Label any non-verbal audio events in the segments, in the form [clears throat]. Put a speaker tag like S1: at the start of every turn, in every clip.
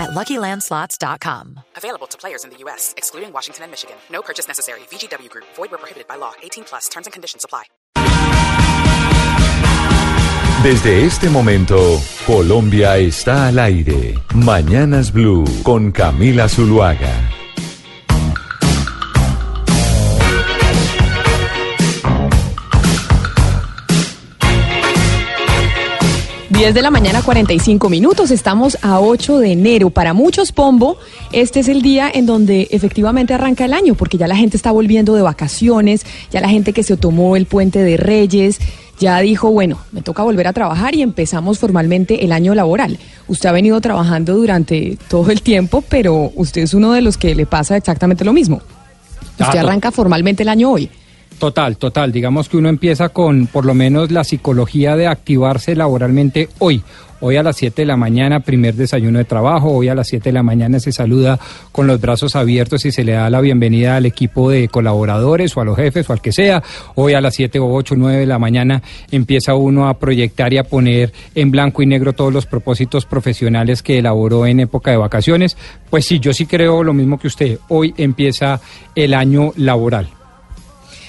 S1: at LuckyLandSlots.com.
S2: Available to players in the U.S., excluding Washington and Michigan. No purchase necessary. VGW Group. Void where prohibited by law. 18 plus. Terms and conditions apply.
S3: Desde este momento, Colombia está al aire. Mañanas Blue con Camila Zuluaga.
S4: 10 de la mañana, 45 minutos. Estamos a 8 de enero. Para muchos, Pombo, este es el día en donde efectivamente arranca el año, porque ya la gente está volviendo de vacaciones, ya la gente que se tomó el puente de Reyes, ya dijo, bueno, me toca volver a trabajar y empezamos formalmente el año laboral. Usted ha venido trabajando durante todo el tiempo, pero usted es uno de los que le pasa exactamente lo mismo. Usted
S5: Ah,
S4: arranca formalmente el año hoy.
S5: Total, total. Digamos que uno empieza con por lo menos la psicología de activarse laboralmente hoy. Hoy a las 7 de la mañana, primer desayuno de trabajo. Hoy a las 7 de la mañana se saluda con los brazos abiertos y se le da la bienvenida al equipo de colaboradores o a los jefes o al que sea. Hoy a las 7 o 8, 9 de la mañana empieza uno a proyectar y a poner en blanco y negro todos los propósitos profesionales que elaboró en época de vacaciones. Pues sí, yo sí creo lo mismo que usted. Hoy empieza el año laboral.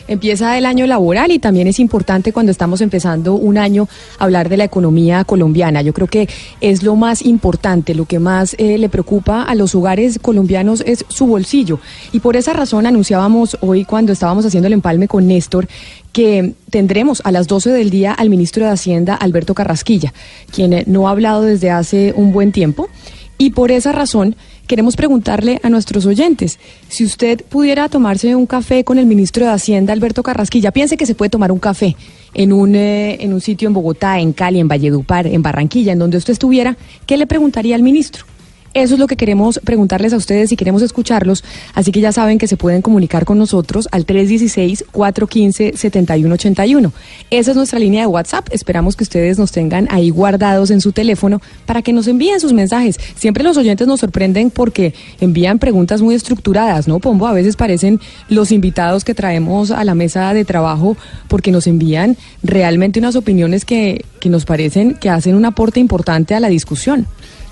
S4: Empieza el año laboral y también es importante cuando estamos empezando un año hablar de la economía colombiana. Yo creo que es lo más importante, lo que más eh, le preocupa a los hogares colombianos es su bolsillo. Y por esa razón anunciábamos hoy cuando estábamos haciendo el empalme con Néstor que tendremos a las 12 del día al ministro de Hacienda, Alberto Carrasquilla, quien eh, no ha hablado desde hace un buen tiempo. Y por esa razón queremos preguntarle a nuestros oyentes, si usted pudiera tomarse un café con el ministro de Hacienda, Alberto Carrasquilla, piense que se puede tomar un café en un, eh, en un sitio en Bogotá, en Cali, en Valledupar, en Barranquilla, en donde usted estuviera, ¿qué le preguntaría al ministro? Eso es lo que queremos preguntarles a ustedes y queremos escucharlos. Así que ya saben que se pueden comunicar con nosotros al 316-415-7181. Esa es nuestra línea de WhatsApp. Esperamos que ustedes nos tengan ahí guardados en su teléfono para que nos envíen sus mensajes. Siempre los oyentes nos sorprenden porque envían preguntas muy estructuradas, ¿no, Pombo? A veces parecen los invitados que traemos a la mesa de trabajo porque nos envían realmente unas opiniones que, que nos parecen que hacen un aporte importante a la discusión.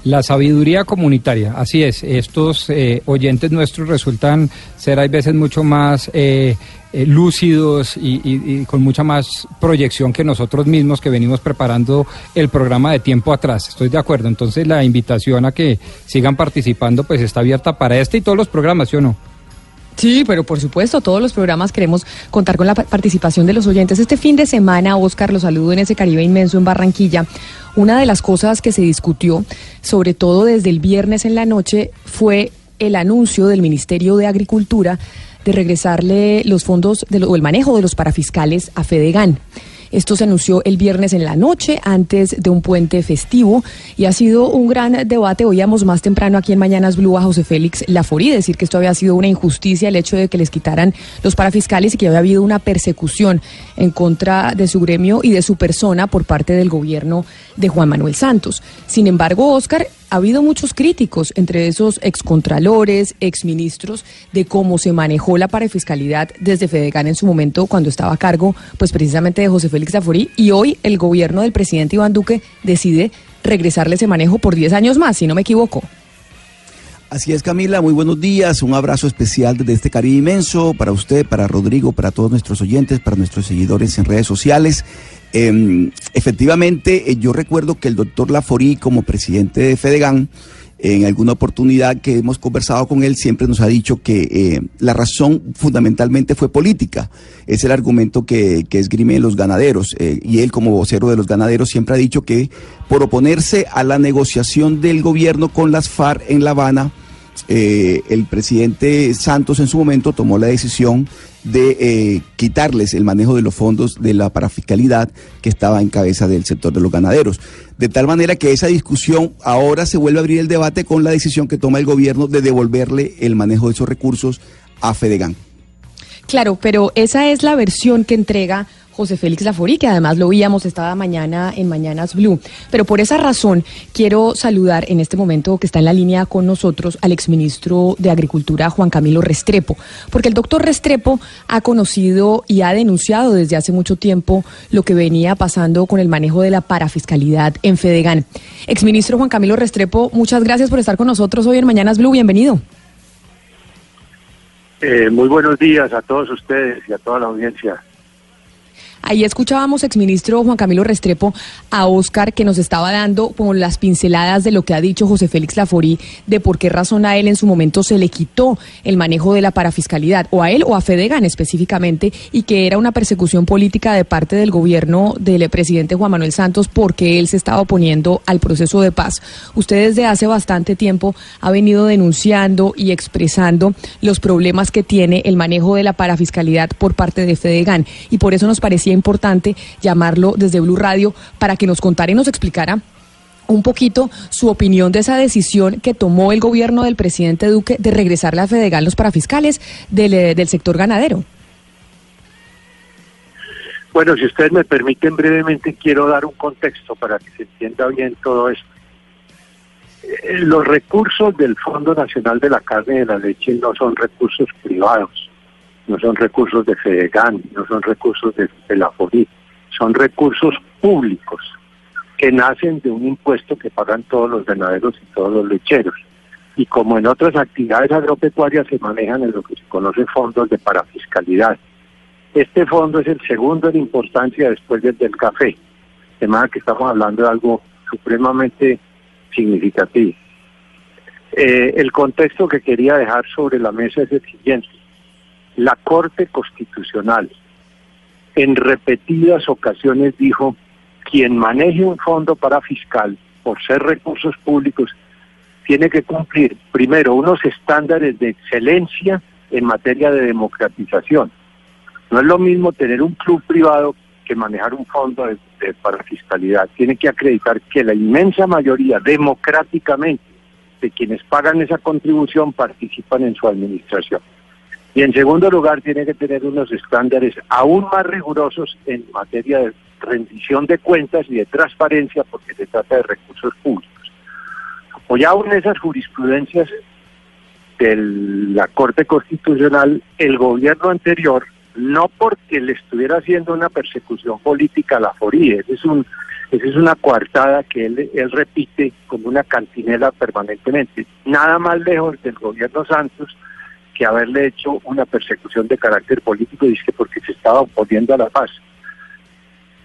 S5: La sabiduría comunitaria, así es. Estos eh, oyentes nuestros resultan ser hay veces mucho más eh, eh, lúcidos y, con mucha más proyección que nosotros mismos que venimos preparando el programa de tiempo atrás. Estoy de acuerdo. Entonces la invitación a que sigan participando pues está abierta para este y todos los programas, ¿sí o no?
S4: Sí, pero por supuesto, todos los programas queremos contar con la pa- participación de los oyentes. Este fin de semana, Oscar, los saludo en ese Caribe inmenso en Barranquilla. Una de las cosas que se discutió, sobre todo desde el viernes en la noche, fue el anuncio del Ministerio de Agricultura de regresarle los fondos de lo- o el manejo de los parafiscales a Fedegan. Esto se anunció el viernes en la noche, antes de un puente festivo, y ha sido un gran debate. Oíamos más temprano aquí en Mañanas Blue a José Félix Laforí decir que esto había sido una injusticia el hecho de que les quitaran los parafiscales y que había habido una persecución en contra de su gremio y de su persona por parte del gobierno de Juan Manuel Santos. Sin embargo, Oscar, ha habido muchos críticos, entre esos excontralores, exministros, de cómo se manejó la parafiscalidad desde Fedegan en su momento cuando estaba a cargo, pues precisamente de José Félix Zaforí, y hoy el gobierno del presidente Iván Duque decide regresarle ese manejo por 10 años más, si no me equivoco.
S6: Así es, Camila, muy buenos días. Un abrazo especial desde este Caribe inmenso para usted, para Rodrigo, para todos nuestros oyentes, para nuestros seguidores en redes sociales. Eh, efectivamente, eh, yo recuerdo que el doctor Laforí, como presidente de Fedegan, en alguna oportunidad que hemos conversado con él, siempre nos ha dicho que eh, la razón fundamentalmente fue política. Es el argumento que, que los ganaderos. eh, y él, como vocero de los ganaderos, siempre ha dicho que por oponerse a la negociación del gobierno con las FARC en La Habana, eh, el presidente Santos en su momento tomó la decisión de eh, quitarles el manejo de los fondos de la parafiscalidad que estaba en cabeza del sector de los ganaderos. De tal manera que esa discusión ahora se vuelve a abrir el debate con la decisión que toma el gobierno de devolverle el manejo de esos recursos a Fedegan.
S4: Claro, pero esa es la versión que entrega José Félix Laforí, que además lo oíamos esta mañana en Mañanas Blue. Pero por esa razón quiero saludar en este momento que está en la línea con nosotros al exministro de Agricultura, Juan Camilo Restrepo, porque el doctor Restrepo ha conocido y ha denunciado desde hace mucho tiempo lo que venía pasando con el manejo de la parafiscalidad en Fedegan. Exministro Juan Camilo Restrepo, muchas gracias por estar con nosotros hoy en Mañanas Blue. Bienvenido.
S7: Eh, muy buenos días a todos ustedes y a toda la audiencia.
S4: Ahí escuchábamos, exministro Juan Camilo Restrepo, a Oscar que nos estaba dando como las pinceladas de lo que ha dicho José Félix Laforí, de por qué razón a él en su momento se le quitó el manejo de la parafiscalidad, o a él o a Fedegan específicamente, y que era una persecución política de parte del gobierno del presidente Juan Manuel Santos porque él se estaba oponiendo al proceso de paz. Usted desde hace bastante tiempo ha venido denunciando y expresando los problemas que tiene el manejo de la parafiscalidad por parte de Fedegan, y por eso nos parecía importante llamarlo desde Blue Radio para que nos contara y nos explicara un poquito su opinión de esa decisión que tomó el gobierno del presidente Duque de regresarle a Fedegal los parafiscales del, eh, del sector ganadero.
S7: Bueno, si ustedes me permiten brevemente, quiero dar un contexto para que se entienda bien todo esto. Eh, Los recursos del Fondo Nacional de la Carne y de la Leche no son recursos privados no son recursos de Fedegan, no son recursos de, de la FODI, son recursos públicos que nacen de un impuesto que pagan todos los ganaderos y todos los lecheros. Y como en otras actividades agropecuarias se manejan en lo que se conoce fondos de parafiscalidad. Este fondo es el segundo en importancia después del del café, de que estamos hablando de algo supremamente significativo. Eh, el contexto que quería dejar sobre la mesa es el siguiente la Corte Constitucional en repetidas ocasiones dijo, quien maneje un fondo para fiscal, por ser recursos públicos, tiene que cumplir primero unos estándares de excelencia en materia de democratización. No es lo mismo tener un club privado que manejar un fondo de, de parafiscalidad. Tiene que acreditar que la inmensa mayoría, democráticamente, de quienes pagan esa contribución participan en su administración. Y en segundo lugar, tiene que tener unos estándares aún más rigurosos en materia de rendición de cuentas y de transparencia, porque se trata de recursos públicos. Apoyado en esas jurisprudencias de la Corte Constitucional, el gobierno anterior, no porque le estuviera haciendo una persecución política a la ese es un, esa es una coartada que él, él repite como una cantinela permanentemente, nada más lejos del gobierno Santos, que haberle hecho una persecución de carácter político, dice porque se estaba oponiendo a la paz,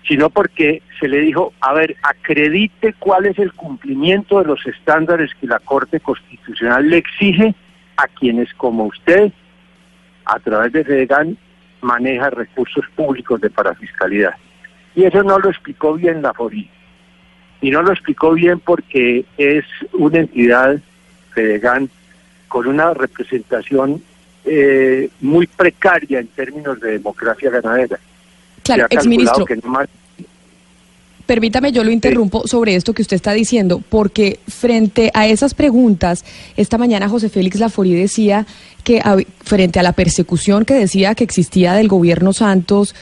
S7: sino porque se le dijo, a ver, acredite cuál es el cumplimiento de los estándares que la Corte Constitucional le exige a quienes como usted, a través de FEDEGAN, maneja recursos públicos de parafiscalidad. Y eso no lo explicó bien la FORI. Y no lo explicó bien porque es una entidad, FEDEGAN, con una representación eh, muy precaria en términos de democracia ganadera.
S4: Claro, exministro. No más... Permítame, yo lo interrumpo sí. sobre esto que usted está diciendo, porque frente a esas preguntas, esta mañana José Félix Laforí decía que frente a la persecución que decía que existía del gobierno Santos,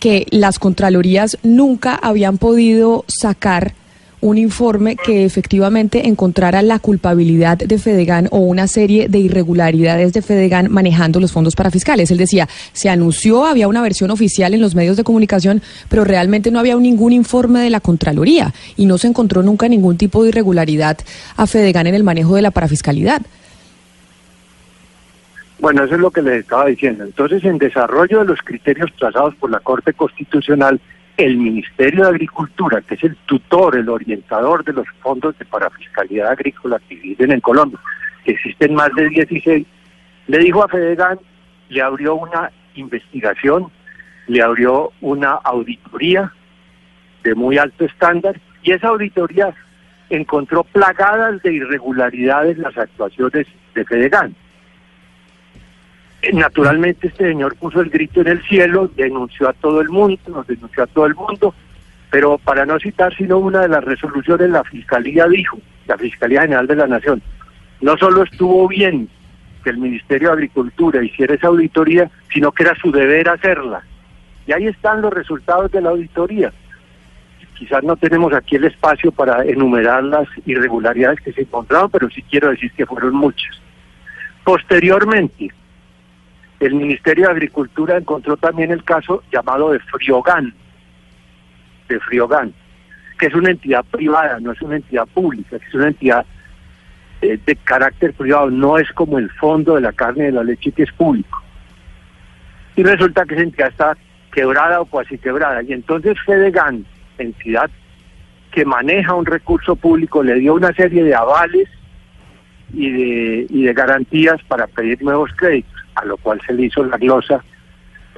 S4: que las Contralorías nunca habían podido sacar un informe que efectivamente encontrara la culpabilidad de Fedegan o una serie de irregularidades de Fedegan manejando los fondos parafiscales. Él decía, se anunció, había una versión oficial en los medios de comunicación, pero realmente no había ningún informe de la Contraloría y no se encontró nunca ningún tipo de irregularidad a Fedegan en el manejo de la parafiscalidad.
S7: Bueno, eso es lo que les estaba diciendo. Entonces, en desarrollo de los criterios trazados por la Corte Constitucional, el Ministerio de Agricultura, que es el tutor, el orientador de los fondos de parafiscalidad agrícola que existen en Colombia, que existen más de 16, le dijo a Fedegan, le abrió una investigación, le abrió una auditoría de muy alto estándar, y esa auditoría encontró plagadas de irregularidades las actuaciones de Fedegan. Naturalmente este señor puso el grito en el cielo, denunció a todo el mundo, nos denunció a todo el mundo, pero para no citar sino una de las resoluciones, la Fiscalía dijo, la Fiscalía General de la Nación, no solo estuvo bien que el Ministerio de Agricultura hiciera esa auditoría, sino que era su deber hacerla. Y ahí están los resultados de la auditoría. Quizás no tenemos aquí el espacio para enumerar las irregularidades que se encontraron, pero sí quiero decir que fueron muchas. Posteriormente, el Ministerio de Agricultura encontró también el caso llamado de Friogán, de Friogán, que es una entidad privada, no es una entidad pública, es una entidad eh, de carácter privado, no es como el fondo de la carne y de la leche que es público. Y resulta que esa entidad está quebrada o casi quebrada. Y entonces Fedegan, entidad que maneja un recurso público, le dio una serie de avales y de garantías para pedir nuevos créditos, a lo cual se le hizo la glosa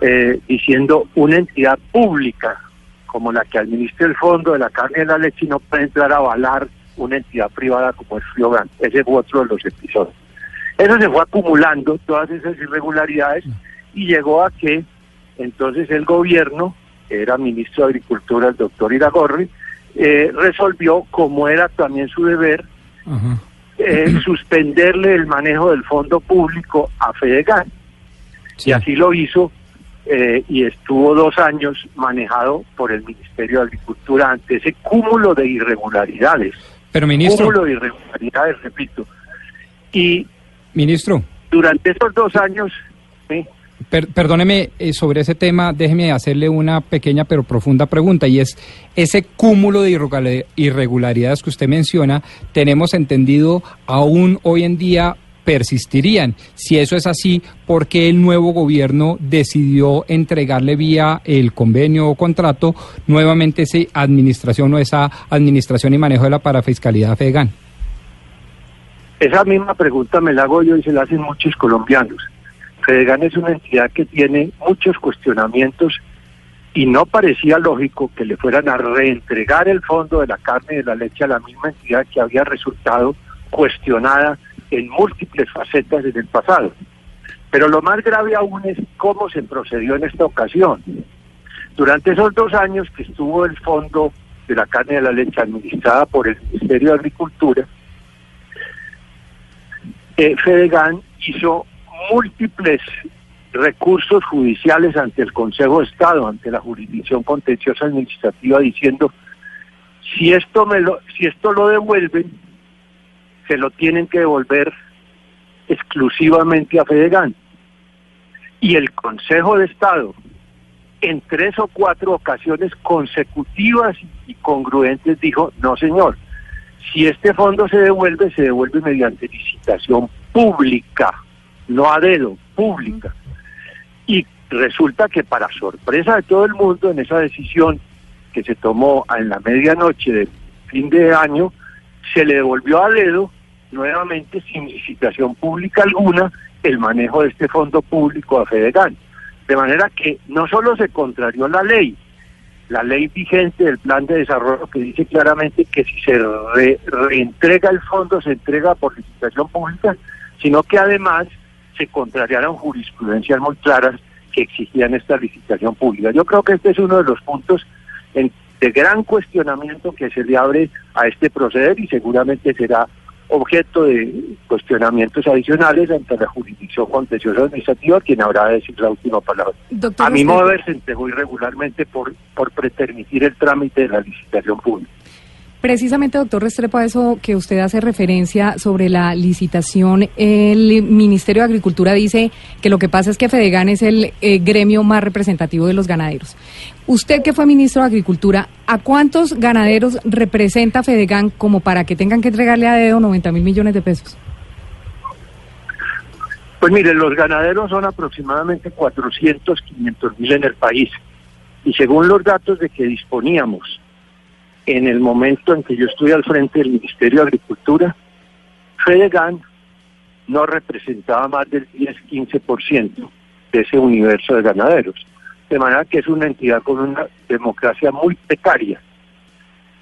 S7: eh, diciendo una entidad pública como la que administra el fondo de la carne y la leche no puede entrar a avalar una entidad privada como es Friogan. Ese fue otro de los episodios. Eso se fue acumulando, todas esas irregularidades, y llegó a que entonces el gobierno, que era ministro de Agricultura, el doctor Iragorri, eh, resolvió, como era también su deber, eh, [clears throat] suspenderle el manejo del fondo público a Fedegan. Y así lo hizo eh, y estuvo dos años manejado por el Ministerio de Agricultura ante ese cúmulo de irregularidades.
S5: Pero ministro.
S7: Cúmulo de irregularidades, repito. Y.
S5: Ministro.
S7: Durante esos dos años.
S5: Perdóneme eh, sobre ese tema, déjeme hacerle una pequeña pero profunda pregunta y es ese cúmulo de irregularidades que usted menciona, tenemos entendido aún hoy en día persistirían. Si eso es así, ¿por qué el nuevo gobierno decidió entregarle vía el convenio o contrato nuevamente esa administración o esa administración y manejo de la parafiscalidad FEGAN?
S7: Esa misma pregunta me la hago yo y se la hacen muchos colombianos. FEDEGAN es una entidad que tiene muchos cuestionamientos y no parecía lógico que le fueran a reentregar el fondo de la carne y de la leche a la misma entidad que había resultado cuestionada en múltiples facetas desde el pasado. Pero lo más grave aún es cómo se procedió en esta ocasión. Durante esos dos años que estuvo el fondo de la carne de la leche administrada por el Ministerio de Agricultura, eh, Fedegan hizo múltiples recursos judiciales ante el Consejo de Estado, ante la jurisdicción contenciosa administrativa, diciendo si esto me lo, si esto lo devuelven, se lo tienen que devolver exclusivamente a Fedegan. Y el Consejo de Estado, en tres o cuatro ocasiones consecutivas y congruentes, dijo, no señor, si este fondo se devuelve, se devuelve mediante licitación pública, no a dedo, pública. Y resulta que para sorpresa de todo el mundo, en esa decisión que se tomó en la medianoche de fin de año, se le devolvió a dedo nuevamente sin licitación pública alguna el manejo de este fondo público a Fedegan. De manera que no solo se contrarió la ley, la ley vigente del plan de desarrollo que dice claramente que si se reentrega el fondo se entrega por licitación pública, sino que además se contrariaron jurisprudencias muy claras que exigían esta licitación pública. Yo creo que este es uno de los puntos de gran cuestionamiento que se le abre a este proceder y seguramente será objeto de cuestionamientos adicionales ante la jurisdicción contenciosa administrativa, quien habrá de decir la última palabra. a mi modo de ver, se entregó irregularmente por, por pretermitir el trámite de la licitación pública.
S4: Precisamente, doctor Restrepo, a eso que usted hace referencia sobre la licitación, el Ministerio de Agricultura dice que lo que pasa es que Fedegan es el eh, gremio más representativo de los ganaderos. Usted que fue ministro de Agricultura, ¿a cuántos ganaderos representa Fedegan como para que tengan que entregarle a dedo 90 mil millones de pesos?
S7: Pues mire, los ganaderos son aproximadamente 400, 500 mil en el país. Y según los datos de que disponíamos en el momento en que yo estuve al frente del Ministerio de Agricultura, Fedegan no representaba más del 10-15% de ese universo de ganaderos. De manera que es una entidad con una democracia muy precaria,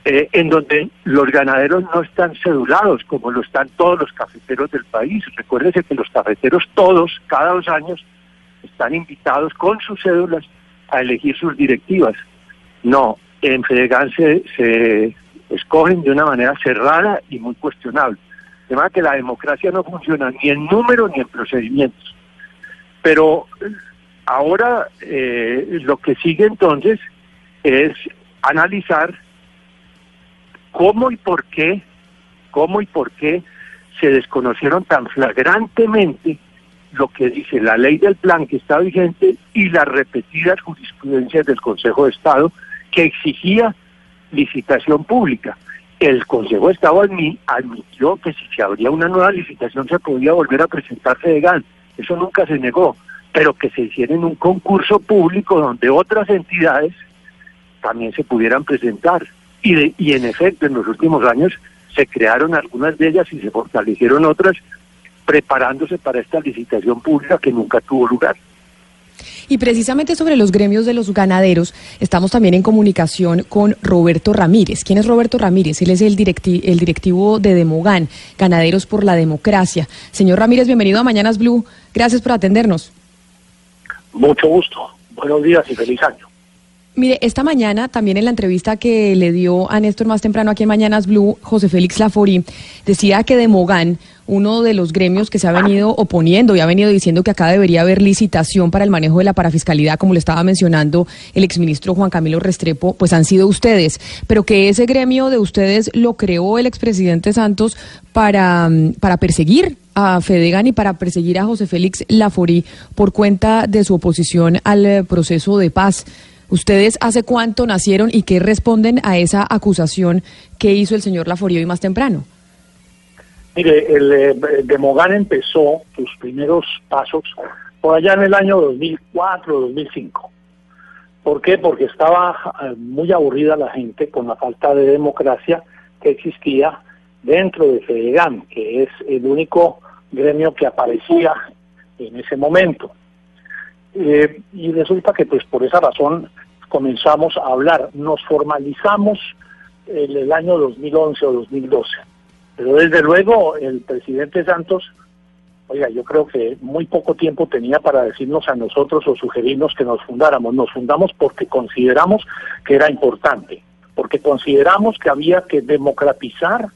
S7: eh, en donde los ganaderos no están cedulados como lo están todos los cafeteros del país. Recuérdense que los cafeteros todos, cada dos años, están invitados con sus cédulas a elegir sus directivas. No, en Fedegan se, se escogen de una manera cerrada y muy cuestionable. De manera que la democracia no funciona ni en números ni en procedimientos. Pero ahora eh, lo que sigue entonces es analizar cómo y por qué, cómo y por qué se desconocieron tan flagrantemente lo que dice la ley del plan que está vigente y las repetidas jurisprudencias del Consejo de Estado que exigía licitación pública. El Consejo de Estado admitió que si se abría una nueva licitación se podía volver a presentarse de GAN. Eso nunca se negó, pero que se hiciera en un concurso público donde otras entidades también se pudieran presentar. Y, y en efecto, en los últimos años se crearon algunas de ellas y se fortalecieron otras, preparándose para esta licitación pública que nunca tuvo lugar.
S4: Y precisamente sobre los gremios de los ganaderos, estamos también en comunicación con Roberto Ramírez. ¿Quién es Roberto Ramírez? Él es el, el directivo de Demogan, Ganaderos por la Democracia. Señor Ramírez, bienvenido a Mañanas Blue. Gracias por atendernos.
S8: Mucho gusto. Buenos días y feliz año.
S4: Mire, esta mañana, también en la entrevista que le dio a Néstor más temprano aquí en Mañanas Blue, José Félix Lafori, decía que de Mogán, uno de los gremios que se ha venido oponiendo y ha venido diciendo que acá debería haber licitación para el manejo de la parafiscalidad, como le estaba mencionando el exministro Juan Camilo Restrepo, pues han sido ustedes, pero que ese gremio de ustedes lo creó el expresidente Santos para, para perseguir a Fedegan y para perseguir a José Félix Lafori por cuenta de su oposición al proceso de paz. ¿Ustedes hace cuánto nacieron y qué responden a esa acusación que hizo el señor Laforio y más temprano?
S8: Mire, el eh, Demogán empezó sus primeros pasos por allá en el año 2004, 2005. ¿Por qué? Porque estaba eh, muy aburrida la gente con la falta de democracia que existía dentro de FEDEGAN, que es el único gremio que aparecía en ese momento. Eh, y resulta que pues por esa razón comenzamos a hablar, nos formalizamos en el año 2011 o 2012. Pero desde luego el presidente Santos, oiga, yo creo que muy poco tiempo tenía para decirnos a nosotros o sugerirnos que nos fundáramos. Nos fundamos porque consideramos que era importante, porque consideramos que había que democratizar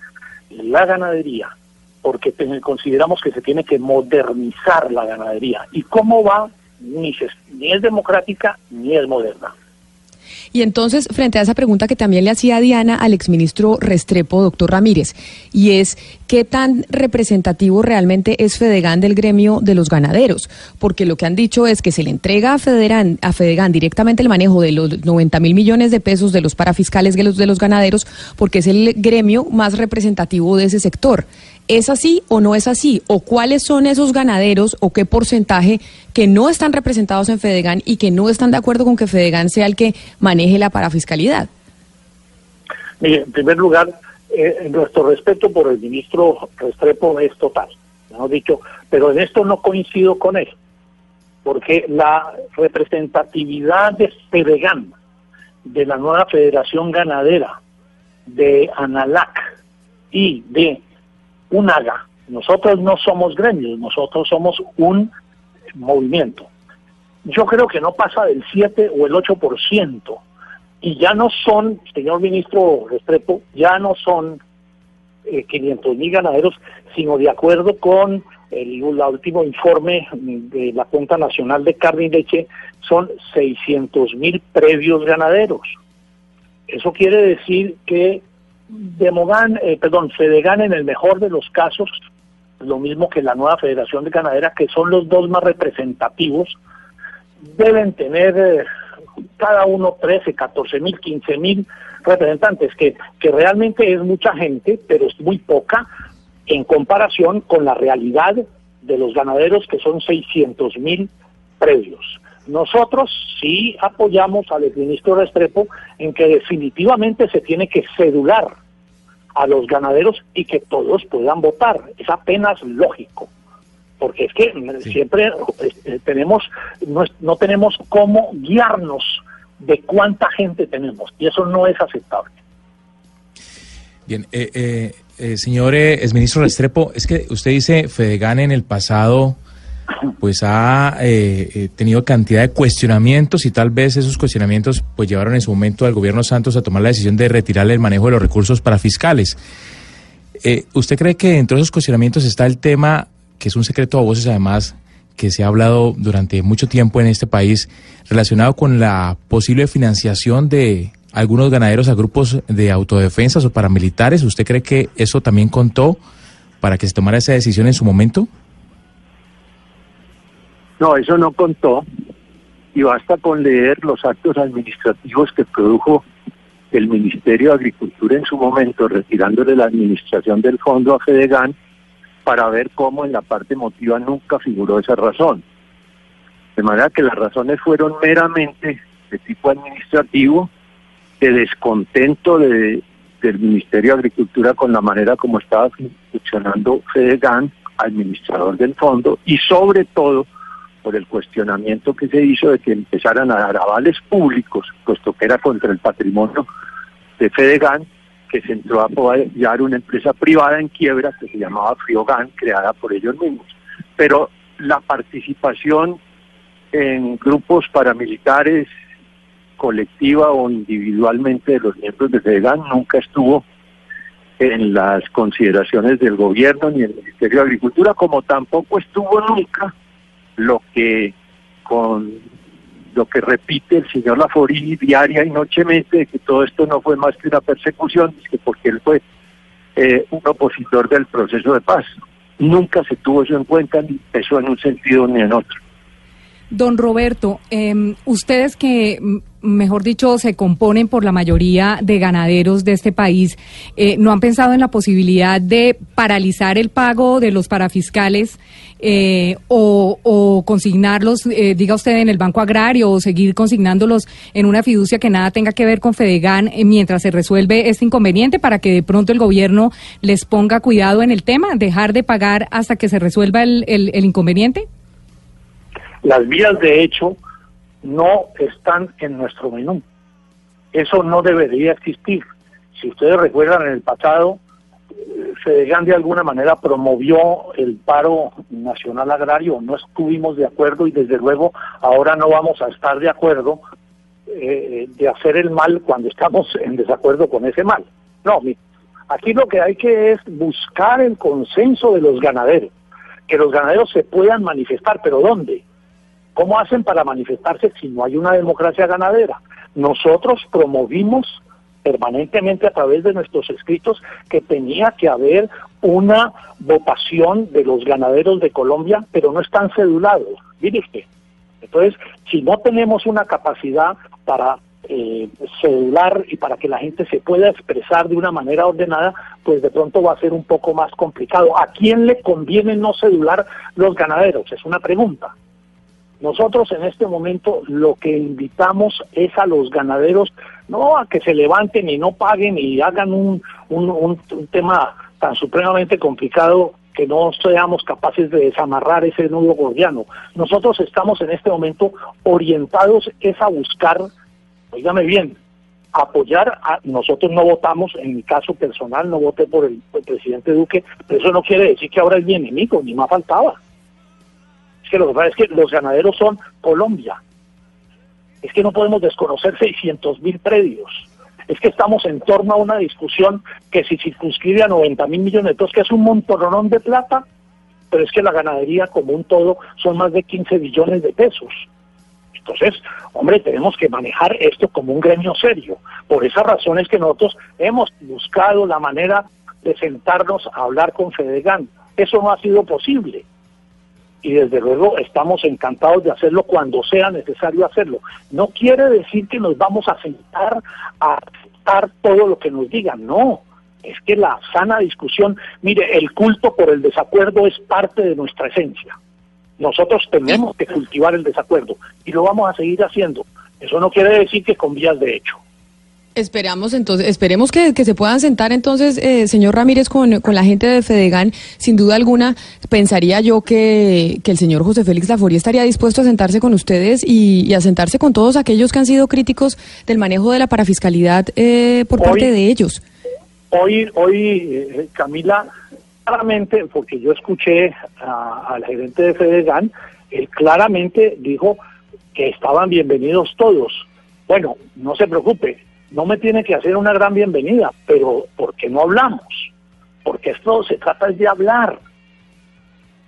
S8: la ganadería, porque consideramos que se tiene que modernizar la ganadería. ¿Y cómo va? ni, ni es democrática ni es moderna.
S4: Y entonces, frente a esa pregunta que también le hacía Diana al exministro Restrepo, doctor Ramírez, y es qué tan representativo realmente es Fedegan del gremio de los ganaderos, porque lo que han dicho es que se le entrega a, Federan, a Fedegan directamente el manejo de los 90 mil millones de pesos de los parafiscales de los, de los ganaderos, porque es el gremio más representativo de ese sector. ¿Es así o no es así? ¿O cuáles son esos ganaderos o qué porcentaje que no están representados en Fedegan y que no están de acuerdo con que Fedegan sea el que maneje la parafiscalidad?
S8: Mire, en primer lugar, eh, nuestro respeto por el ministro Restrepo es total, hemos dicho, pero en esto no coincido con él, porque la representatividad de Fedegan, de la nueva Federación Ganadera, de ANALAC y de un haga. Nosotros no somos gremios, nosotros somos un movimiento. Yo creo que no pasa del 7 o el 8%. Y ya no son, señor ministro Restrepo, ya no son eh, 500 mil ganaderos, sino de acuerdo con el, último informe de la Cuenta Nacional de Carne y Leche, son 600 mil previos ganaderos. Eso quiere decir que Demogan, eh, perdón, Fedegan en el mejor de los casos, lo mismo que la nueva Federación de Ganadera, que son los dos más representativos, deben tener eh, cada uno 13, 14 mil, 15 mil representantes, que, que realmente es mucha gente, pero es muy poca en comparación con la realidad de los ganaderos, que son 600 mil previos. Nosotros sí apoyamos al exministro Restrepo en que definitivamente se tiene que cedular a los ganaderos y que todos puedan votar. Es apenas lógico, porque es que siempre eh, tenemos no, no tenemos cómo guiarnos de cuánta gente tenemos y eso no es aceptable.
S9: Bien, eh, eh, eh señor exministro Restrepo, es que usted dice Fedegan en el pasado pues ha eh, eh, tenido cantidad de cuestionamientos y tal vez esos cuestionamientos pues llevaron en su momento al gobierno Santos a tomar la decisión de retirarle el manejo de los recursos para fiscales. eh, ¿usted cree que dentro de esos cuestionamientos está el tema, que es un secreto a voces además, que se ha hablado durante mucho tiempo en este país, relacionado con la posible financiación de algunos ganaderos a grupos de autodefensas o paramilitares? ¿Usted cree que eso también contó para que se tomara esa decisión en su momento?
S7: No, eso no contó y basta con leer los actos administrativos que produjo el Ministerio de Agricultura en su momento, retirándole la administración del fondo a Fedegan, para ver cómo en la parte emotiva nunca figuró esa razón. De manera que las razones fueron meramente de tipo administrativo, de descontento de, del Ministerio de Agricultura con la manera como estaba funcionando Fedegan, administrador del fondo, y sobre todo por el cuestionamiento que se hizo de que empezaran a dar avales públicos, puesto que era contra el patrimonio de Fedegan, que se entró a apoyar una empresa privada en quiebra que se llamaba Friogan, creada por ellos mismos. Pero la participación en grupos paramilitares, colectiva o individualmente de los miembros de Fedegan nunca estuvo en las consideraciones del gobierno ni el Ministerio de Agricultura, como tampoco estuvo nunca lo que con lo que repite el señor Laforini diaria y nochemente de que todo esto no fue más que una persecución, que porque él fue eh, un opositor del proceso de paz. Nunca se tuvo eso en cuenta, ni eso en un sentido ni en otro.
S4: Don Roberto, eh, ustedes que mejor dicho, se componen por la mayoría de ganaderos de este país, eh, ¿no han pensado en la posibilidad de paralizar el pago de los parafiscales eh, o, consignarlos, eh, diga usted, en el Banco Agrario o seguir consignándolos en una fiducia que nada tenga que ver con Fedegan mientras se resuelve este inconveniente para que de pronto el gobierno les ponga cuidado en el tema, dejar de pagar hasta que se resuelva el, el inconveniente?
S8: Las vías de hecho no están en nuestro menú. Eso no debería existir. Si ustedes recuerdan en el pasado, Fedegan de alguna manera promovió el paro nacional agrario, no estuvimos de acuerdo y desde luego ahora no vamos a estar de acuerdo eh, de hacer el mal cuando estamos en desacuerdo con ese mal. No, aquí lo que hay que es buscar el consenso de los ganaderos, que los ganaderos se puedan manifestar, pero ¿dónde? ¿Cómo hacen para manifestarse si no hay una democracia ganadera? Nosotros promovimos permanentemente a través de nuestros escritos que tenía que haber una votación de los ganaderos de Colombia, pero no están cedulados. Mire usted. Entonces, si no tenemos una capacidad para eh, cedular y para que la gente se pueda expresar de una manera ordenada, pues de pronto va a ser un poco más complicado. ¿A quién le conviene no cedular los ganaderos? Es una pregunta. Nosotros en este momento lo que invitamos es a los ganaderos no a que se levanten y no paguen y hagan un, un, tema tan supremamente complicado que no seamos capaces de desamarrar ese nudo gordiano. Nosotros estamos en este momento orientados es a buscar, oígame bien, apoyar a nosotros no votamos, en mi caso personal no voté por el, el presidente Duque, pero eso no quiere decir que ahora es mi enemigo, ni más faltaba que lo que es que los ganaderos son Colombia. Es que no podemos desconocer 600 mil predios. Es que estamos en torno a una discusión que si circunscribe a 90 mil millones de pesos, que es un montonón de plata, pero es que la ganadería como un todo son más de 15 billones de pesos. Entonces, hombre, tenemos que manejar esto como un gremio serio. Por esa razón es que nosotros hemos buscado la manera de sentarnos a hablar con Fedegan. Eso no ha sido posible y desde luego estamos encantados de hacerlo cuando sea necesario hacerlo. No quiere decir que nos vamos a sentar a aceptar todo lo que nos digan, no. Es que la sana discusión, mire, el culto por el desacuerdo es parte de nuestra esencia. Nosotros tenemos que cultivar el desacuerdo y lo vamos a seguir haciendo. Eso no quiere decir que con vías de hecho.
S4: Esperamos entonces, esperemos que, se puedan sentar entonces, eh, señor Ramírez, con, con, la gente de Fedegan. Sin duda alguna, pensaría yo que, que el señor José Félix Laforía estaría dispuesto a sentarse con ustedes y, a sentarse con todos aquellos que han sido críticos del manejo de la parafiscalidad eh, por parte de ellos.
S8: Hoy, hoy eh, Camila, claramente, porque yo escuché al gerente de Fedegan, él claramente dijo que estaban bienvenidos todos. Bueno, no se preocupe, no me tiene que hacer una gran bienvenida, pero ¿por qué no hablamos? porque esto se trata de hablar.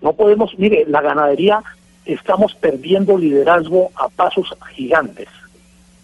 S8: No podemos, mire, la ganadería estamos perdiendo liderazgo a pasos gigantes.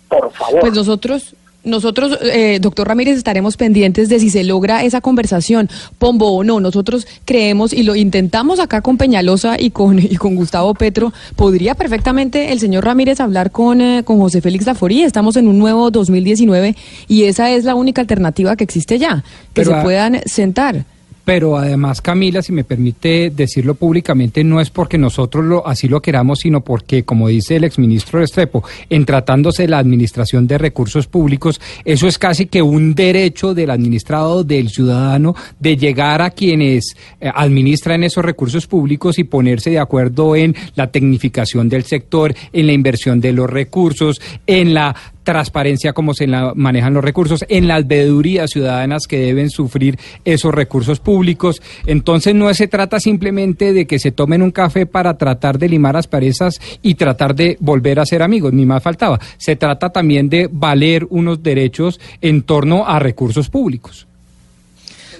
S8: Por favor.
S4: Pues nosotros, nosotros, eh, doctor Ramírez, estaremos pendientes de si se logra esa conversación, Pombo o no. Nosotros creemos y lo intentamos acá con Peñalosa y con, [laughs] y con Gustavo Petro. Podría perfectamente el señor Ramírez hablar con, eh, con José Félix Laforí. Estamos en un nuevo 2019 y esa es la única alternativa que existe ya, que
S5: Pero
S4: se
S5: a-
S4: puedan sentar.
S5: Pero además, Camila, si me permite decirlo públicamente, no es porque nosotros lo, así lo queramos, sino porque, como dice el exministro Restrepo, en tratándose de la administración de recursos públicos, eso es casi que un derecho del administrado, del ciudadano, de llegar a quienes eh, administran esos recursos públicos y ponerse de acuerdo en la tecnificación del sector, en la inversión de los recursos, en la transparencia como se manejan los recursos, en las veedurías ciudadanas que deben sufrir esos recursos públicos. Entonces no se trata simplemente de que se tomen un café para tratar de limar asperezas y tratar de volver a ser amigos, ni más faltaba. Se trata también de valer unos derechos en torno a recursos públicos.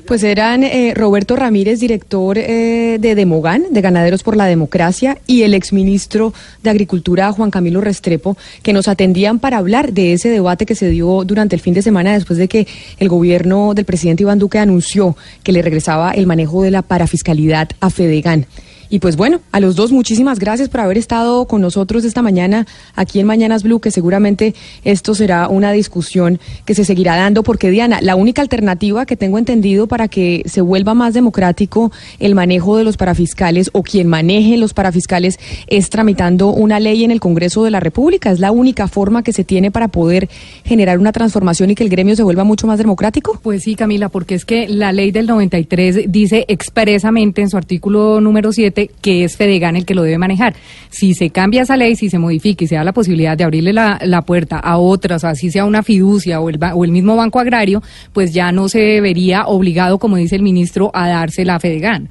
S4: Pues eran eh, Roberto Ramírez, director eh, de Demogan, de Ganaderos por la Democracia, y el exministro de Agricultura, Juan Camilo Restrepo, que nos atendían para hablar de ese debate que se dio durante el fin de semana después de que el gobierno del presidente Iván Duque anunció que le regresaba el manejo de la parafiscalidad a Fedegan. Y pues bueno, a los dos muchísimas gracias por haber estado con nosotros esta mañana aquí en Mañanas Blue, que seguramente esto será una discusión que se seguirá dando, porque Diana, la única alternativa que tengo entendido para que se vuelva más democrático el manejo de los parafiscales o quien maneje los parafiscales es tramitando una ley en el Congreso de la República. Es la única forma que se tiene para poder generar una transformación y que el gremio se vuelva mucho más democrático.
S10: Pues sí, Camila, porque es que la ley del 93 dice expresamente en su artículo número 7 que es Fedegan el que lo debe manejar. Si se cambia esa ley, si se modifica y se da la posibilidad de abrirle la, la puerta a otras, así sea una fiducia o el, o el mismo Banco Agrario, pues ya no se vería obligado, como dice el ministro, a dársela a Fedegan.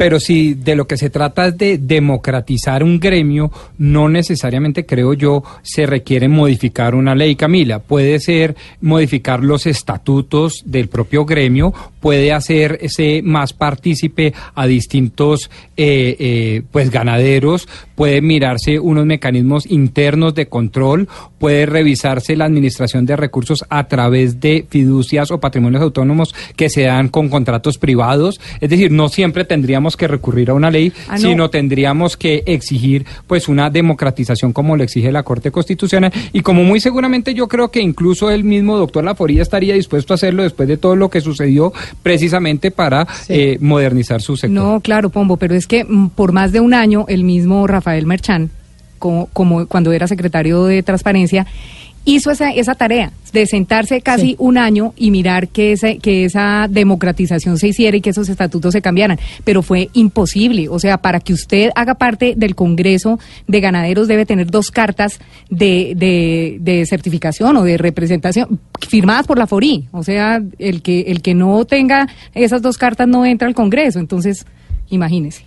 S5: Pero si de lo que se trata es de democratizar un gremio, no necesariamente creo yo se requiere modificar una ley, Camila. Puede ser modificar los estatutos del propio gremio, puede hacerse más partícipe a distintos eh, eh, pues ganaderos, puede mirarse unos mecanismos internos de control, puede revisarse la administración de recursos a través de fiducias o patrimonios autónomos que se dan con contratos privados. Es decir, no siempre tendríamos que recurrir a una ley,
S10: Ah, no.
S5: sino tendríamos que exigir pues una democratización como lo exige la Corte Constitucional y como muy seguramente yo creo que incluso el mismo doctor Laforía estaría dispuesto a hacerlo después de todo lo que sucedió precisamente para eh, modernizar su sector.
S10: No, claro, Pombo, pero es que mm, por más de un año el mismo Rafael Merchán, como, como cuando era secretario de Transparencia, hizo esa, esa tarea de sentarse casi
S4: Sí.
S10: un año y mirar que, ese, que esa democratización se hiciera y que esos estatutos se cambiaran. Pero fue imposible. O sea, para que usted haga parte del Congreso de Ganaderos debe tener dos cartas de, de, de certificación o de representación firmadas por la FORI. O sea, el que, el que no tenga esas dos cartas no entra al Congreso. Entonces, imagínese.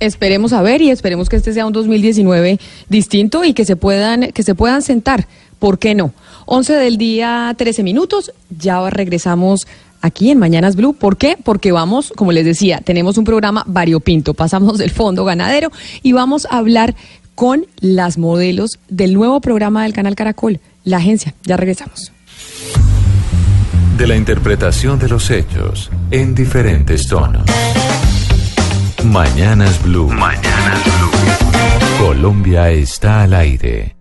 S4: Esperemos a ver y esperemos que este sea un 2019 distinto y que se puedan que se puedan sentar. ¿Por qué no? 11 del día, 13 minutos. Ya regresamos aquí en Mañanas Blue. ¿Por qué? Porque vamos, como les decía, tenemos un programa variopinto. Pasamos del fondo ganadero y vamos a hablar con las modelos del nuevo programa del canal Caracol, la agencia. Ya regresamos.
S3: De la interpretación de los hechos en diferentes tonos. Mañanas Blue. Mañanas Blue. Colombia está al aire.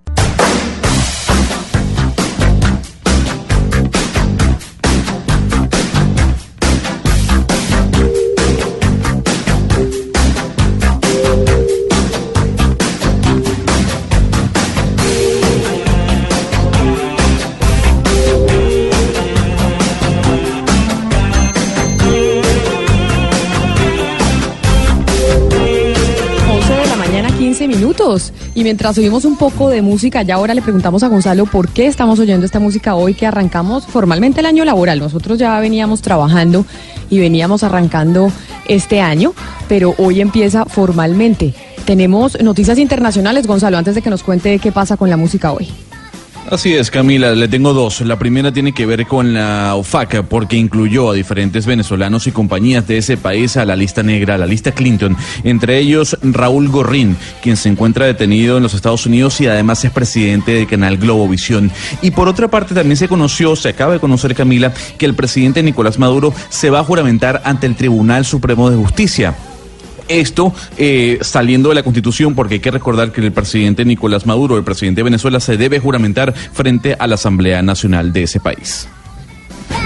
S4: Y mientras oímos un poco de música, ya ahora le preguntamos a Gonzalo por qué estamos oyendo esta música hoy que arrancamos formalmente el año laboral. Nosotros ya veníamos trabajando y veníamos arrancando este año, pero hoy empieza formalmente. Tenemos noticias internacionales, Gonzalo, antes de que nos cuente qué pasa con la música hoy.
S11: Así es, Camila, le tengo dos. La primera tiene que ver con la OFAC, porque incluyó a diferentes venezolanos y compañías de ese país a la lista negra, a la lista Clinton. Entre ellos, Raúl Gorrín, quien se encuentra detenido en los Estados Unidos y además es presidente del canal Globovisión. Y por otra parte, también se conoció, se acaba de conocer, Camila, que el presidente Nicolás Maduro se va a juramentar ante el Tribunal Supremo de Justicia. Esto eh, saliendo de la Constitución, porque hay que recordar que el presidente Nicolás Maduro, el presidente de Venezuela, se debe juramentar frente a la Asamblea Nacional de ese país.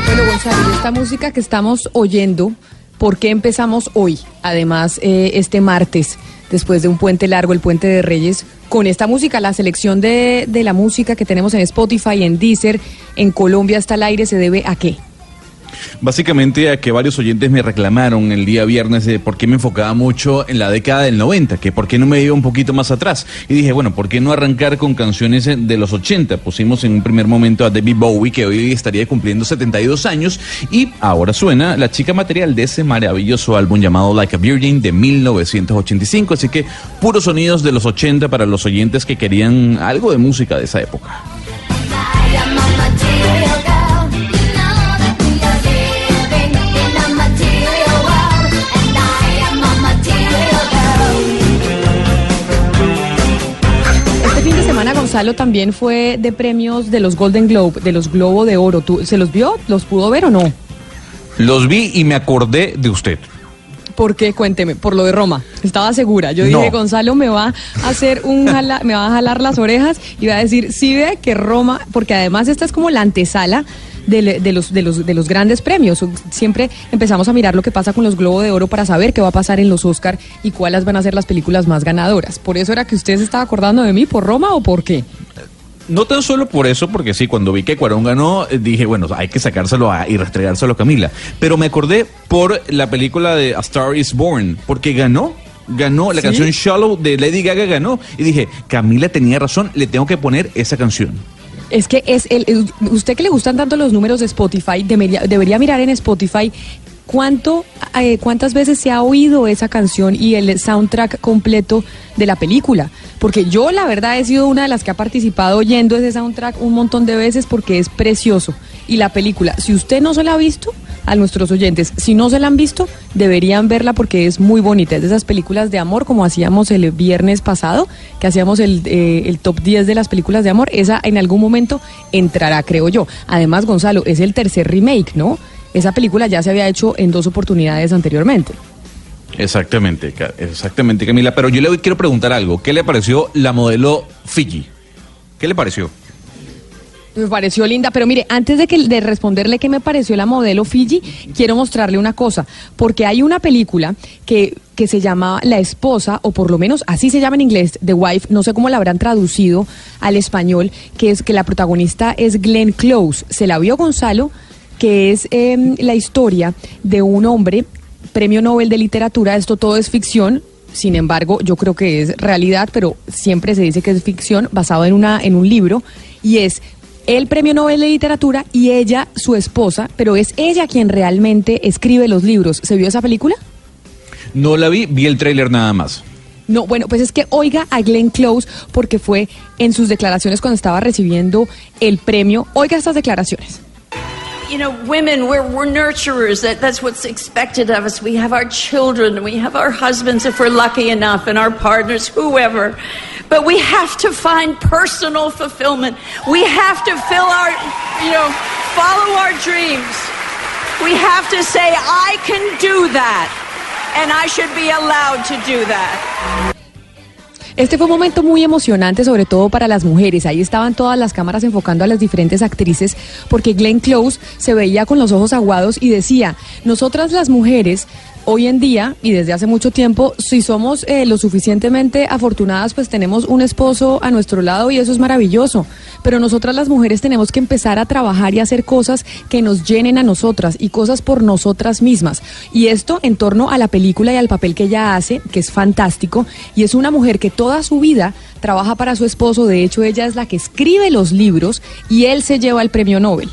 S4: Bueno, Gonzalo, esta música que estamos oyendo, ¿por qué empezamos hoy? Además, eh, este martes, después de un puente largo, el puente de Reyes, con esta música, la selección de, de la música que tenemos en Spotify, en Deezer, en Colombia hasta el aire, ¿se debe a qué?
S11: Básicamente a que varios oyentes me reclamaron el día viernes de por qué me enfocaba mucho en la década del 90, que por qué no me iba un poquito más atrás. Y dije, bueno, ¿por qué no arrancar con canciones de los 80? Pusimos en un primer momento a David Bowie, que hoy estaría cumpliendo 72 años, y ahora suena la chica material de ese maravilloso álbum llamado Like a Virgin de 1985. Así que puros sonidos de los 80 para los oyentes que querían algo de música de esa época.
S4: Gonzalo también fue de premios de los Golden Globe, de los Globo de Oro. ¿Tú, ¿Se los vio? ¿Los pudo ver o no?
S11: Los vi y me acordé de usted.
S4: ¿Por qué? Cuénteme, por lo de Roma. Estaba segura. Yo dije. Gonzalo me va a hacer un jala- me va a jalar las orejas y va a decir, sí ve que Roma, porque además esta es como la antesala de, de los, de, los, de los grandes premios. Siempre empezamos a mirar lo que pasa con los Globo de Oro para saber qué va a pasar en los Oscar y cuáles van a ser las películas más ganadoras. Por eso era que usted se estaba acordando de mí, por Roma o por qué.
S11: No tan solo por eso, porque sí, cuando vi que Cuarón ganó, eh, dije, bueno, hay que sacárselo a, y restregárselo a Camila. Pero me acordé por la película de A Star is Born, porque ganó. Ganó, la
S4: ¿Sí?
S11: canción Shallow de Lady Gaga ganó. Y dije, Camila tenía razón, le tengo que poner esa canción.
S4: Es que es el, usted que le gustan tanto los números de Spotify, debería, debería mirar en Spotify cuánto, eh, cuántas veces se ha oído esa canción y el soundtrack completo de la película. Porque yo la verdad he sido una de las que ha participado oyendo ese soundtrack un montón de veces porque es precioso. Y la película, si usted no se la ha visto, a nuestros oyentes, si no se la han visto, deberían verla porque es muy bonita. Es de esas películas de amor como hacíamos el viernes pasado, que hacíamos el, eh, el top 10 de las películas de amor. Esa en algún momento entrará, creo yo. Además, Gonzalo, es el tercer remake, ¿no? Esa película ya se había hecho en dos oportunidades anteriormente.
S11: Exactamente, exactamente, Camila. Pero yo le quiero preguntar algo. ¿Qué le pareció la modelo Fiji? ¿Qué le pareció?
S4: Me pareció linda, pero mire, antes de, que, de responderle qué me pareció la modelo Fiji, quiero mostrarle una cosa, porque hay una película que, que se llama La Esposa, o por lo menos así se llama en inglés, The Wife, no sé cómo la habrán traducido al español, que es que la protagonista es Glenn Close. ¿Se la vio Gonzalo? Que es em, la historia de un hombre, premio Nobel de literatura, esto todo es ficción, sin embargo, yo creo que es realidad, pero siempre se dice que es ficción, basado en, una, en un libro, y es el premio Nobel de literatura y ella, su esposa, pero es ella quien realmente escribe los libros. ¿Se vio esa película?
S11: No la vi, vi el tráiler nada más.
S4: No, bueno, pues es que oiga a Glenn Close porque fue en sus declaraciones cuando estaba recibiendo el premio. Oiga estas declaraciones.
S12: You know, women, we're, we're nurturers. That, that's what's expected of us. We have our children, we have our husbands if we're lucky enough, and our partners, whoever. But we have to find personal fulfillment. We have to fill our, you know, follow our dreams. We have to say, I can do that, and I should be allowed to do that.
S4: Este fue un momento muy emocionante, sobre todo para las mujeres. Ahí estaban todas las cámaras enfocando a las diferentes actrices, porque Glenn Close se veía con los ojos aguados y decía, nosotras las mujeres, hoy en día y desde hace mucho tiempo, si somos eh, lo suficientemente afortunadas, pues tenemos un esposo a nuestro lado y eso es maravilloso. Pero nosotras las mujeres tenemos que empezar a trabajar y hacer cosas que nos llenen a nosotras y cosas por nosotras mismas. Y esto en torno a la película y al papel que ella hace, que es fantástico, y es una mujer que toda su vida trabaja para su esposo, de hecho ella es la que escribe los libros y él se lleva el premio Nobel.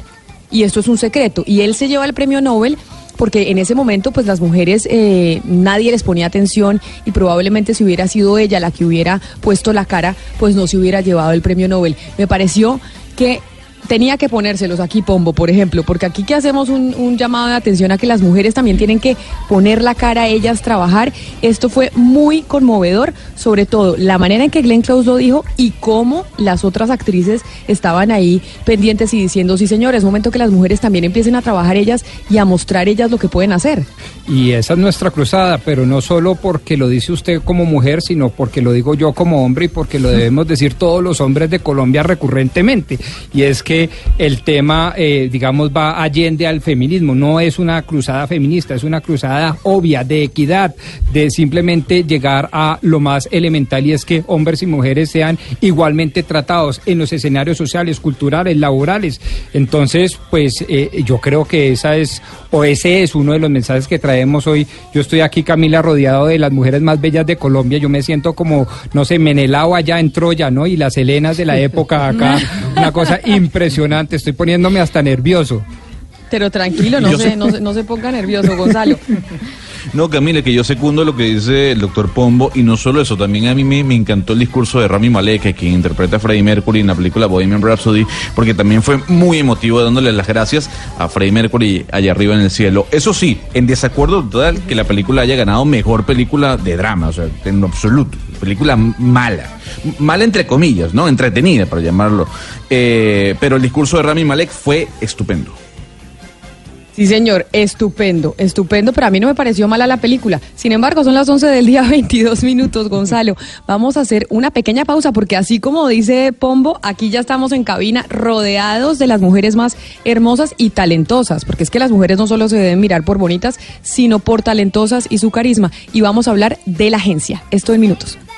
S4: Y esto es un secreto, y él se lleva el premio Nobel porque en ese momento pues las mujeres eh, nadie les ponía atención y probablemente si hubiera sido ella la que hubiera puesto la cara pues no se hubiera llevado el premio Nobel. Me pareció que tenía que ponérselos aquí, Pombo, por ejemplo, porque aquí que hacemos un, llamado de atención a que las mujeres también tienen que poner la cara a ellas, trabajar. Esto fue muy conmovedor, sobre todo la manera en que Glenn Close lo dijo y cómo las otras actrices estaban ahí pendientes y diciendo, sí señor, es momento que las mujeres también empiecen a trabajar ellas y a mostrar ellas lo que pueden hacer.
S5: Y esa es nuestra cruzada, pero no solo porque lo dice usted como mujer, sino porque lo digo yo como hombre y porque lo debemos decir todos los hombres de Colombia recurrentemente. Y es que el tema, eh, digamos, va allende al feminismo. No es una cruzada feminista, es una cruzada obvia de equidad, de simplemente llegar a lo más elemental y es que hombres y mujeres sean igualmente tratados en los escenarios sociales, culturales, laborales. Entonces, pues eh, yo creo que esa es, o ese es uno de los mensajes que traemos hoy. Yo estoy aquí, Camila, rodeado de las mujeres más bellas de Colombia. Yo me siento como, no sé, Menelao allá en Troya, ¿no? Y las Helenas de la [laughs] época acá, una cosa impresionante estoy poniéndome hasta nervioso.
S4: Pero tranquilo, no, se, no, no se ponga nervioso, Gonzalo.
S11: No, Camila, que yo secundo lo que dice el doctor Pombo, y no solo eso, también a mí me, me, encantó el discurso de Rami Malek, quien interpreta a Freddie Mercury en la película Bohemian Rhapsody, porque también fue muy emotivo dándole las gracias a Freddie Mercury allá arriba en el cielo. Eso sí, en desacuerdo total que la película haya ganado mejor película de drama, o sea, en absoluto, película mala. Mala entre comillas, ¿no? Entretenida, para llamarlo. Eh, pero el discurso de Rami Malek fue estupendo.
S4: Sí, señor, estupendo, estupendo, pero a mí no me pareció mala la película. Sin embargo, son las 11 del día, [laughs] 22 minutos, Gonzalo. Vamos a hacer una pequeña pausa porque así como dice Pombo, aquí ya estamos en cabina rodeados de las mujeres más hermosas y talentosas, porque es que las mujeres no solo se deben mirar por bonitas, sino por talentosas y su carisma. Y vamos a hablar de la agencia. Esto en minutos.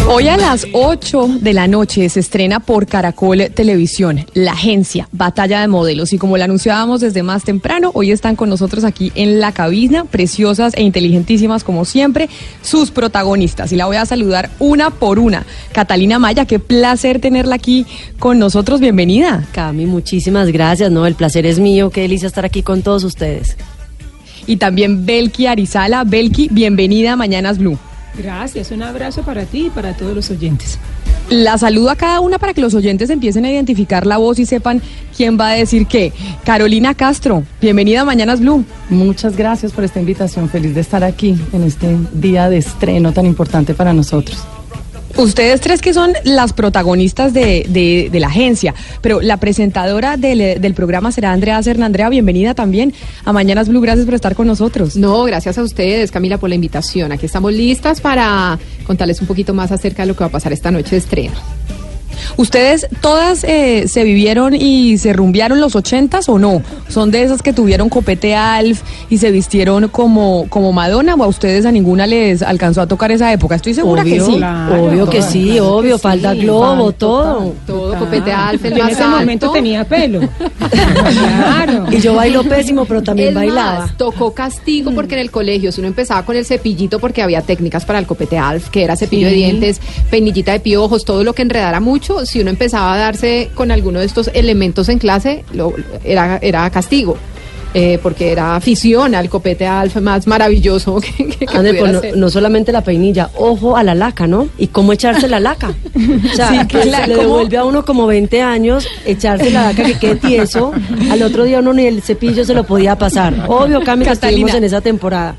S4: Hoy a las 8 de la noche se estrena por Caracol Televisión, la agencia Batalla de Modelos. Y como lo anunciábamos desde más temprano, hoy están con nosotros aquí en la cabina, preciosas e inteligentísimas como siempre, sus protagonistas. Y la voy a saludar una por una. Catalina Maya, qué placer tenerla aquí con nosotros. Bienvenida.
S13: Cami, muchísimas gracias. No, el placer es mío. Qué delicia estar aquí con todos ustedes.
S4: Y también Belki Arizala. Belki, bienvenida a Mañanas Blue.
S14: Gracias, un abrazo para ti y para todos los oyentes.
S4: La saludo a cada una para que los oyentes empiecen a identificar la voz y sepan quién va a decir qué. Carolina Castro, bienvenida a Mañanas Blue.
S15: Muchas gracias por esta invitación, feliz de estar aquí en este día de estreno tan importante para nosotros.
S4: Ustedes tres que son las protagonistas de, de, la agencia, pero la presentadora del, del, programa será Andrea Serna. Andrea, bienvenida también a Mañanas Blue. Gracias por estar con nosotros.
S10: No, gracias a ustedes, Camila, por la invitación. Aquí estamos listas para contarles un poquito más acerca de lo que va a pasar esta noche de estreno.
S4: ¿Ustedes todas eh, se vivieron y se rumbearon los ochentas o no? ¿Son de esas que tuvieron copete Alf y se vistieron como, como Madonna o a ustedes a ninguna les alcanzó a tocar esa época? Estoy segura
S13: obvio,
S4: que sí.
S13: Claro, obvio que sí,
S10: claro
S13: obvio,
S10: que
S13: falda
S10: sí,
S13: globo, todo.
S10: Todo copete Alf, el
S14: Yo en
S10: más
S14: ese
S10: alto.
S14: momento tenía pelo. [laughs] claro.
S13: Y yo bailo pésimo, pero también bailaba.
S10: más, tocó castigo porque en el colegio, si uno empezaba con el cepillito, porque había técnicas para el copete Alf, que era cepillo
S14: Sí.
S10: de dientes, peinillita de piojos, todo lo que enredara mucho, si uno empezaba a darse con alguno de estos elementos en clase, lo, era, era castigo. eh, porque era afición al copete Alf más maravilloso [laughs] que, que, que
S13: Ande, pues no, no solamente la peinilla, ojo a la laca, ¿no? ¿Y cómo echarse la laca? O sea,
S4: Sí,
S13: que
S4: claro,
S13: le devuelve a uno como 20 años echarse la laca que quede tieso. Al otro día uno ni el cepillo se lo podía pasar. Obvio, Cami, que estuvimos en esa temporada.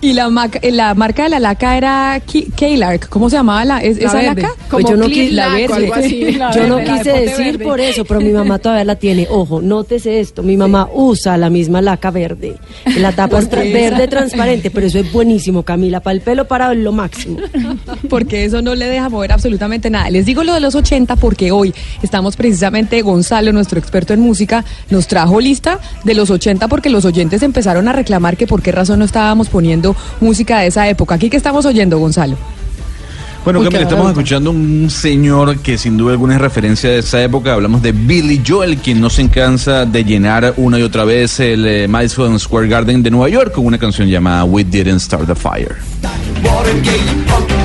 S4: Y la, maca- la marca de la laca era Keylark. ¿Cómo se llamaba la, es-
S14: La
S4: esa
S14: verde.
S4: laca?
S13: Pues yo no
S4: verde.
S10: así.
S14: La
S13: Yo
S14: verde,
S13: quise decir
S14: verde.
S13: por eso, pero mi mamá todavía la tiene. Ojo, nótese esto, mi mamá usa la misma laca verde. La tapa [laughs] es verde transparente, pero eso es buenísimo, Camila. Para el pelo parado es lo máximo. [laughs]
S4: porque eso no le deja mover absolutamente nada. Les digo lo de los 80 porque hoy estamos precisamente, Gonzalo, nuestro experto en música, nos trajo lista de los 80 porque los oyentes empezaron a reclamar que por qué razón no estábamos poniendo música de esa época. Aquí que estamos oyendo, Gonzalo.
S11: Bueno,
S13: Uy,
S11: Camila,
S13: qué
S11: estamos escuchando un señor que sin duda alguna es referencia de esa época. Hablamos de Billy Joel, quien no se cansa de llenar una y otra vez el eh, Madison Square Garden de Nueva York con una canción llamada We Didn't Start the Fire.
S16: Watergate, punk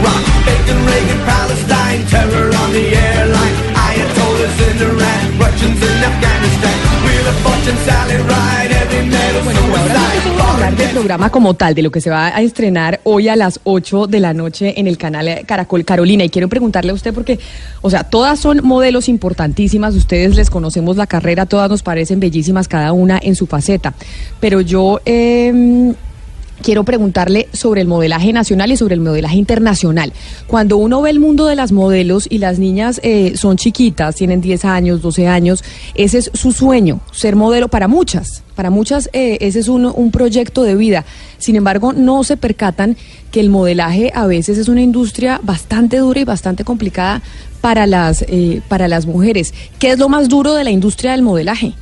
S4: hablar del programa como tal, de lo que se va a estrenar hoy a las 8 de la noche en el canal Caracol Carolina. Y quiero preguntarle a usted porque, o sea, todas son modelos importantísimas, ustedes les conocemos la carrera, todas nos parecen bellísimas cada una en su faceta. Pero yo... Eh, quiero preguntarle sobre el modelaje nacional y sobre el modelaje internacional. Cuando uno ve el mundo de las modelos y las niñas eh, son chiquitas, tienen 10 años, 12 años, ese es su sueño, ser modelo para muchas. Para muchas eh, ese es un, un proyecto de vida. Sin embargo, no se percatan que el modelaje a veces es una industria bastante dura y bastante complicada para las, eh, para las mujeres. ¿Qué es lo más duro de la industria del modelaje?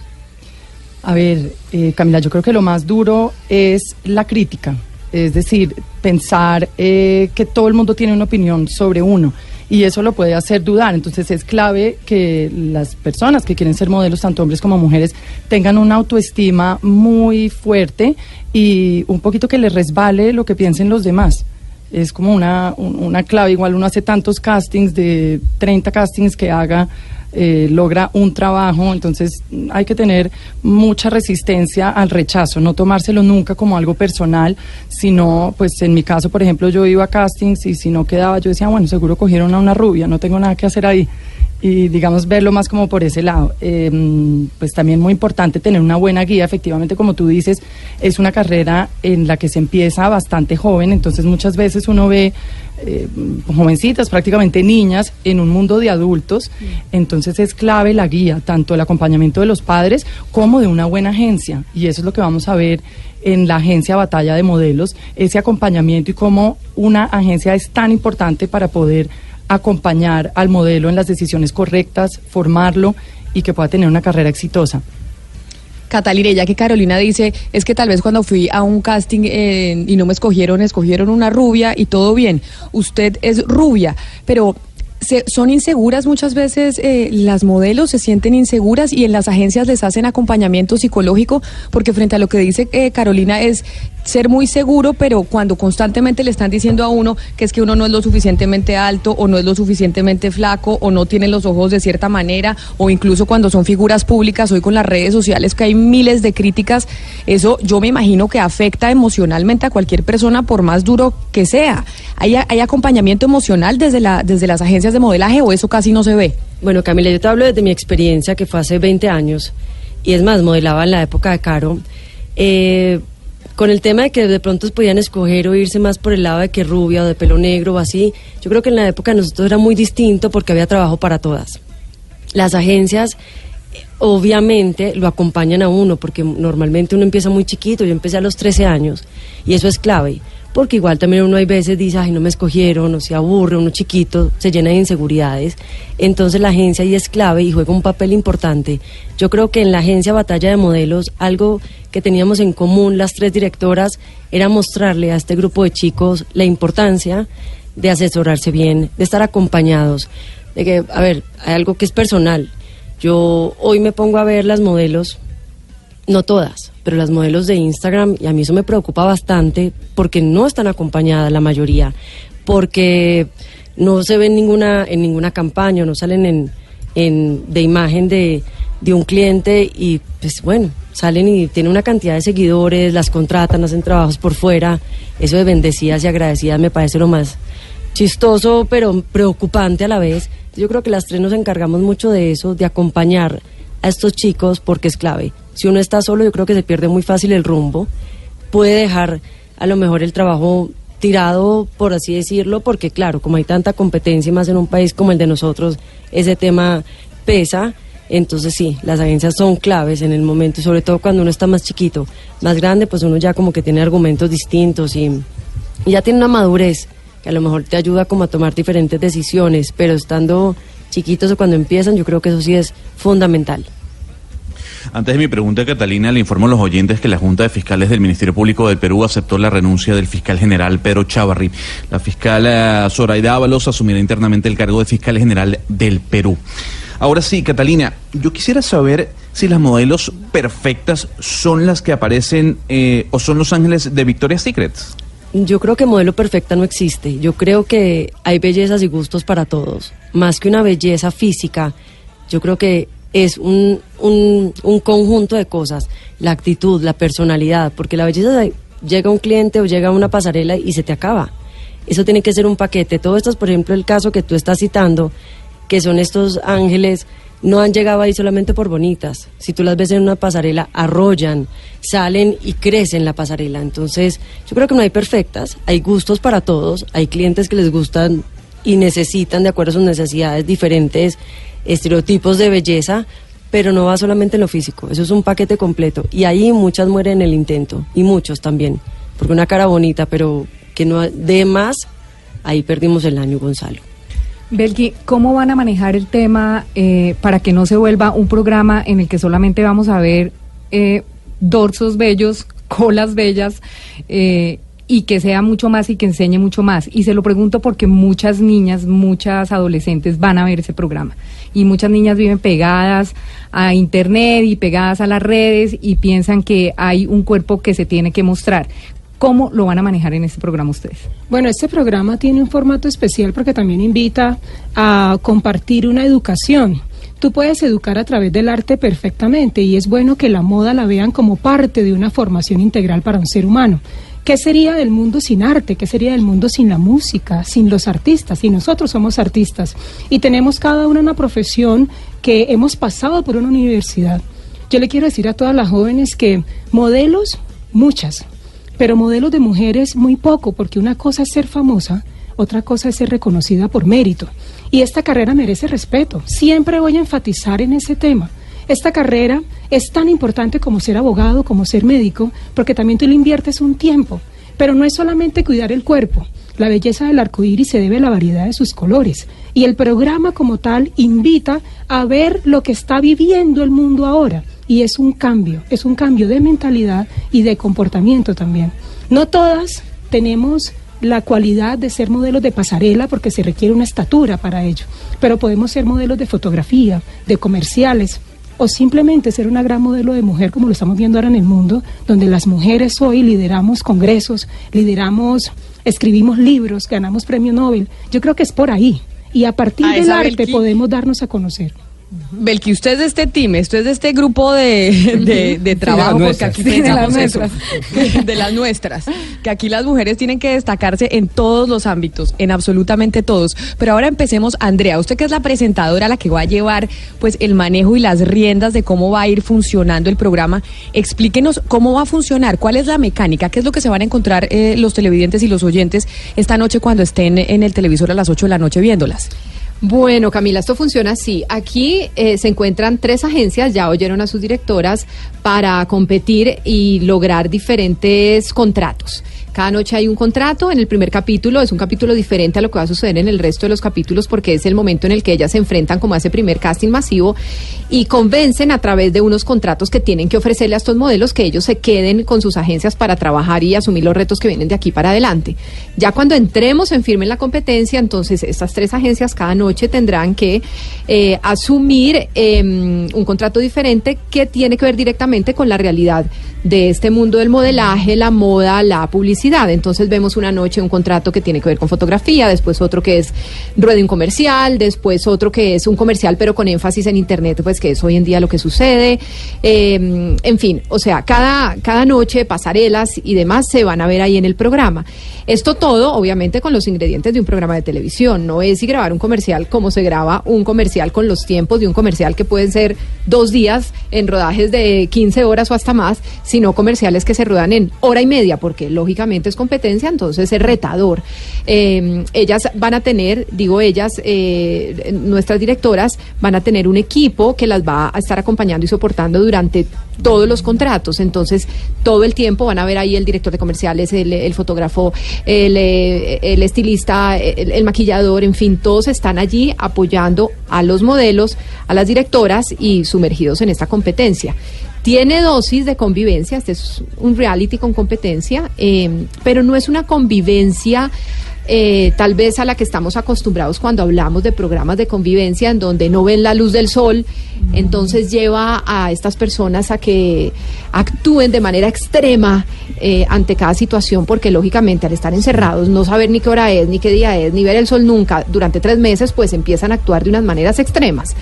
S15: A ver, eh, Camila, yo creo que lo más duro es la crítica, es decir, pensar eh, que todo el mundo tiene una opinión sobre uno y eso lo puede hacer dudar. Entonces es clave que las personas que quieren ser modelos, tanto hombres como mujeres, tengan una autoestima muy fuerte y un poquito que les resbale lo que piensen los demás. Es como una, un- una clave, igual uno hace tantos castings, de 30 castings que haga, eh, logra un trabajo, entonces hay que tener mucha resistencia al rechazo, no tomárselo nunca como algo personal, sino, pues en mi caso, por ejemplo, yo iba a castings y si no quedaba, yo decía, bueno, seguro cogieron a una rubia, no tengo nada que hacer ahí. Y digamos, verlo más como por ese lado. Eh, pues también muy importante tener una buena guía, efectivamente, como tú dices, es una carrera en la que se empieza bastante joven, entonces muchas veces uno ve eh, jovencitas, prácticamente niñas, en un mundo de adultos. Entonces es clave la guía, tanto el acompañamiento de los padres como de una buena agencia. Y eso es lo que vamos a ver en la agencia Batalla de Modelos, ese acompañamiento y cómo una agencia es tan importante para poder acompañar al modelo en las decisiones correctas, formarlo y que pueda tener una carrera exitosa.
S4: Catalina, ya que Carolina dice, es que tal vez cuando fui a un casting eh, y no me escogieron, escogieron una rubia y todo bien. Usted es rubia, pero se- son inseguras muchas veces eh, las modelos, se sienten inseguras y en las agencias les hacen acompañamiento psicológico, porque frente a lo que dice eh, Carolina es ser muy seguro, pero cuando constantemente le están diciendo a uno que es que uno no es lo suficientemente alto o no es lo suficientemente flaco o no tiene los ojos de cierta manera o incluso cuando son figuras públicas hoy con las redes sociales que hay miles de críticas, eso yo me imagino que afecta emocionalmente a cualquier persona por más duro que sea. ¿Hay, acompañamiento emocional desde las agencias de modelaje o eso casi no se ve?
S13: Bueno, Camila, yo te hablo desde mi experiencia, que fue hace 20 años, y es más, modelaba en la época de Caro. Eh, con el tema de que de pronto podían escoger o irse más por el lado de que rubia o de pelo negro o así, yo creo que en la época de nosotros era muy distinto porque había trabajo para todas. Las agencias eh, obviamente lo acompañan a uno porque normalmente uno empieza muy chiquito, yo empecé a los 13 años y eso es clave. Porque igual también uno hay veces dice, ay, no me escogieron, o se aburre, uno chiquito, se llena de inseguridades. Entonces la agencia ahí es clave y juega un papel importante. Yo creo que en la agencia Batalla de Modelos, algo que teníamos en común las tres directoras era mostrarle a este grupo de chicos la importancia de asesorarse bien, de estar acompañados. De que, a ver, hay algo que es personal. Yo hoy me pongo a ver las modelos no todas, pero las modelos de Instagram, y a mí eso me preocupa bastante porque no están acompañadas la mayoría, porque no se ven ninguna, en ninguna campaña, no salen en, en- de imagen de, de un cliente y pues bueno, salen y tienen una cantidad de seguidores, las contratan, hacen trabajos por fuera, eso de bendecidas y agradecidas me parece lo más chistoso, pero preocupante a la vez. Yo creo que las tres nos encargamos mucho de eso, de acompañar a estos chicos porque es clave. Si uno está solo, yo creo que se pierde muy fácil el rumbo. Puede dejar a lo mejor el trabajo tirado, por así decirlo, porque claro, como hay tanta competencia más en un país como el de nosotros, ese tema pesa. Entonces sí, las agencias son claves en el momento, sobre todo cuando uno está más chiquito, más grande, pues uno ya como que tiene argumentos distintos y, y ya tiene una madurez que a lo mejor te ayuda como a tomar diferentes decisiones, pero estando chiquitos o cuando empiezan, yo creo que eso sí es fundamental.
S11: Antes de mi pregunta, Catalina, le informo a los oyentes que la Junta de Fiscales del Ministerio Público del Perú aceptó la renuncia del fiscal general Pedro Chavarri. La fiscal eh, Zoraida Ábalos asumirá internamente el cargo de fiscal general del Perú. Ahora sí, Catalina, yo quisiera saber si las modelos perfectas son las que aparecen eh, o son los ángeles de Victoria's Secret.
S13: Yo creo que modelo perfecta no existe. Yo creo que hay bellezas y gustos para todos. Más que una belleza física, yo creo que es un, un, un conjunto de cosas. La actitud, la personalidad, porque la belleza llega un cliente o llega a una pasarela y se te acaba. Eso tiene que ser un paquete. Todo esto es, por ejemplo, el caso que tú estás citando, que son estos ángeles, no han llegado ahí solamente por bonitas. Si tú las ves en una pasarela, arrollan, salen y crecen la pasarela. Entonces, yo creo que no hay perfectas, hay gustos para todos, hay clientes que les gustan y necesitan, de acuerdo a sus necesidades, diferentes estereotipos de belleza, pero no va solamente en lo físico, eso es un paquete completo. Y ahí muchas mueren en el intento, y muchos también, porque una cara bonita, pero que no dé más, ahí perdimos el año, Gonzalo.
S10: Belki, ¿cómo van a manejar el tema eh, para que no se vuelva un programa en el que solamente vamos a ver eh, dorsos bellos, [laughs] colas bellas eh, y que sea mucho más y que enseñe mucho más? Y se lo pregunto porque muchas niñas, muchas adolescentes van a ver ese programa y muchas niñas viven pegadas a internet y pegadas a las redes y piensan que hay un cuerpo que se tiene que mostrar. ¿Cómo lo van a manejar en este programa ustedes?
S14: Bueno, este programa tiene un formato especial porque también invita a compartir una educación. Tú puedes educar a través del arte perfectamente y es bueno que la moda la vean como parte de una formación integral para un ser humano. ¿Qué sería del mundo sin arte? ¿Qué sería del mundo sin la música, sin los artistas? Y nosotros somos artistas y tenemos cada uno una profesión que hemos pasado por una universidad. Yo le quiero decir a todas las jóvenes que modelos, muchas, pero modelos de mujeres muy poco, porque una cosa es ser famosa, otra cosa es ser reconocida por mérito. Y esta carrera merece respeto. Siempre voy a enfatizar en ese tema. Esta carrera es tan importante como ser abogado, como ser médico, porque también tú le inviertes un tiempo. Pero no es solamente cuidar el cuerpo. La belleza del arco iris se debe a la variedad de sus colores. Y el programa como tal invita a ver lo que está viviendo el mundo ahora. Y es un cambio, es un cambio de mentalidad y de comportamiento también. No todas tenemos la cualidad de ser modelos de pasarela porque se requiere una estatura para ello, pero podemos ser modelos de fotografía, de comerciales o simplemente ser una gran modelo de mujer como lo estamos viendo ahora en el mundo, donde las mujeres hoy lideramos congresos, lideramos, escribimos libros, ganamos premio Nobel. Yo creo que es por ahí. Y a partir
S4: A
S14: del arte podemos darnos a conocer.
S4: Belki, usted es de este team, usted es de este grupo de, de, de trabajo, porque
S5: nuestras.
S4: aquí
S5: Sí, de las
S4: eso, [laughs] de las nuestras, que aquí las mujeres tienen que destacarse en todos los ámbitos, en absolutamente todos. Pero ahora empecemos, Andrea, usted que es la presentadora, la que va a llevar pues el manejo y las riendas de cómo va a ir funcionando el programa, explíquenos cómo va a funcionar, cuál es la mecánica, qué es lo que se van a encontrar eh, los televidentes y los oyentes esta noche cuando estén en el televisor a las 8 de la noche viéndolas.
S17: Bueno, Camila, esto funciona así. Aquí eh, se encuentran tres agencias, ya oyeron a sus directoras, para competir y lograr diferentes contratos. Cada noche hay un contrato. En el primer capítulo es un capítulo diferente a lo que va a suceder en el resto de los capítulos porque es el momento en el que ellas se enfrentan como a ese primer casting masivo y convencen a través de unos contratos que tienen que ofrecerle a estos modelos que ellos se queden con sus agencias para trabajar y asumir los retos que vienen de aquí para adelante. Ya cuando entremos en firme en la competencia, entonces estas tres agencias cada noche tendrán que eh, asumir eh, un contrato diferente que tiene que ver directamente con la realidad de este mundo del modelaje, la moda, la publicidad. Entonces vemos una noche un contrato que tiene que ver con fotografía, después otro que es rueda un comercial, después otro que es un comercial pero con énfasis en internet, pues que es hoy en día lo que sucede. Eh, en fin, o sea, cada, cada noche pasarelas y demás se van a ver ahí en el programa. Esto todo, obviamente, con los ingredientes de un programa de televisión. No es y grabar un comercial como se graba un comercial con los tiempos de un comercial que pueden ser dos días en rodajes de 15 horas o hasta más, sino comerciales que se ruedan en hora y media, porque lógicamente es competencia, entonces es retador. Eh, ellas van a tener, digo ellas, eh, nuestras directoras van a tener un equipo que las va a estar acompañando y soportando durante todos los contratos. Entonces, todo el tiempo van a ver ahí el director de comerciales, el, fotógrafo, el, eh, estilista, el maquillador, en fin, todos están allí apoyando a los modelos, a las directoras y sumergidos en esta competencia. Tiene dosis de convivencia, este es un reality con competencia, eh, pero no es una convivencia eh, tal vez a la que estamos acostumbrados cuando hablamos de programas de convivencia en donde no ven la luz del sol Entonces lleva a estas personas a que actúen de manera extrema eh, ante cada situación, porque lógicamente al estar encerrados, no saber ni qué hora es, ni qué día es, ni ver el sol nunca, durante tres meses, pues empiezan a actuar de unas maneras extremas.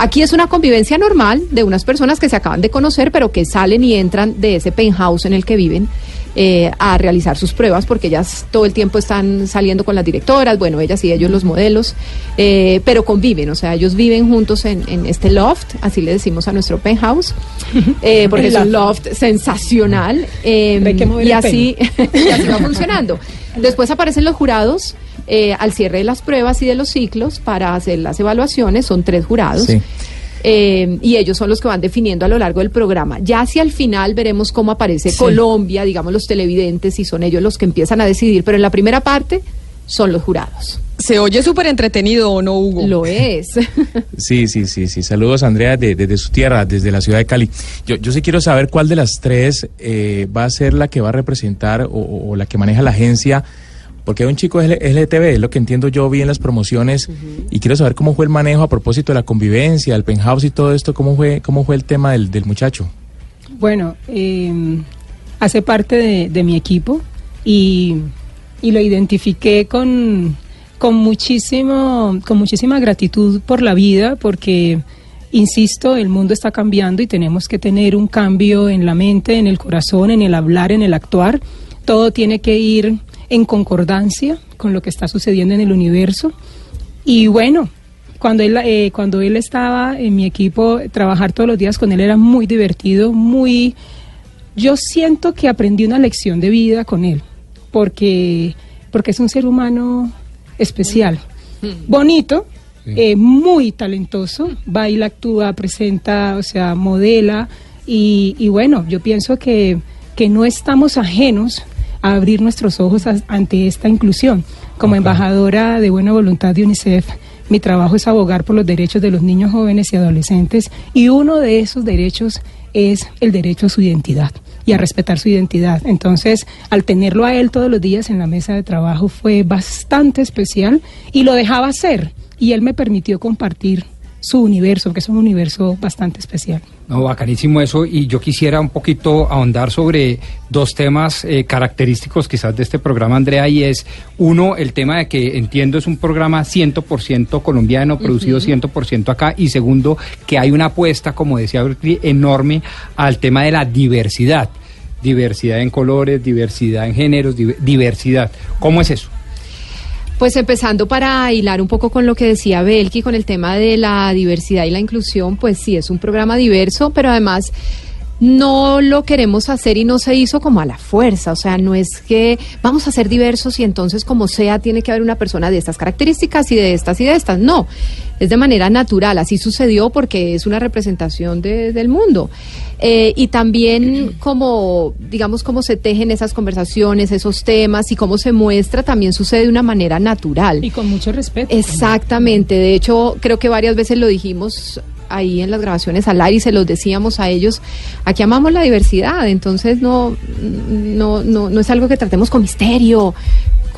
S17: Aquí es una convivencia normal de unas personas que se acaban de conocer, pero que salen y entran de ese penthouse en el que viven eh, a realizar sus pruebas, porque ellas todo el tiempo están saliendo con las directoras, bueno, ellas y ellos los modelos, eh, pero conviven, o sea, ellos viven juntos en, en este loft, así le decimos a nuestro penthouse, [laughs] eh, porque es un loft sensacional,
S14: mover
S17: y así, [laughs] y así va funcionando. Después aparecen los jurados eh, al cierre de las pruebas y de los ciclos para hacer las evaluaciones, son tres jurados.
S9: Sí.
S17: Eh, y ellos son los que van definiendo a lo largo del programa. Ya hacia el final veremos cómo aparece Colombia, digamos los televidentes, y son ellos los que empiezan a decidir, pero en la primera parte son los jurados.
S4: Se oye súper entretenido, ¿o no, Hugo?
S17: Lo es. [laughs]
S9: Sí, sí, sí, sí. Saludos, Andrea, de- desde su tierra, desde la ciudad de Cali. Yo, yo sí quiero saber cuál de las tres eh, va a ser la que va a representar o- o la que maneja la agencia, porque un chico es LTV, es lo que entiendo yo vi en las promociones, y quiero saber cómo fue el manejo a propósito de la convivencia, el penthouse y todo esto, cómo fue, cómo fue el tema del, del muchacho.
S14: Bueno, eh, hace parte de, de mi equipo y, y lo identifiqué con, con, muchísimo, con muchísima gratitud por la vida, porque, insisto, el mundo está cambiando y tenemos que tener un cambio en la mente, en el corazón, en el hablar, en el actuar. Todo tiene que ir en concordancia con lo que está sucediendo en el universo. Y bueno, cuando él, eh, cuando él estaba en mi equipo, trabajar todos los días con él era muy divertido, muy... Yo siento que aprendí una lección de vida con él, porque, porque es un ser humano especial, bonito, eh, muy talentoso, baila, actúa, presenta, o sea, modela, y, y bueno, yo pienso que, que no estamos ajenos a abrir nuestros ojos a- ante esta inclusión. Como embajadora de buena voluntad de UNICEF, mi trabajo es abogar por los derechos de los niños, jóvenes y adolescentes y uno de esos derechos es el derecho a su identidad y a respetar su identidad. Entonces, al tenerlo a él todos los días en la mesa de trabajo fue bastante especial y lo dejaba hacer y él me permitió compartir su universo, que es un universo bastante especial.
S5: No, bacanísimo eso. Y yo quisiera un poquito ahondar sobre dos temas eh, característicos quizás de este programa, Andrea, y es uno, el tema de que entiendo es un programa 100% colombiano, producido 100% acá, y segundo, que hay una apuesta, como decía enorme al tema de la diversidad. Diversidad en colores, diversidad en géneros, div- diversidad. ¿Cómo es eso?
S17: Pues empezando para hilar un poco con lo que decía Belki con el tema de la diversidad y la inclusión, pues sí, es un programa diverso, pero además no lo queremos hacer y no se hizo como a la fuerza, o sea, no es que vamos a ser diversos y entonces como sea tiene que haber una persona de estas características y de estas y de estas, no, es de manera natural, así sucedió porque es una representación de- del mundo. Eh, y también como, digamos, cómo se tejen esas conversaciones, esos temas y cómo se muestra también sucede de una manera natural.
S14: Y con mucho respeto.
S17: Exactamente, de hecho creo que varias veces lo dijimos ahí en las grabaciones al aire y se los decíamos a ellos, aquí amamos la diversidad, entonces no, no, no, no es algo que tratemos con misterio,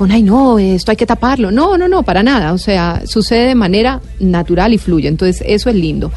S17: con ay no, esto hay que taparlo, no, no, no, para nada, o sea, sucede de manera natural y fluye, entonces eso es lindo.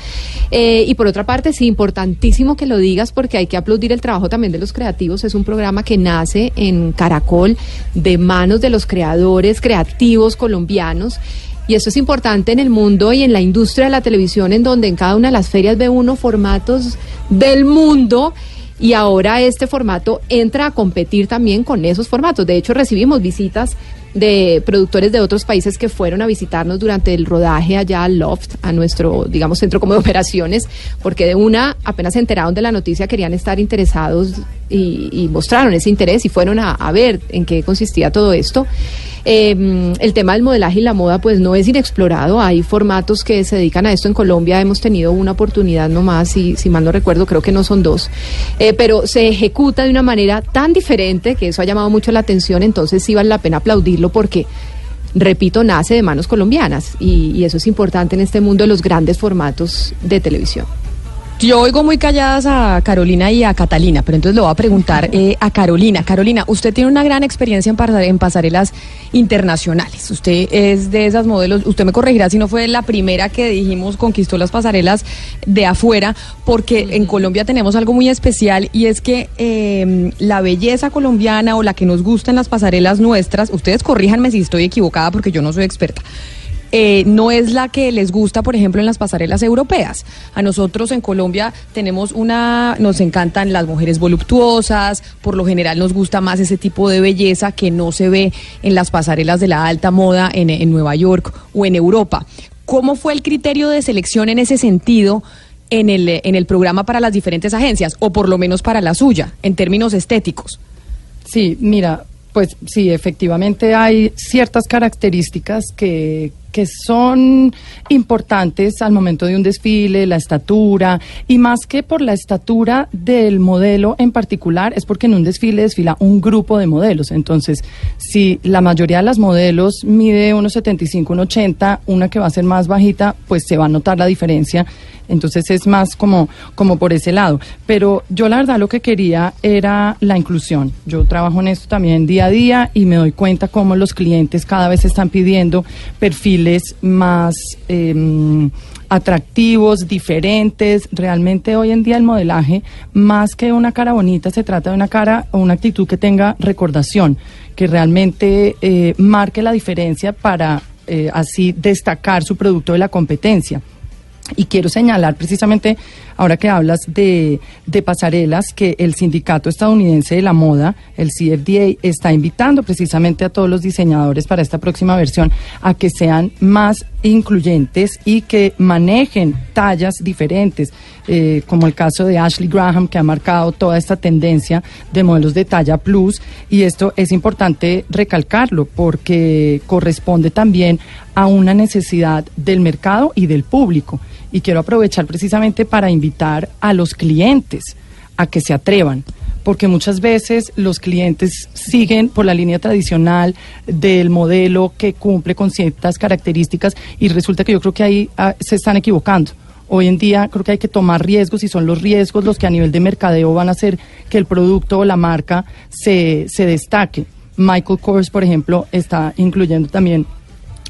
S17: Eh, y por otra parte, sí, importantísimo que lo digas porque hay que aplaudir el trabajo también de los creativos, es un programa que nace en Caracol de manos de los creadores creativos colombianos. Y eso es importante en el mundo y en la industria de la televisión, en donde en cada una de las ferias ve uno formatos del mundo y ahora este formato entra a competir también con esos formatos. De hecho, recibimos visitas de productores de otros países que fueron a visitarnos durante el rodaje allá al Loft, a nuestro, digamos, centro como de operaciones, porque de una, apenas se enteraron de la noticia, querían estar interesados y, y mostraron ese interés y fueron a, a ver en qué consistía todo esto. Eh, el tema del modelaje y la moda pues no es inexplorado, hay formatos que se dedican a esto en Colombia, hemos tenido una oportunidad nomás y si mal no recuerdo creo que no son dos, Eh, pero se ejecuta de una manera tan diferente que eso ha llamado mucho la atención, entonces sí vale la pena aplaudirlo porque repito, nace de manos colombianas. Y, y eso es importante en este mundo de los grandes formatos de televisión.
S4: Yo oigo muy calladas a Carolina y a Catalina, pero entonces le voy a preguntar eh, a Carolina. Carolina, usted tiene una gran experiencia en, en pasarelas internacionales. Usted es de esas modelos, usted me corregirá si no fue la primera que dijimos conquistó las pasarelas de afuera, porque en Colombia tenemos algo muy especial y es que eh, la belleza colombiana o la que nos gusta en las pasarelas nuestras, ustedes corríjanme si estoy equivocada porque yo no soy experta eh, no es la que les gusta, por ejemplo, en las pasarelas europeas. A nosotros en Colombia tenemos una, nos encantan las mujeres voluptuosas, por lo general nos gusta más ese tipo de belleza que no se ve en las pasarelas de la alta moda en, en Nueva York o en Europa. ¿Cómo fue el criterio de selección en ese sentido? En el, en el programa para las diferentes agencias, o por lo menos para la suya, en términos estéticos.
S15: Sí, mira, pues sí, efectivamente hay ciertas características que, que son importantes al momento de un desfile, la estatura, y más que por la estatura del modelo en particular, es porque en un desfile desfila un grupo de modelos. Entonces, si la mayoría de las modelos mide unos 75, 1,80, una que va a ser más bajita, pues se va a notar la diferencia. Entonces es más como, como por ese lado. Pero yo la verdad lo que quería era la inclusión. Yo trabajo en esto también día a día y me doy cuenta cómo los clientes cada vez están pidiendo perfiles más em, atractivos, diferentes. Realmente hoy en día el modelaje, más que una cara bonita, se trata de una cara o una actitud que tenga recordación, que realmente eh, marque la diferencia para eh, así destacar su producto de la competencia. Y quiero señalar precisamente, ahora que hablas de, de, pasarelas, que el Sindicato Estadounidense de la Moda, el CFDA, está invitando precisamente a todos los diseñadores para esta próxima versión a que sean más incluyentes y que manejen tallas diferentes, eh, como el caso de Ashley Graham, que ha marcado toda esta tendencia de modelos de talla plus. Y esto es importante recalcarlo porque corresponde también a una necesidad del mercado y del público. Y quiero aprovechar precisamente para invitar a los clientes a que se atrevan, porque muchas veces los clientes siguen por la línea tradicional del modelo que cumple con ciertas características y resulta que yo creo que ahí ah, se están equivocando. Hoy en día creo que hay que tomar riesgos y son los riesgos los que a nivel de mercadeo van a hacer que el producto o la marca se, se destaque. Michael Kors, por ejemplo, está incluyendo también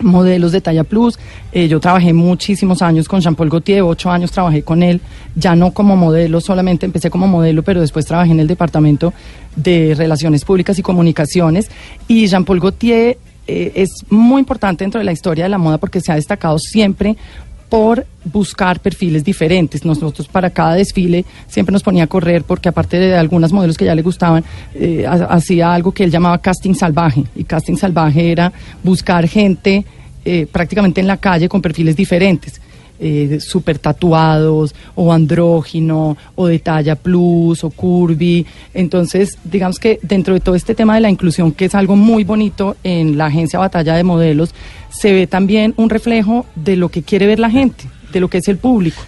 S15: modelos de talla plus. Eh, yo trabajé muchísimos años con Jean-Paul Gaultier, ocho años trabajé con él, ya no como modelo, solamente empecé como modelo, pero después trabajé en el departamento de Relaciones Públicas y Comunicaciones. Y Jean-Paul Gaultier eh, es muy importante dentro de la historia de la moda porque se ha destacado siempre por buscar perfiles diferentes. Nosotros para cada desfile siempre nos ponía a correr porque aparte de algunas modelos que ya le gustaban, eh, hacía algo que él llamaba casting salvaje. Y casting salvaje era buscar gente eh, prácticamente en la calle con perfiles diferentes. Eh, super tatuados o andrógino o de talla plus o curvy. Entonces, digamos que dentro de todo este tema de la inclusión, que es algo muy bonito en la agencia Batalla de Modelos, se ve también un reflejo de lo que quiere ver la gente, de lo que es el público.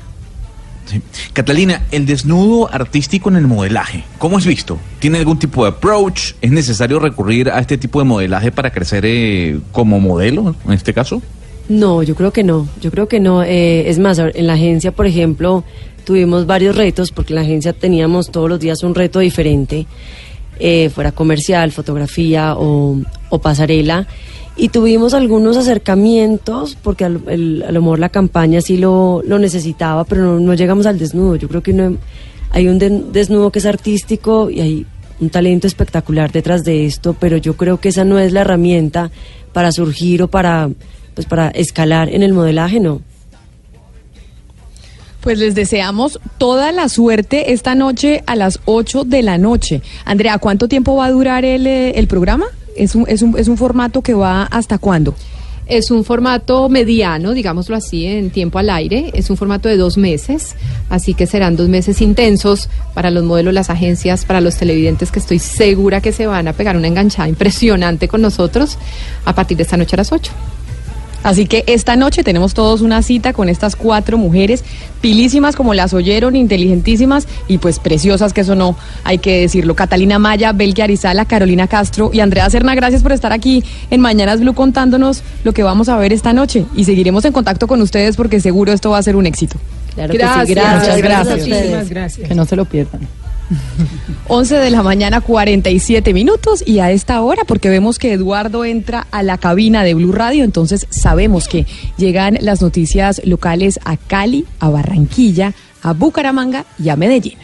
S11: Catalina, el desnudo artístico en el modelaje, ¿cómo es visto? ¿Tiene algún tipo de approach? ¿Es necesario recurrir a este tipo de modelaje para crecer eh, como modelo, en este caso?
S13: No, yo creo que no, yo creo que no. Eh, es más, en la agencia, por ejemplo, tuvimos varios retos, porque en la agencia teníamos todos los días un reto diferente, eh, fuera comercial, fotografía o, pasarela, y tuvimos algunos acercamientos, porque a lo, el, a lo mejor la campaña sí lo, lo necesitaba, pero no, no, llegamos al desnudo. Yo creo que no, hay un de, desnudo que es artístico y hay un talento espectacular detrás de esto, pero yo creo que esa no es la herramienta para surgir o para pues para escalar en el modelaje, no.
S4: Pues les deseamos toda la suerte esta noche a las 8 de la noche. Andrea, ¿cuánto tiempo va a durar el, el programa? ¿Es un, es, un, ¿Es un formato que va hasta cuándo?
S17: Es un formato mediano, digámoslo así, en tiempo al aire. Es un formato de dos meses, así que serán dos meses intensos para los modelos, las agencias, para los televidentes, que estoy segura que se van a pegar una enganchada impresionante con nosotros a partir de esta noche a las 8.
S4: Así que esta noche tenemos todos una cita con estas cuatro mujeres, pilísimas como las oyeron, inteligentísimas y pues preciosas, que eso no hay que decirlo. Catalina Maya, Belki Arizala, Carolina Castro y Andrea Serna, gracias por estar aquí en Mañanas Blue contándonos lo que vamos a ver esta noche y seguiremos en contacto con ustedes porque seguro esto va a ser un éxito.
S13: Claro que sí, gracias,
S15: Muchas
S13: gracias
S15: gracias.
S14: gracias.
S15: Que no se lo pierdan.
S4: 11 de la mañana, 47 minutos. Y a esta hora, porque vemos que Eduardo entra a la cabina de Blue Radio, entonces sabemos que llegan las noticias locales a Cali, a Barranquilla, a Bucaramanga y a Medellín.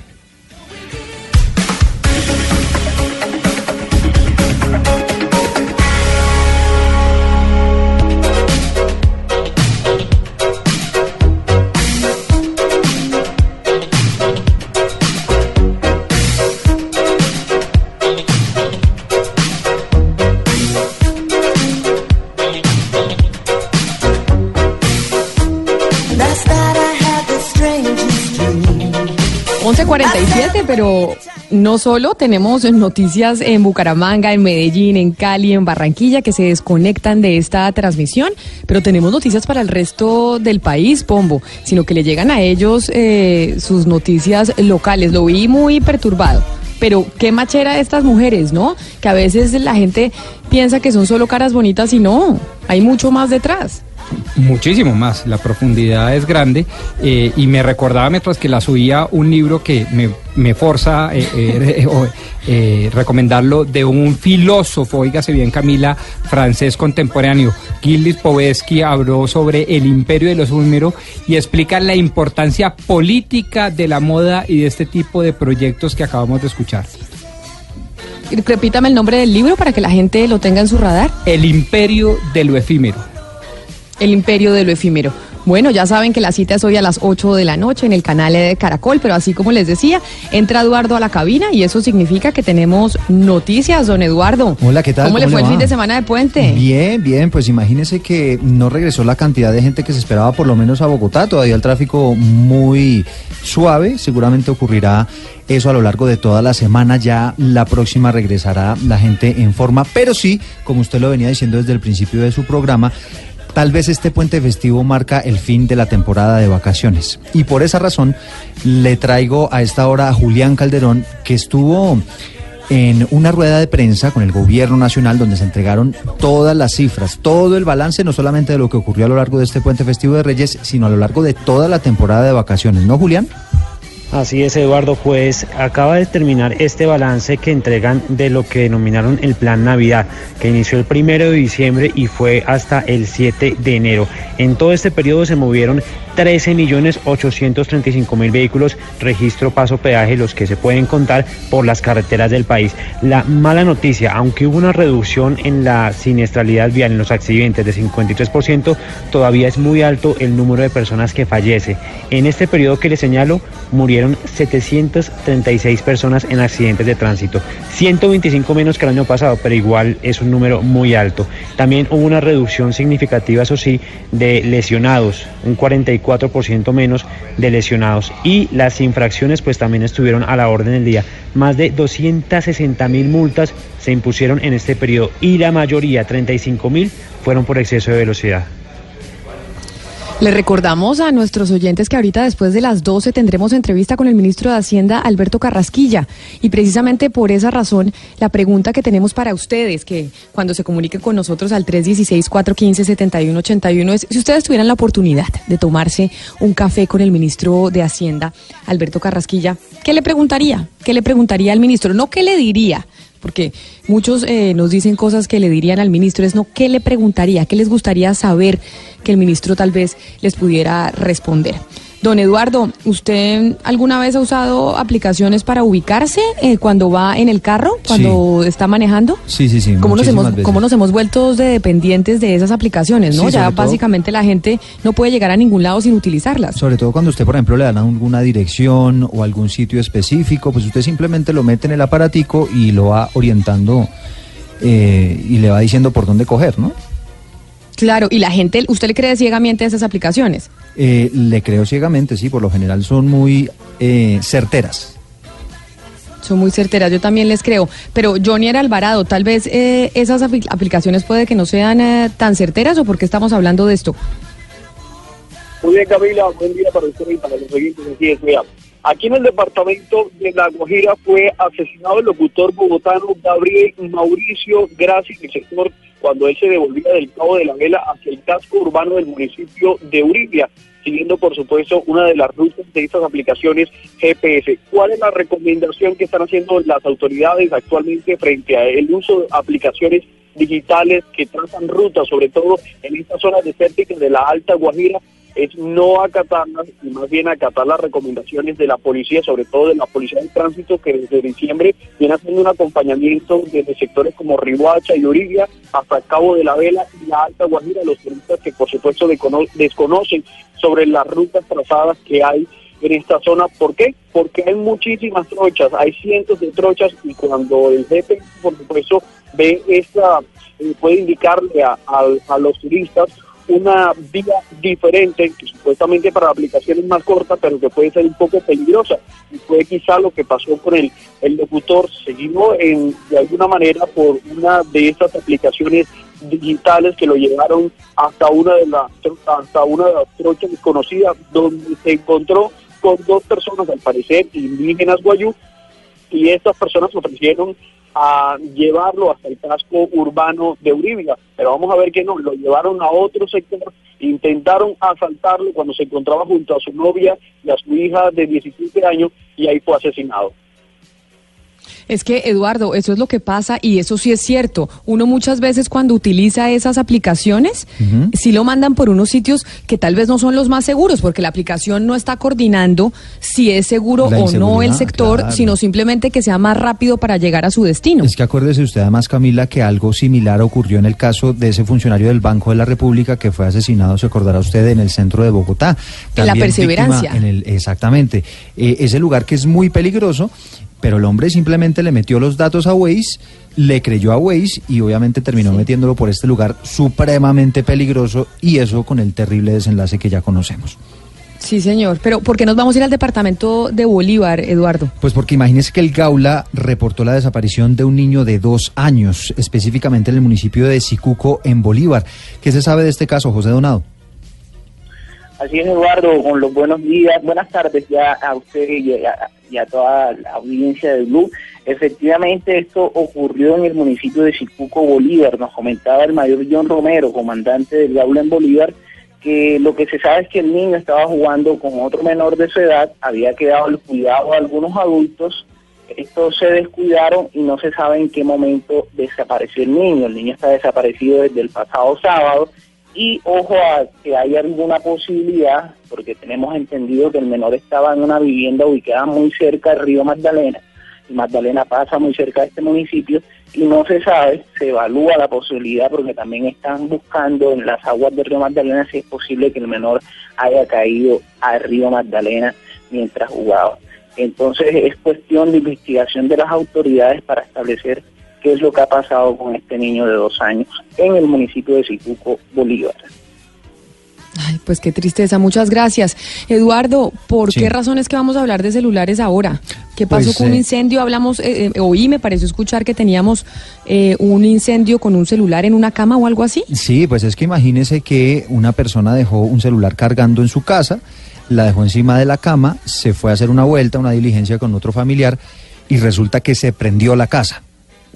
S4: 11.47, pero no solo tenemos noticias en Bucaramanga, en Medellín, en Cali, en Barranquilla que se desconectan de esta transmisión, pero tenemos noticias para el resto del país, Pombo, sino que le llegan a ellos eh, sus noticias locales. Lo vi muy perturbado. Pero qué machera estas mujeres, ¿no? Que a veces la gente piensa que son solo caras bonitas y no, hay mucho más detrás.
S5: Muchísimo más, la profundidad es grande eh, y me recordaba mientras que la subía un libro que me, me forza eh, eh, [laughs] recomendarlo de un filósofo, oígase bien Camila, francés contemporáneo. Gilles Povesky habló sobre el imperio de los números y explica la importancia política de la moda y de este tipo de proyectos que acabamos de escuchar.
S4: Repítame el nombre del libro para que la gente lo tenga en su radar.
S5: El imperio de lo efímero.
S4: El imperio de lo efímero. Bueno, ya saben que la cita es hoy a las 8 de la noche en el canal de Caracol, pero así como les decía, entra Eduardo a la cabina y eso significa que tenemos noticias, don Eduardo.
S18: Hola, ¿qué tal?
S4: ¿Cómo, le
S18: ¿Cómo
S4: fue
S18: le
S4: el fin de semana de puente?
S18: Bien, bien, pues imagínese que no regresó la cantidad de gente que se esperaba por lo menos a Bogotá, todavía el tráfico muy suave, seguramente ocurrirá eso a lo largo de toda la semana, ya la próxima regresará la gente en forma, pero sí, como usted lo venía diciendo desde el principio de su programa, Tal vez este puente festivo marca el fin de la temporada de vacaciones. Y por esa razón le traigo a esta hora a Julián Calderón, que estuvo en una rueda de prensa con el gobierno nacional donde se entregaron todas las cifras, todo el balance, no solamente de lo que ocurrió a lo largo de este puente festivo de Reyes, sino a lo largo de toda la temporada de vacaciones, ¿no, Julián?
S19: Así es, Eduardo, pues acaba de terminar este balance que entregan de lo que denominaron el Plan Navidad, que inició el primero de diciembre y fue hasta el 7 de enero. En todo este periodo se movieron 13 millones 835 mil vehículos, registro, paso, peaje, los que se pueden contar por las carreteras del país. La mala noticia, aunque hubo una reducción en la siniestralidad vial en los accidentes de 53%, todavía es muy alto el número de personas que fallece. En este periodo que le señalo, murieron 736 personas en accidentes de tránsito, 125 menos que el año pasado, pero igual es un número muy alto. También hubo una reducción significativa, eso sí, de lesionados, un 44% menos de lesionados. Y las infracciones pues también estuvieron a la orden del día. Más de 260 mil multas se impusieron en este periodo y la mayoría, 35 mil, fueron por exceso de velocidad.
S4: Le recordamos a nuestros oyentes que ahorita después de las 12 tendremos entrevista con el ministro de Hacienda, Alberto Carrasquilla. Y precisamente por esa razón, la pregunta que tenemos para ustedes, que cuando se comuniquen con nosotros al 316-415-7181, es si ustedes tuvieran la oportunidad de tomarse un café con el ministro de Hacienda, Alberto Carrasquilla, ¿qué le preguntaría? ¿Qué le preguntaría al ministro? No qué le diría, porque muchos eh, nos dicen cosas que le dirían al ministro, es no, ¿qué le preguntaría? ¿Qué les gustaría saber que el ministro tal vez les pudiera responder? Don Eduardo, ¿usted alguna vez ha usado aplicaciones para ubicarse eh, cuando va en el carro, cuando está manejando?
S18: Sí, sí, sí.
S4: ¿Cómo nos, hemos,
S18: veces.
S4: ¿Cómo nos hemos vuelto de dependientes de esas aplicaciones? ¿no?
S18: Sí,
S4: ya
S18: todo-
S4: básicamente la gente no puede llegar a ningún lado sin utilizarlas.
S18: Sobre todo cuando usted, por ejemplo, le dan alguna dirección o algún sitio específico, pues usted simplemente lo mete en el aparatico y lo va orientando eh, y le va diciendo por dónde coger, ¿no?
S4: Claro, y la gente, ¿usted le cree ciegamente a esas aplicaciones?
S18: Eh, le creo ciegamente, sí, por lo general son muy eh, certeras.
S4: Son muy certeras, yo también les creo. Pero Johnny era Alvarado, tal vez eh, esas apli- aplicaciones puede que no sean eh, tan certeras o por qué estamos hablando de esto.
S8: Muy bien, Camila, buen día para usted y para los oyentes aquí de Mira, Aquí en el departamento de La Guajira fue asesinado el locutor bogotano Gabriel Mauricio Graci en el sector cuando él se devolvía del Cabo de la Vela hacia el casco urbano del municipio de Uribia.
S20: siguiendo por supuesto una de las rutas de estas aplicaciones GPS. ¿Cuál es la recomendación que están haciendo las autoridades actualmente frente a el uso de aplicaciones digitales que trazan rutas, sobre todo en estas zonas desérticas de la Alta Guajira? Es no acatarlas y más bien acatar las recomendaciones de la policía, sobre todo de la policía del tránsito, que desde diciembre viene haciendo un acompañamiento desde sectores como Rihuacha y Orivia hasta Cabo de la Vela y la Alta Guajira, los turistas que por supuesto descono- desconocen sobre las rutas trazadas que hay en esta zona. ¿Por qué? Porque hay muchísimas trochas, hay cientos de trochas y cuando el jefe, por supuesto, ve esta, eh, puede indicarle a los turistas una vía diferente, que supuestamente para aplicaciones más cortas, pero que puede ser un poco peligrosa. Y fue quizá lo que pasó con el, el locutor, seguido en, de alguna manera por una de estas aplicaciones digitales que lo llevaron hasta una de las hasta una de las trochas desconocidas donde se encontró con dos personas al parecer indígenas guayú y estas personas ofrecieron a llevarlo hasta el casco urbano de Uribia, pero vamos a ver que no, lo llevaron a otro sector, intentaron asaltarlo cuando se encontraba junto a su novia y a su hija de 17 años y ahí fue asesinado.
S4: Es que, Eduardo, eso es lo que pasa y eso sí es cierto. Uno muchas veces cuando utiliza esas aplicaciones, sí lo mandan por unos sitios que tal vez no son los más seguros, porque la aplicación no está coordinando si es seguro o no el sector,
S18: claro.
S4: sino simplemente que sea más rápido para llegar a su destino.
S18: Es que acuérdese usted además, Camila, que algo similar ocurrió en el caso de ese funcionario del Banco de la República que fue asesinado, se acordará usted, en el centro de Bogotá.
S4: En la
S18: También
S4: Perseverancia.
S18: víctima En el, exactamente. Eh, ese lugar que es muy peligroso, pero el hombre simplemente le metió los datos a Waze, le creyó a Waze y obviamente terminó metiéndolo por este lugar supremamente peligroso y eso con el terrible desenlace que ya conocemos.
S4: Sí, señor. Pero ¿por qué nos vamos a ir al departamento de Bolívar, Eduardo?
S18: Pues porque imagínese que el Gaula reportó la desaparición de un niño de dos años, específicamente en el municipio de Sicuco, en Bolívar. ¿Qué se sabe de este caso, José Donado?
S21: Así es, Eduardo, con los buenos días, buenas tardes ya a usted y a, toda la audiencia de Blue. Efectivamente, esto ocurrió en el municipio de Sicuco, Bolívar. Nos comentaba el mayor John Romero, comandante del Gaula en Bolívar, que lo que se sabe es que el niño estaba jugando con otro menor de su edad, había quedado al cuidado de algunos adultos, estos se descuidaron y no se sabe en qué momento desapareció el niño. El niño está desaparecido desde el pasado sábado y ojo a que hay alguna posibilidad, porque tenemos entendido que el menor estaba en una vivienda ubicada muy cerca del río Magdalena, y Magdalena pasa muy cerca de este municipio, y no se sabe, se evalúa la posibilidad, porque también están buscando en las aguas del río Magdalena si es posible que el menor haya caído al río Magdalena mientras jugaba. Entonces es cuestión de investigación de las autoridades para establecer qué es lo que ha pasado con este niño de dos años en el municipio de Sicuco, Bolívar.
S4: Ay, pues qué tristeza. Muchas gracias. Eduardo, ¿por
S21: Sí.
S4: qué razones que vamos a hablar de celulares ahora? ¿Qué pasó
S18: Pues,
S4: con un
S18: eh,
S4: incendio? Hablamos, eh, eh, oí, me pareció escuchar que teníamos eh, un incendio con un celular en una cama o algo así.
S18: Sí, pues es que imagínese que una persona dejó un celular cargando en su casa, la dejó encima de la cama, se fue a hacer una vuelta, una diligencia con otro familiar y resulta que se prendió la casa.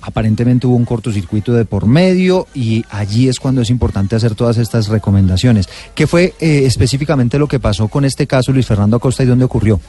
S18: Aparentemente hubo un cortocircuito de por medio y allí es cuando es importante hacer todas estas recomendaciones. ¿Qué fue eh, específicamente lo que pasó con este caso, Luis Fernando Acosta, y dónde ocurrió?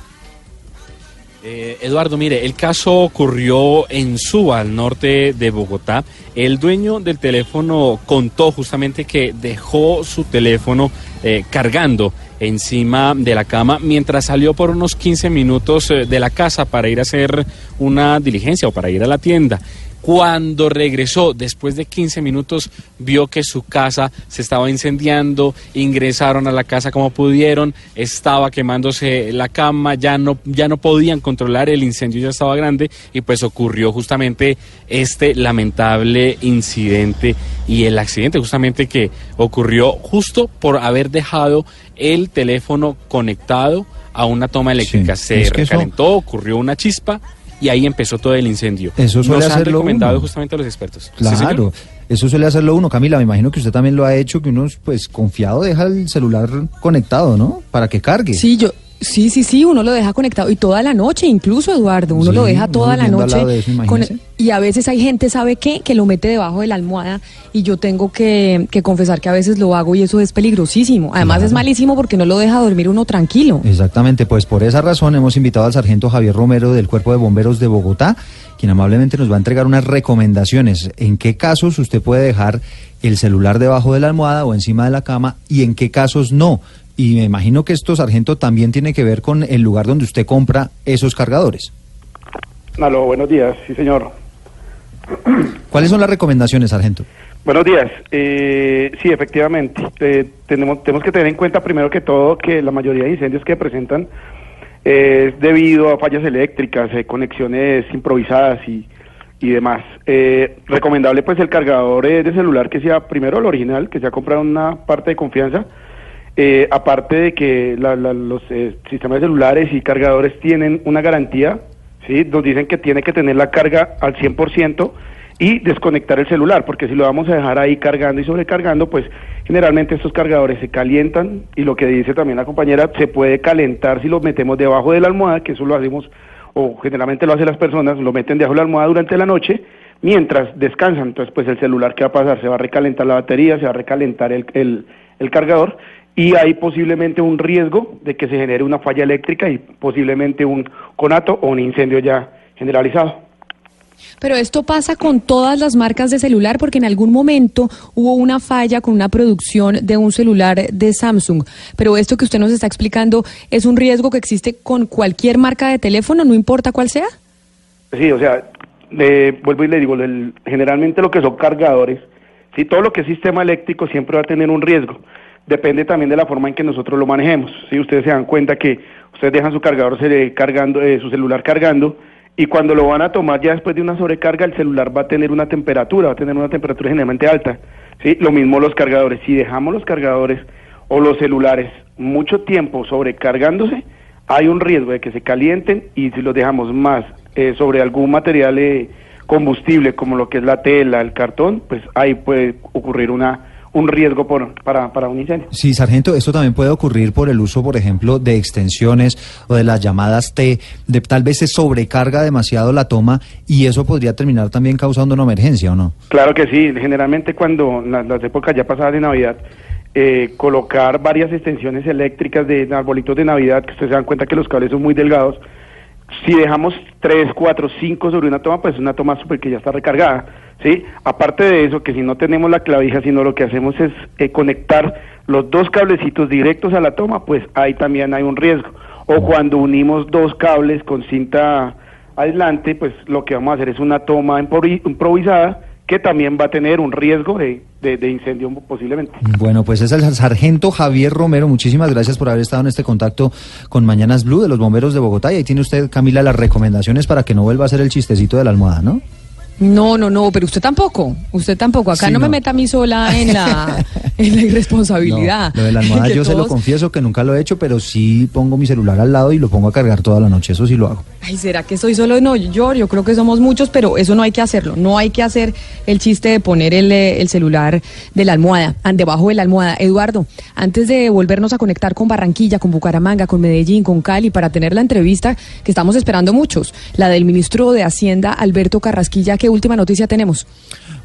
S22: Eh, Eduardo, mire, el caso ocurrió en Suba, al norte de Bogotá. El dueño del teléfono contó justamente que dejó su teléfono eh, cargando encima de la cama mientras salió por unos 15 minutos de la casa para ir a hacer una diligencia o para ir a la tienda. Cuando regresó, después de 15 minutos, vio que su casa se estaba incendiando, ingresaron a la casa como pudieron, estaba quemándose la cama, ya no, ya no podían controlar, el incendio ya estaba grande y pues ocurrió justamente este lamentable incidente y el accidente justamente que ocurrió justo por haber dejado el teléfono conectado a una toma eléctrica.
S18: Sí,
S22: se
S18: es que eso-
S22: recalentó, ocurrió una chispa y ahí empezó todo el incendio.
S18: Eso suele
S22: Nos han
S18: hacerlo
S22: recomendado
S18: uno.
S22: justamente a los expertos.
S18: Claro, eso suele hacerlo uno. Camila, me imagino que usted también lo ha hecho, que uno, pues, confiado deja el celular conectado, ¿no? Para que cargue.
S4: Sí, yo, Sí, sí, sí, uno lo deja conectado y toda la noche, incluso Eduardo, uno
S18: Sí,
S4: lo deja toda la noche.
S18: eso,
S4: con- y a veces hay gente, ¿sabe qué? Que lo mete debajo de la almohada y yo tengo que, que confesar que a veces lo hago y eso es peligrosísimo. Además es malísimo porque no lo deja dormir uno tranquilo.
S18: Exactamente, pues por esa razón hemos invitado al sargento Javier Romero del Cuerpo de Bomberos de Bogotá, quien amablemente nos va a entregar unas recomendaciones. ¿En qué casos usted puede dejar el celular debajo de la almohada o encima de la cama y en qué casos no? Y me imagino que esto, sargento, también tiene que ver con el lugar donde usted compra esos cargadores.
S23: Aló, buenos días, sí señor. [clears throat]
S18: ¿Cuáles son las recomendaciones, sargento?
S23: Buenos días. Eh, sí, efectivamente. Eh, tenemos, tenemos que tener en cuenta primero que todo que la mayoría de incendios que presentan eh, es debido a fallas eléctricas, eh, conexiones improvisadas y, y demás. Eh, recomendable pues el cargador eh, de celular que sea primero el original, que sea comprado en una parte de confianza. Eh, aparte de que la- la- los eh, sistemas celulares y cargadores tienen una garantía, ¿sí? nos dicen que tiene que tener la carga al 100% y desconectar el celular, porque si lo vamos a dejar ahí cargando y sobrecargando, pues generalmente estos cargadores se calientan y lo que dice también la compañera, se puede calentar si los metemos debajo de la almohada, que eso lo hacemos o generalmente lo hacen las personas, lo meten debajo de la almohada durante la noche mientras descansan. Entonces, pues el celular, ¿qué va a pasar? Se va a recalentar la batería, se va a recalentar el, el, el cargador y hay posiblemente un riesgo de que se genere una falla eléctrica y posiblemente un conato o un incendio ya generalizado.
S4: Pero esto pasa con todas las marcas de celular porque en algún momento hubo una falla con una producción de un celular de Samsung. Pero esto que usted nos está explicando es un riesgo que existe con cualquier marca de teléfono, no importa cuál sea.
S23: Sí, o sea, eh, vuelvo y le digo, el- generalmente lo que son cargadores, sí, todo lo que es sistema eléctrico siempre va a tener un riesgo. Depende también de la forma en que nosotros lo manejemos. Si ustedes se dan cuenta que ustedes dejan su cargador cargando, eh, su celular cargando, y cuando lo van a tomar ya después de una sobrecarga, el celular va a tener una temperatura, va a tener una temperatura generalmente alta. ¿sí? Lo mismo los cargadores. Si dejamos los cargadores o los celulares mucho tiempo sobrecargándose, hay un riesgo de que se calienten y si los dejamos más eh, sobre algún material eh, combustible como lo que es la tela, el cartón, pues ahí puede ocurrir una un riesgo por, para, para un incendio.
S18: Sí, sargento, esto también puede ocurrir por el uso, por ejemplo, de extensiones o de las llamadas T, de tal vez se sobrecarga demasiado la toma y eso podría terminar también causando una emergencia, ¿o no?
S23: Claro que sí, generalmente cuando las épocas ya pasadas de Navidad, eh, colocar varias extensiones eléctricas de arbolitos de Navidad, que ustedes se dan cuenta que los cables son muy delgados, si dejamos 3, 4, 5 sobre una toma, pues es una toma súper que ya está recargada, ¿sí? Aparte de eso, que si no tenemos la clavija, sino lo que hacemos es eh, conectar los dos cablecitos directos a la toma, pues ahí también hay un riesgo. O cuando unimos dos cables con cinta aislante, pues lo que vamos a hacer es una toma improvi- improvisada que también va a tener un riesgo de, de- de incendio posiblemente.
S18: Bueno, pues es el sargento Javier Romero. Muchísimas gracias por haber estado en este contacto con Mañanas Blue de los bomberos de Bogotá. Y ahí tiene usted, Camila, las recomendaciones para que no vuelva a hacer el chistecito de la almohada, ¿no?
S4: No, no, no, pero usted tampoco, usted tampoco. Acá
S18: Sí,
S4: no, me meta a mí sola en la, [laughs] en la irresponsabilidad.
S18: No, lo de la almohada [laughs]
S4: Que
S18: yo se lo confieso que nunca lo he hecho, pero sí pongo mi celular al lado y lo pongo a cargar toda la noche. Eso sí lo hago.
S4: Ay, ¿será que soy solo? No, yo, yo creo que somos muchos, pero eso no hay que hacerlo. No hay que hacer el chiste de poner el, eh, el celular de la almohada, debajo de la almohada. Eduardo, antes de volvernos a conectar con Barranquilla, con Bucaramanga, con Medellín, con Cali, para tener la entrevista que estamos esperando muchos, la del ministro de Hacienda, Alberto Carrasquilla, ¿qué última noticia tenemos?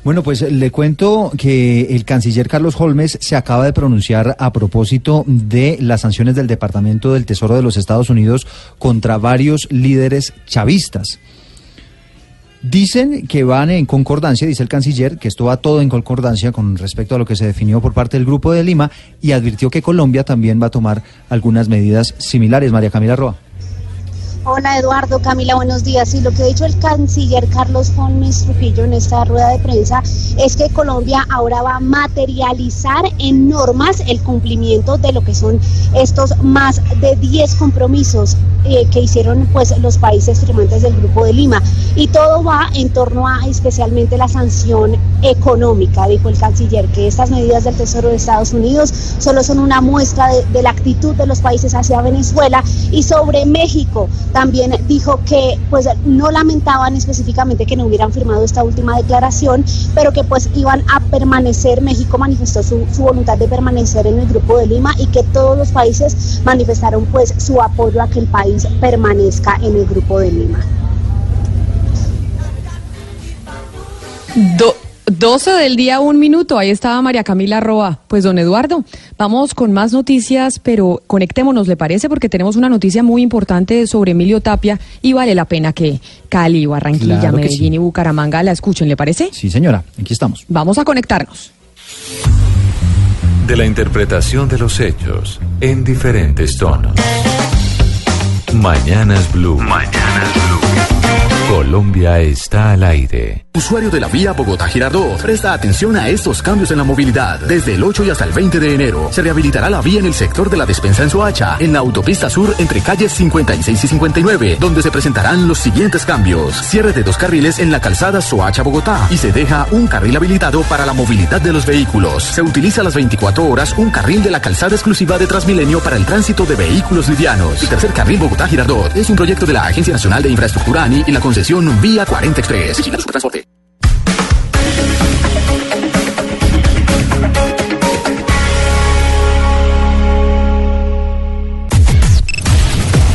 S18: Bueno, pues le cuento que el canciller Carlos Holmes se acaba de pronunciar a propósito de las sanciones del Departamento del Tesoro de los Estados Unidos contra varios líderes chavistas. Dicen que van en concordancia, dice el canciller, que esto va todo en concordancia con respecto a lo que se definió por parte del Grupo de Lima y advirtió que Colombia también va a tomar algunas medidas similares. María Camila Roa.
S24: Hola Eduardo, Camila, buenos días. Y lo que ha dicho el canciller Carlos Holmes Trujillo en esta rueda de prensa es que Colombia ahora va a materializar en normas el cumplimiento de lo que son estos más de 10 compromisos eh, que hicieron pues los países firmantes del Grupo de Lima. Y todo va en torno a especialmente la sanción económica, dijo el canciller, que estas medidas del Tesoro de Estados Unidos solo son una muestra de, de la actitud de los países hacia Venezuela. Y sobre México también dijo que pues no lamentaban específicamente que no hubieran firmado esta última declaración, pero que pues iban a permanecer, México manifestó su, su voluntad de permanecer en el Grupo de Lima y que todos los países manifestaron pues su apoyo a que el país permanezca en el Grupo de Lima.
S4: Do- 12 del día, un minuto. Ahí estaba María Camila Roa. Pues, don Eduardo, vamos con más noticias, pero conectémonos, ¿le parece? Porque tenemos una noticia muy importante sobre Emilio Tapia y vale la pena que Cali, Barranquilla,
S18: Claro
S4: Medellín y Bucaramanga la escuchen, ¿le parece?
S18: Sí, señora, aquí estamos.
S4: Vamos a conectarnos.
S3: De la interpretación de los hechos en diferentes tonos. Mañanas Blue. Mañanas Blue. Colombia está al aire.
S25: Usuario de la vía Bogotá-Girardot, presta atención a estos cambios en la movilidad. Desde el 8 y hasta el 20 de enero, se rehabilitará la vía en el sector de la despensa en Soacha, en la autopista sur entre calles 56 y 59, donde se presentarán los siguientes cambios. Cierre de dos carriles en la calzada Soacha-Bogotá y se deja un carril habilitado para la movilidad de los vehículos. Se utiliza las 24 horas un carril de la calzada exclusiva de Transmilenio para el tránsito de vehículos livianos. El tercer carril Bogotá-Girardot es un proyecto de la Agencia Nacional de Infraestructura ANI y la concesión Vía 40 Express. Vigila su transporte.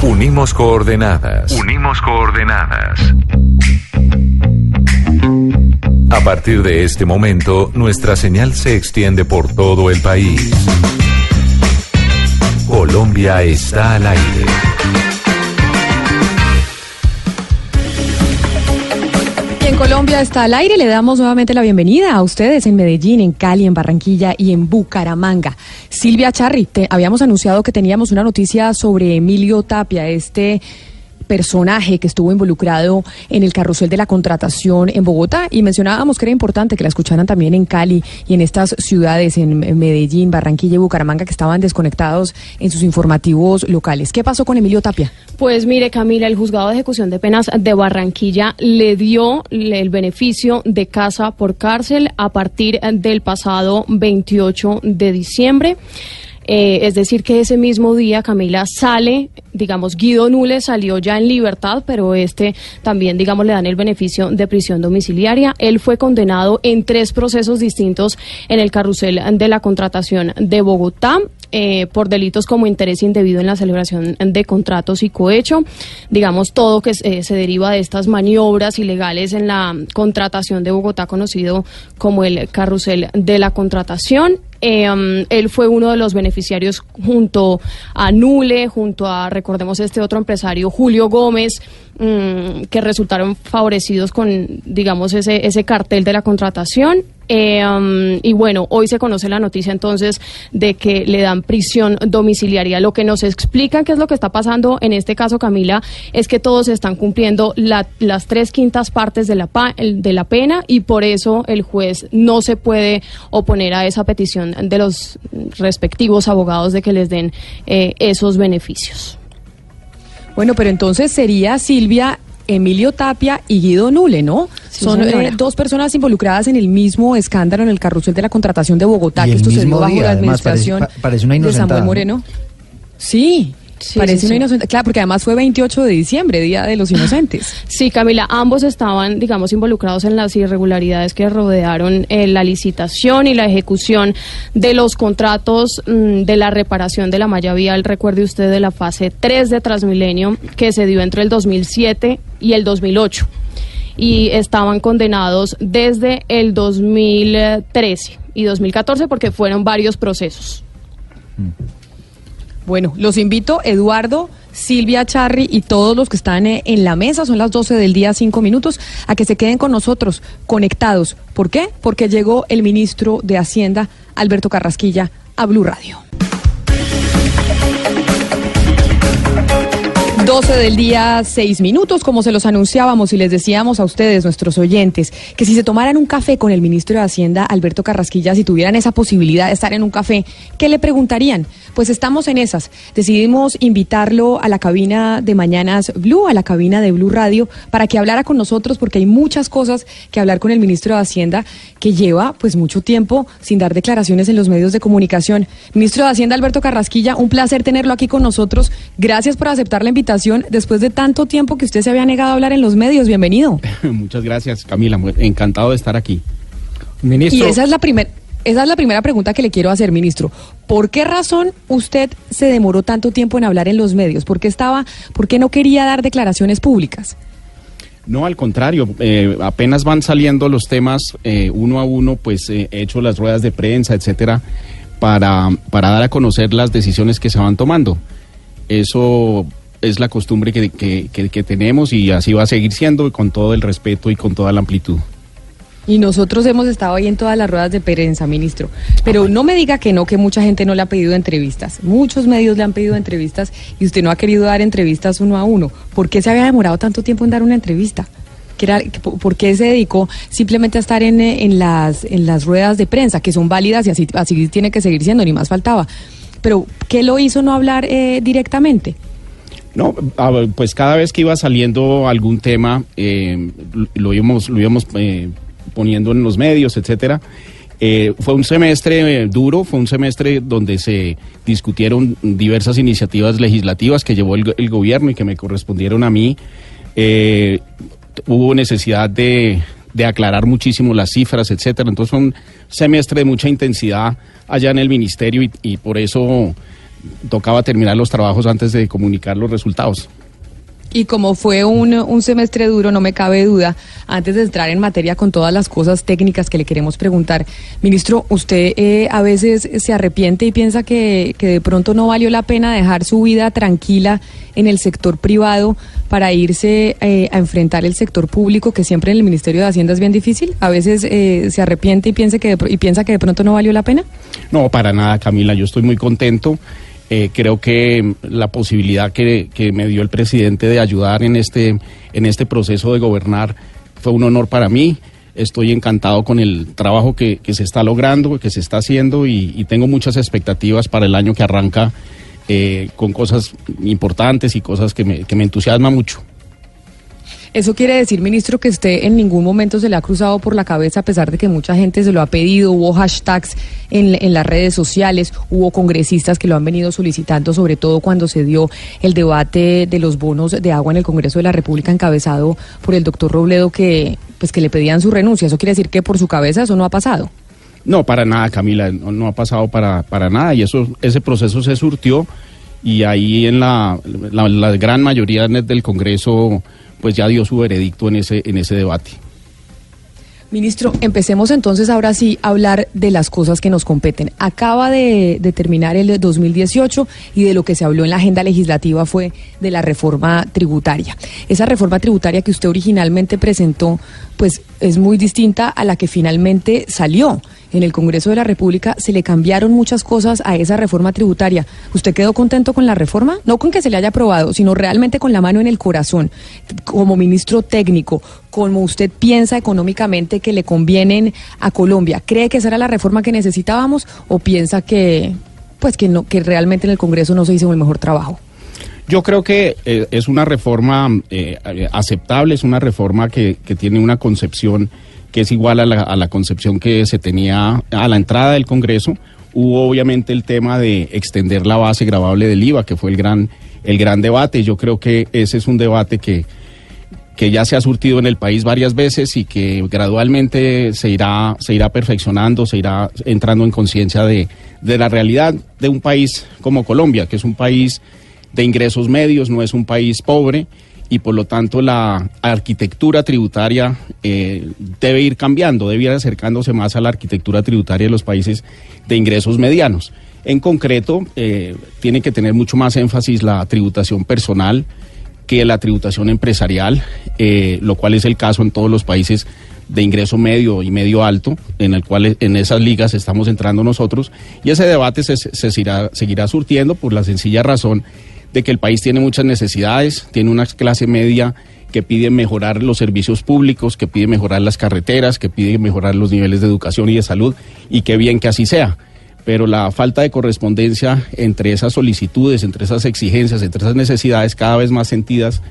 S3: Unimos coordenadas.
S26: Unimos coordenadas.
S3: A partir de este momento, nuestra señal se extiende por todo el país. Colombia está al aire.
S4: Colombia está al aire. Le damos nuevamente la bienvenida a ustedes en Medellín, en Cali, en Barranquilla y en Bucaramanga. Silvia Charri, habíamos anunciado que teníamos una noticia sobre Emilio Tapia, este personaje que estuvo involucrado en el carrusel de la contratación en Bogotá y mencionábamos que era importante que la escucharan también en Cali y en estas ciudades, en Medellín, Barranquilla y Bucaramanga, que estaban desconectados en sus informativos locales. ¿Qué pasó con Emilio Tapia?
S27: Pues mire, Camila, el juzgado de ejecución de penas de Barranquilla le dio el beneficio de casa por cárcel a partir del pasado 28 de diciembre. Eh, es decir, que ese mismo día Camila sale, digamos, Guido Nule salió ya en libertad, pero este también, digamos, le dan el beneficio de prisión domiciliaria. Él fue condenado en tres procesos distintos en el carrusel de la contratación de Bogotá. eh, por delitos como interés indebido en la celebración de contratos y cohecho, digamos todo que eh, se deriva de estas maniobras ilegales en la contratación de Bogotá, conocido como el carrusel de la contratación. Eh, él fue uno de los beneficiarios junto a Nule, junto a, recordemos, este otro empresario, Julio Gómez, mm, que resultaron favorecidos con, digamos, ese, ese cartel de la contratación. Eh, um, y bueno, hoy se conoce la noticia entonces de que le dan prisión domiciliaria. Lo que nos explican qué es lo que está pasando en este caso, Camila, es que todos están cumpliendo la- las tres quintas partes de la, pa- de la pena y por eso el juez no se puede oponer a esa petición de los respectivos abogados de que les den eh, esos beneficios.
S4: Bueno, pero entonces sería Silvia, Emilio Tapia y Guido Nule, ¿no?
S27: Sí,
S4: Son eh, dos personas involucradas en el mismo escándalo en el carrusel de la contratación de Bogotá,
S18: Y
S4: que
S18: el
S4: esto se dio bajo
S18: día,
S4: la
S18: además, parece-
S4: administración
S18: pa- parece una
S4: de Samuel
S18: ¿no?
S4: Moreno. Sí,
S27: Sí,
S4: parece
S27: sí,
S4: una
S27: sí.
S4: inocente. Claro, porque además fue 28 de diciembre, Día de los Inocentes. [laughs]
S27: Sí, Camila, ambos estaban, digamos, involucrados en las irregularidades que rodearon eh, la licitación y la ejecución de los contratos mm, de la reparación de la malla vial. Recuerde usted de la fase 3 de Transmilenio que se dio entre el 2007 y el 2008 y estaban condenados desde el 2013 y 2014 porque fueron varios procesos.
S4: Bueno, los invito, Eduardo, Silvia Charri y todos los que están eh, en la mesa, son las 12 del día, 5 minutos, a que se queden con nosotros, conectados. ¿Por qué? Porque llegó el ministro de Hacienda, Alberto Carrasquilla, a Blue Radio. 12 del día, 6 minutos, como se los anunciábamos y les decíamos a ustedes, nuestros oyentes, que si se tomaran un café con el ministro de Hacienda, Alberto Carrasquilla, si tuvieran esa posibilidad de estar en un café, ¿qué le preguntarían? Pues estamos en esas. Decidimos invitarlo a la cabina de Mañanas Blue, a la cabina de Blue Radio, para que hablara con nosotros, porque hay muchas cosas que hablar con el ministro de Hacienda, que lleva pues mucho tiempo sin dar declaraciones en los medios de comunicación. Ministro de Hacienda, Alberto Carrasquilla, un placer tenerlo aquí con nosotros. Gracias por aceptar la invitación después de tanto tiempo que usted se había negado a hablar en los medios. Bienvenido. [laughs]
S22: Muchas gracias, Camila. Encantado de estar aquí.
S4: Y esa es la primera. Esa es la primera pregunta que le quiero hacer, ministro. ¿Por qué razón usted se demoró tanto tiempo en hablar en los medios? ¿Por qué estaba, por qué no quería dar declaraciones públicas?
S22: No, al contrario, eh, apenas van saliendo los temas eh, uno a uno, pues eh, he hecho las ruedas de prensa, etcétera, para, para dar a conocer las decisiones que se van tomando. Eso es la costumbre que, que- que- que tenemos y así va a seguir siendo con todo el respeto y con toda la amplitud.
S4: Y nosotros hemos estado ahí en todas las ruedas de prensa, ministro. Pero no me diga que no, que mucha gente no le ha pedido entrevistas. Muchos medios le han pedido entrevistas y usted no ha querido dar entrevistas uno a uno. ¿Por qué se había demorado tanto tiempo en dar una entrevista? ¿Qué era- que- ¿Por qué se dedicó simplemente a estar en, eh, en las, en las ruedas de prensa, que son válidas y así, así tiene que seguir siendo, ni más faltaba? Pero, ¿qué lo hizo no hablar eh, directamente?
S22: No, a ver, pues cada vez que iba saliendo algún tema, eh, lo íbamos, eh, poniendo en los medios, etcétera. Eh, fue un semestre eh, duro, fue un semestre donde se discutieron diversas iniciativas legislativas que llevó el, go- el gobierno y que me correspondieron a mí. Hubo necesidad de, de aclarar muchísimo las cifras, etcétera. Entonces fue un semestre de mucha intensidad allá en el ministerio y por eso tocaba terminar los trabajos antes de comunicar los resultados.
S4: Y como fue un, un semestre duro, no me cabe duda, antes de entrar en materia con todas las cosas técnicas que le queremos preguntar, ministro, ¿usted eh, a veces se arrepiente y piensa que, que de pronto no valió la pena dejar su vida tranquila en el sector privado para irse eh, a enfrentar el sector público, que siempre en el Ministerio de Hacienda es bien difícil? ¿A veces eh, se arrepiente y, piensa que de y piensa que de pronto no valió la pena?
S22: No, para nada, Camila. Yo estoy muy contento. Eh, creo que la posibilidad que, que me dio el presidente de ayudar en este, en este proceso de gobernar fue un honor para mí. Estoy encantado con el trabajo que, que se está logrando, que se está haciendo y, y tengo muchas expectativas para el año que arranca eh, con cosas importantes y cosas que me, que me entusiasman mucho.
S4: Eso quiere decir, ministro, que usted en ningún momento se le ha cruzado por la cabeza, a pesar de que mucha gente se lo ha pedido, hubo hashtags en, las redes sociales, hubo congresistas que lo han venido solicitando, sobre todo cuando se dio el debate de los bonos de agua en el Congreso de la República encabezado por el doctor Robledo, que, pues, que le pedían su renuncia. Eso quiere decir que por su cabeza eso no ha pasado.
S22: No, para nada, Camila, no, no ha pasado para, para nada y eso, ese proceso se surtió y ahí en la, la, la gran mayoría del Congreso pues ya dio su veredicto en ese, en ese debate.
S4: Ministro, empecemos entonces ahora sí a hablar de las cosas que nos competen. Acaba de, de terminar el 2018 y de lo que se habló en la agenda legislativa fue de la reforma tributaria. Esa reforma tributaria que usted originalmente presentó, pues es muy distinta a la que finalmente salió. En el Congreso de la República se le cambiaron muchas cosas a esa reforma tributaria. ¿Usted quedó contento con la reforma? No con que se le haya aprobado, sino realmente con la mano en el corazón, como ministro técnico, como usted piensa económicamente que le convienen a Colombia. ¿Cree que esa era la reforma que necesitábamos o piensa que pues que no que realmente en el Congreso no se hizo el mejor trabajo?
S22: Yo creo que eh, es una reforma eh, aceptable, es una reforma que, que tiene una concepción que es igual a la, a la concepción que se tenía a la entrada del Congreso. Hubo obviamente el tema de extender la base gravable del IVA, que fue el gran, el gran debate. Yo creo que ese es un debate que, que ya se ha surtido en el país varias veces y que gradualmente se irá, se irá perfeccionando, se irá entrando en conciencia de, de la realidad de un país como Colombia, que es un país de ingresos medios, no es un país pobre y por lo tanto la arquitectura tributaria eh, debe ir cambiando, debe ir acercándose más a la arquitectura tributaria de los países de ingresos medianos. En concreto, eh, tiene que tener mucho más énfasis la tributación personal que la tributación empresarial, eh, lo cual es el caso en todos los países de ingreso medio y medio alto, en el cual en esas ligas estamos entrando nosotros, y ese debate se, se seguirá, seguirá surtiendo por la sencilla razón de que el país tiene muchas necesidades, tiene una clase media que pide mejorar los servicios públicos, que pide mejorar las carreteras, que pide mejorar los niveles de educación y de salud, y qué bien que así sea. Pero la falta de correspondencia entre esas solicitudes, entre esas exigencias, entre esas necesidades cada vez más sentidas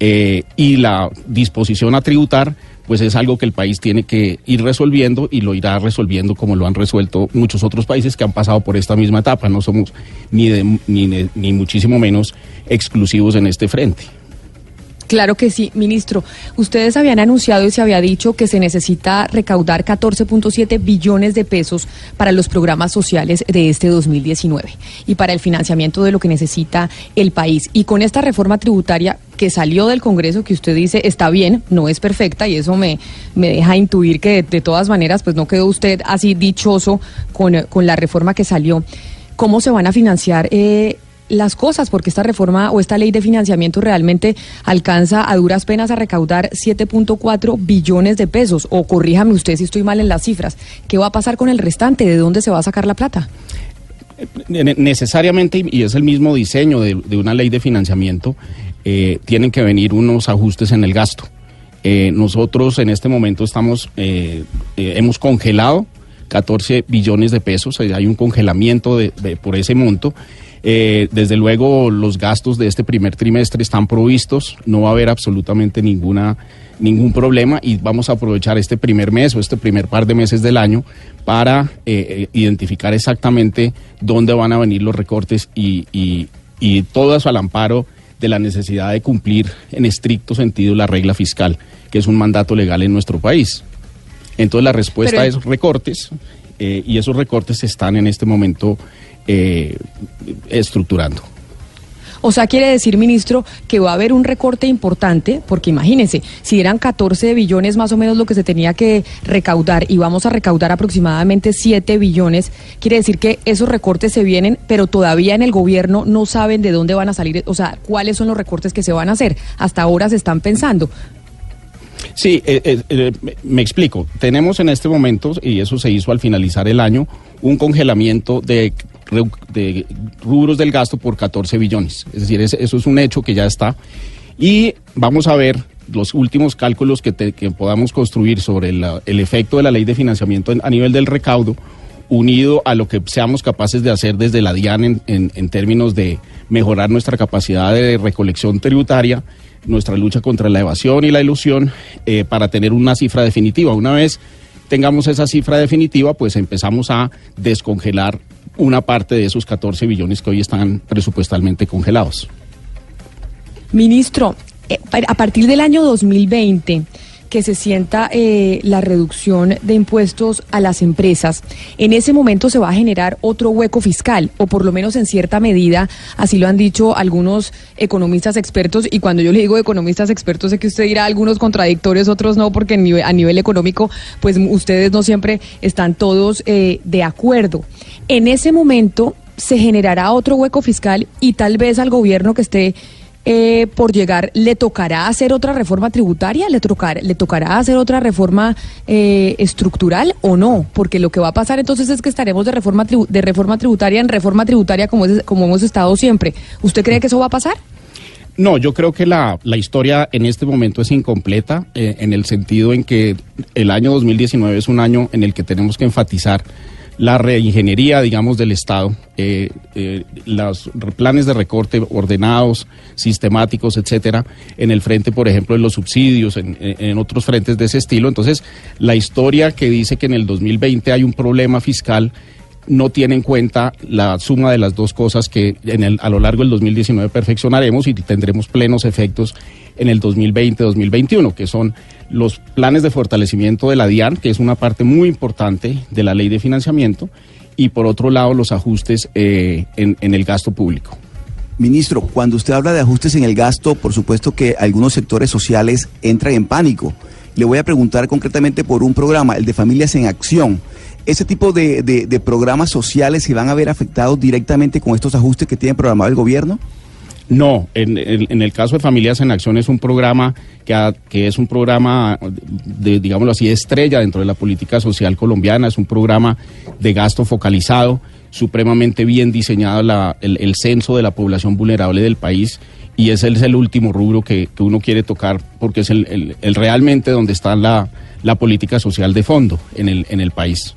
S22: eh, y la disposición a tributar, pues es algo que el país tiene que ir resolviendo y lo irá resolviendo como lo han resuelto muchos otros países que han pasado por esta misma etapa. No somos ni, de- ni, ni muchísimo menos exclusivos en este frente.
S4: Claro que sí, ministro. Ustedes habían anunciado y se había dicho que se necesita recaudar 14.7 billones de pesos para los programas sociales de este 2019 y para el financiamiento de lo que necesita el país. Y con esta reforma tributaria que salió del Congreso, que usted dice está bien, no es perfecta y eso me, me deja intuir que de, todas maneras pues no quedó usted así dichoso con, con la reforma que salió. ¿Cómo se van a financiar? eh, las cosas, porque esta reforma o esta ley de financiamiento realmente alcanza a duras penas a recaudar 7.4 billones de pesos. O corríjame usted si estoy mal en las cifras. ¿Qué va a pasar con el restante? ¿De dónde se va a sacar la plata?
S22: Ne- necesariamente, y es el mismo diseño de, una ley de financiamiento, eh, tienen que venir unos ajustes en el gasto. Eh, nosotros en este momento estamos, eh, hemos congelado 14 billones de pesos, hay un congelamiento de- por ese monto. Eh, desde luego los gastos de este primer trimestre están provistos, no va a haber absolutamente ninguna ningún problema y vamos a aprovechar este primer mes o este primer par de meses del año para eh, eh, identificar exactamente dónde van a venir los recortes y, y, y todo eso al amparo de la necesidad de cumplir en estricto sentido la regla fiscal, que es un mandato legal en nuestro país. Entonces la respuesta
S4: Pero-
S22: es recortes eh, y esos recortes están en este momento eh, estructurando.
S4: O sea, quiere decir, ministro, que va a haber un recorte importante, porque imagínense, si eran 14 billones más o menos lo que se tenía que recaudar y vamos a recaudar aproximadamente 7 billones, quiere decir que esos recortes se vienen, pero todavía en el gobierno no saben de dónde van a salir, o sea, cuáles son los recortes que se van a hacer. Hasta ahora se están pensando.
S22: Sí, eh, eh, eh, me- explico. Tenemos en este momento, y eso se hizo al finalizar el año, un congelamiento de, de rubros del gasto por 14 billones. Es decir, es- eso es un hecho que ya está. Y vamos a ver los últimos cálculos que, podamos construir sobre el efecto de la ley de financiamiento en- a nivel del recaudo, unido a lo que seamos capaces de hacer desde la DIAN en términos de mejorar nuestra capacidad de recolección tributaria, nuestra lucha contra la evasión y la ilusión, eh, para tener una cifra definitiva. Una vez tengamos esa cifra definitiva, pues empezamos a descongelar una parte de esos 14 billones que hoy están presupuestalmente congelados.
S4: Ministro, eh, a partir del año 2020 que se sienta eh, la reducción de impuestos a las empresas, en ese momento se va a generar otro hueco fiscal, o por lo menos en cierta medida, así lo han dicho algunos economistas expertos, y cuando yo le digo economistas expertos, sé que usted dirá algunos contradictorios, otros no, porque en nive- a nivel económico, pues ustedes no siempre están todos eh, de acuerdo. En ese momento se generará otro hueco fiscal y tal vez al gobierno que esté eh, por llegar, ¿le tocará hacer otra reforma tributaria? ¿Le, tocar- le tocará hacer otra reforma eh, estructural o no? Porque lo que va a pasar entonces es que estaremos de reforma, tribu- de reforma tributaria en reforma tributaria como, es- como hemos estado siempre. ¿Usted cree que eso va a pasar?
S22: No, yo creo que la, la historia en este momento es incompleta eh, en el sentido en que el año 2019 es un año en el que tenemos que enfatizar la reingeniería, digamos, del Estado, eh, eh, los planes de recorte ordenados, sistemáticos, etcétera, en el frente, por ejemplo, de los subsidios, en- en otros frentes de ese estilo. Entonces, la historia que dice que en el 2020 hay un problema fiscal no tiene en cuenta la suma de las dos cosas que en el, a lo largo del 2019 perfeccionaremos y tendremos plenos efectos en el 2020-2021, que son los planes de fortalecimiento de la DIAN, que es una parte muy importante de la ley de financiamiento, y por otro lado los ajustes eh, en, en el gasto público.
S6: Ministro, cuando usted habla de ajustes en el gasto, por supuesto que algunos sectores sociales entran en pánico. Le voy a preguntar concretamente por un programa, el de Familias en Acción. ¿Ese tipo de, de- programas sociales se van a ver afectados directamente con estos ajustes que tiene programado el gobierno?
S22: No, en, en- en el caso de Familias en Acción es un programa que, ha- que es un programa, de, digámoslo así, estrella dentro de la política social colombiana, es un programa de gasto focalizado supremamente bien diseñado la- el, censo de la población vulnerable del país y ese es el último rubro que, que uno quiere tocar porque es el- el realmente donde está la, la política social de fondo en el, en el país.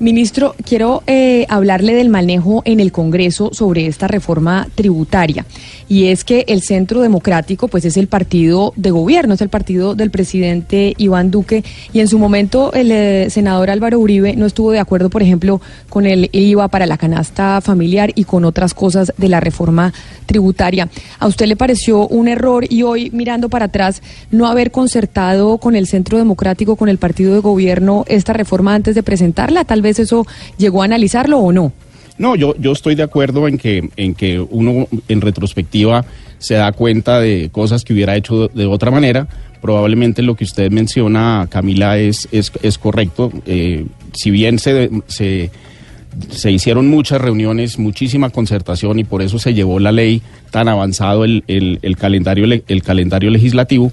S4: Ministro, quiero eh, hablarle del manejo en el Congreso sobre esta reforma tributaria. Y es que el Centro Democrático, pues es el partido de gobierno, es el partido del presidente Iván Duque. Y en su momento el eh, senador Álvaro Uribe no estuvo de acuerdo, por ejemplo, con el IVA para la canasta familiar y con otras cosas de la reforma tributaria. ¿A usted le pareció un error y hoy, mirando para atrás, no haber concertado con el Centro Democrático, con el partido de gobierno, esta reforma antes de presentarla? Tal vez eso llegó a analizarlo o no.
S22: No, yo, yo estoy de acuerdo en que, en que uno en retrospectiva se da cuenta de cosas que hubiera hecho de otra manera. Probablemente lo que usted menciona, Camila, es, es, es correcto. Eh, si bien se, se, se hicieron muchas reuniones, muchísima concertación y por eso se llevó la ley tan avanzado el, el, calendario, le- el calendario legislativo,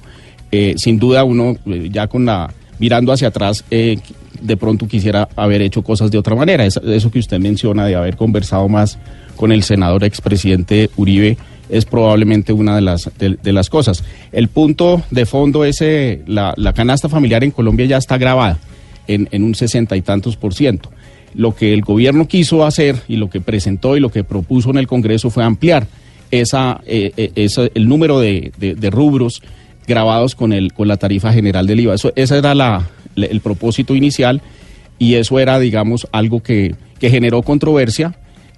S22: eh, sin duda uno eh, ya con la mirando hacia atrás eh, de pronto quisiera haber hecho cosas de otra manera. Es- eso que usted menciona de haber conversado más con el senador expresidente Uribe es probablemente una de las, de, las cosas. El punto de fondo es eh, la, la canasta familiar en Colombia ya está grabada en, en un sesenta y tantos por ciento. Lo que el gobierno quiso hacer y lo que presentó y lo que propuso en el Congreso fue ampliar esa, eh, eh, esa- el número de rubros grabados con, el, con la tarifa general del IVA. Eso, ese era la, el propósito inicial y eso era, digamos, algo que, que generó controversia.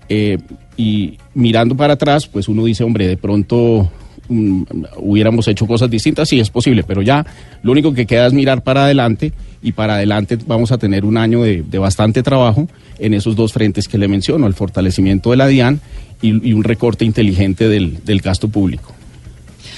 S22: eh, y mirando para atrás, pues uno dice, hombre, de pronto mm, hubiéramos hecho cosas distintas, sí es posible, pero ya lo único que queda es mirar para adelante y para adelante vamos a tener un año de, de bastante trabajo en esos dos frentes que le menciono, el fortalecimiento de la DIAN y, y un recorte inteligente del, del gasto público.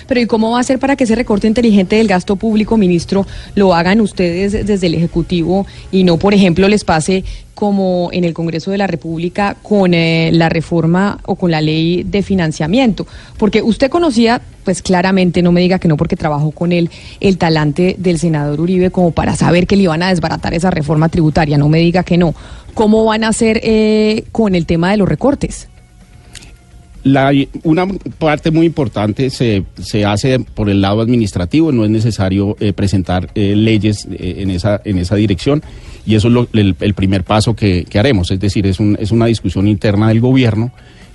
S4: Pero ¿y cómo va a ser para que ese recorte inteligente del gasto público, ministro, lo hagan ustedes desde el Ejecutivo y no, por ejemplo, les pase como en el Congreso de la República con eh, la reforma o con la ley de financiamiento? Porque usted conocía, pues claramente, no me diga que no porque trabajó con él, el talante del senador Uribe como para saber que le iban a desbaratar esa reforma tributaria, no me diga que no. ¿Cómo van a hacer eh, con el tema de los recortes?
S22: La, una parte muy importante se, se hace por el lado administrativo, no es necesario eh, presentar eh, leyes eh, en, esa, en esa dirección y eso es lo- el, primer paso que, que haremos, es decir, es, un- es una discusión interna del gobierno,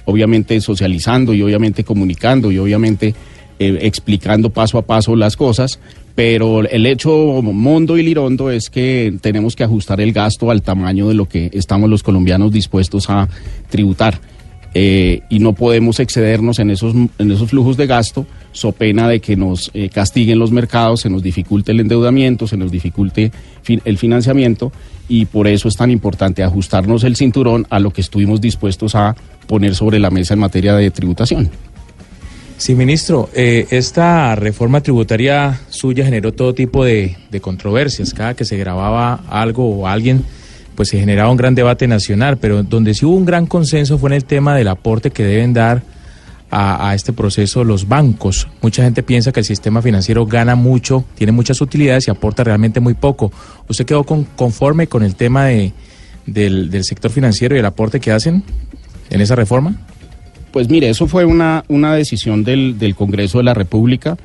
S22: obviamente socializando y obviamente comunicando y obviamente explicando paso a paso las cosas, pero el hecho mondo y lirondo es que tenemos que ajustar el gasto al tamaño de lo que estamos los colombianos dispuestos a tributar eh, y no podemos excedernos en esos, en esos flujos de gasto, so pena de que nos eh, castiguen los mercados, se nos dificulte el endeudamiento, se nos dificulte el financiamiento y por eso es tan importante ajustarnos el cinturón a lo que estuvimos dispuestos a poner sobre la mesa en materia de tributación.
S28: Sí, ministro, eh, esta reforma tributaria suya generó todo tipo de controversias. Cada que se grababa algo o alguien, pues se generaba un gran debate nacional, pero donde sí hubo un gran consenso fue en el tema del aporte que deben dar a, este proceso los bancos. Mucha gente piensa que el sistema financiero gana mucho, tiene muchas utilidades y aporta realmente muy poco. ¿Usted quedó con- conforme con el tema de, del, del sector financiero y el aporte que hacen en esa reforma?
S22: Pues mire, eso fue una, una decisión del, del Congreso de la República.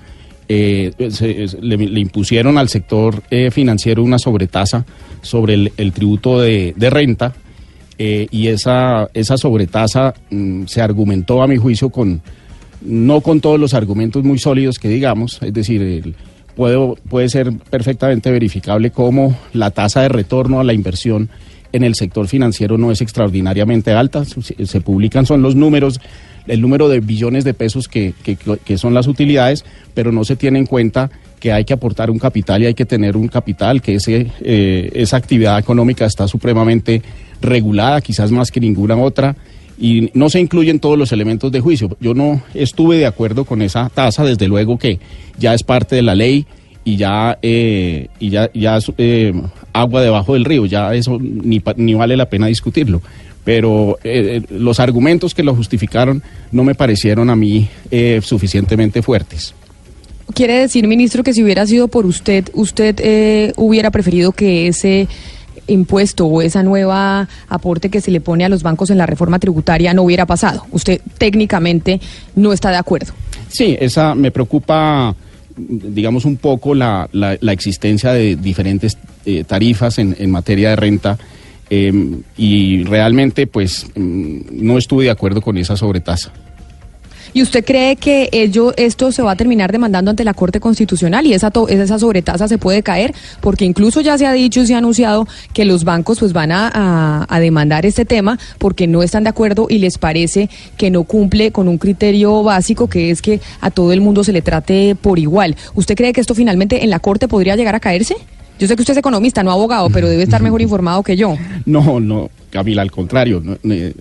S22: Eh, le, le impusieron al sector eh, financiero una sobretasa sobre el, tributo de, renta eh, y esa, esa sobretasa mm, se argumentó a mi juicio con no con todos los argumentos muy sólidos que digamos, es decir, el- puedo- puede ser perfectamente verificable cómo la tasa de retorno a la inversión en el sector financiero no es extraordinariamente alta. Se publican, son los números, el número de billones de pesos que, que- son las utilidades, pero no se tiene en cuenta que hay que aportar un capital y hay que tener un capital, que ese, eh, esa actividad económica está supremamente regulada, quizás más que ninguna otra, y no se incluyen todos los elementos de juicio. Yo no estuve de acuerdo con esa tasa, desde luego que ya es parte de la ley y ya, eh, y ya, ya es eh, agua debajo del río, ya eso ni, ni vale la pena discutirlo. Pero eh, eh, los argumentos que lo justificaron no me parecieron a mí eh, suficientemente fuertes.
S4: Quiere decir, ministro, que si hubiera sido por usted, usted eh, hubiera preferido que ese impuesto o esa nueva aporte que se le pone a los bancos en la reforma tributaria no hubiera pasado. Usted técnicamente no está de acuerdo.
S22: Sí, esa me preocupa, digamos, un poco la, la- la existencia de diferentes eh, tarifas en, en materia de renta eh, y realmente, pues, mm, no estuve de acuerdo con esa sobretasa.
S4: ¿Y usted cree que ello, esto se va a terminar demandando ante la Corte Constitucional y esa, esa sobretasa se puede caer? Porque incluso ya se ha dicho y se ha anunciado que los bancos pues van a- a demandar este tema porque no están de acuerdo y les parece que no cumple con un criterio básico que es que a todo el mundo se le trate por igual. ¿Usted cree que esto finalmente en la Corte podría llegar a caerse? Yo sé que usted es economista, no abogado, pero debe estar mejor informado que yo. [laughs]
S22: No, no, Camila, al contrario, no, eh,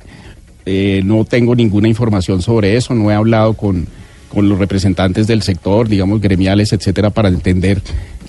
S22: eh, no tengo ninguna información sobre eso, no he hablado con, con los representantes del sector, digamos, gremiales, etcétera, para entender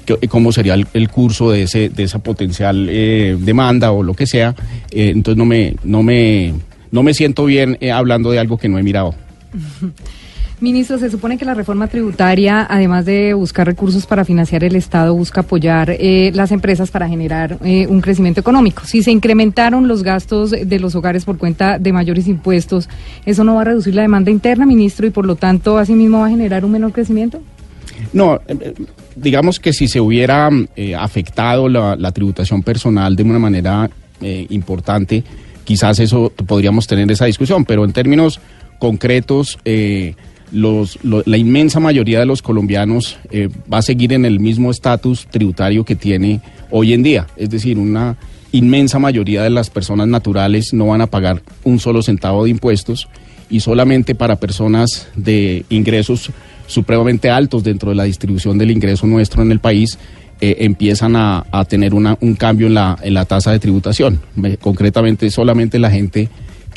S22: qué- cómo sería el, el curso de, ese, de esa potencial eh, demanda o lo que sea. Eh, entonces no me, no me, no me siento bien eh, hablando de algo que no he mirado. [laughs]
S29: Ministro, se supone que la reforma tributaria, además de buscar recursos para financiar el Estado, busca apoyar eh, las empresas para generar eh, un crecimiento económico. Si se incrementaron los gastos de los hogares por cuenta de mayores impuestos, ¿eso no va a reducir la demanda interna, ministro, y por lo tanto, asimismo, va a generar un menor crecimiento?
S22: No, eh, digamos que si se hubiera afectado la, la tributación personal de una manera importante, quizás eso podríamos tener esa discusión, pero en términos concretos, eh, la inmensa mayoría de los colombianos eh, va a seguir en el mismo estatus tributario que tiene hoy en día, es decir, una inmensa mayoría de las personas naturales no van a pagar un solo centavo de impuestos y solamente para personas de ingresos supremamente altos dentro de la distribución del ingreso nuestro en el país eh, empiezan a, tener un cambio en la, en la tasa de tributación. Me- concretamente, solamente la gente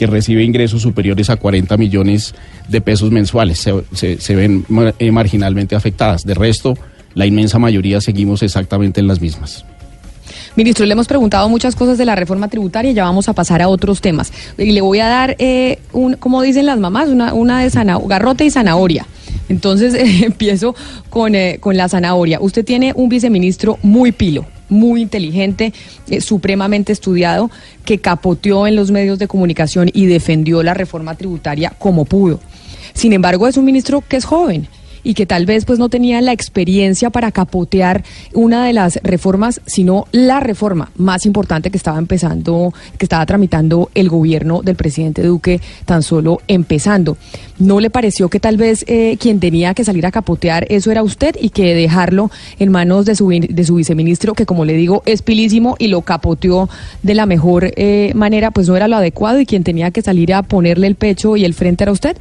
S22: que recibe ingresos superiores a 40 millones de pesos mensuales se, ven eh, marginalmente afectadas. De resto, la inmensa mayoría seguimos exactamente en las mismas.
S4: Ministro, le hemos preguntado muchas cosas de la reforma tributaria ya vamos a pasar a otros temas. Y le voy a dar, eh, un, como dicen las mamás, una, una de zanahoria, garrote y zanahoria. Entonces [laughs] empiezo con, eh, con la zanahoria. Usted tiene un viceministro muy pilo, muy inteligente, eh, supremamente estudiado, que capoteó en los medios de comunicación y defendió la reforma tributaria como pudo. Sin embargo, es un ministro que es joven y que tal vez pues no tenía la experiencia para capotear una de las reformas, sino la reforma más importante que estaba empezando, que estaba tramitando el gobierno del presidente Duque tan solo empezando. ¿No le pareció que tal vez eh, quien tenía que salir a capotear eso era usted y que dejarlo en manos de su, de su viceministro, que como le digo es pilísimo y lo capoteó de la mejor eh, manera, pues no era lo adecuado y quien tenía que salir a ponerle el pecho y el frente era usted?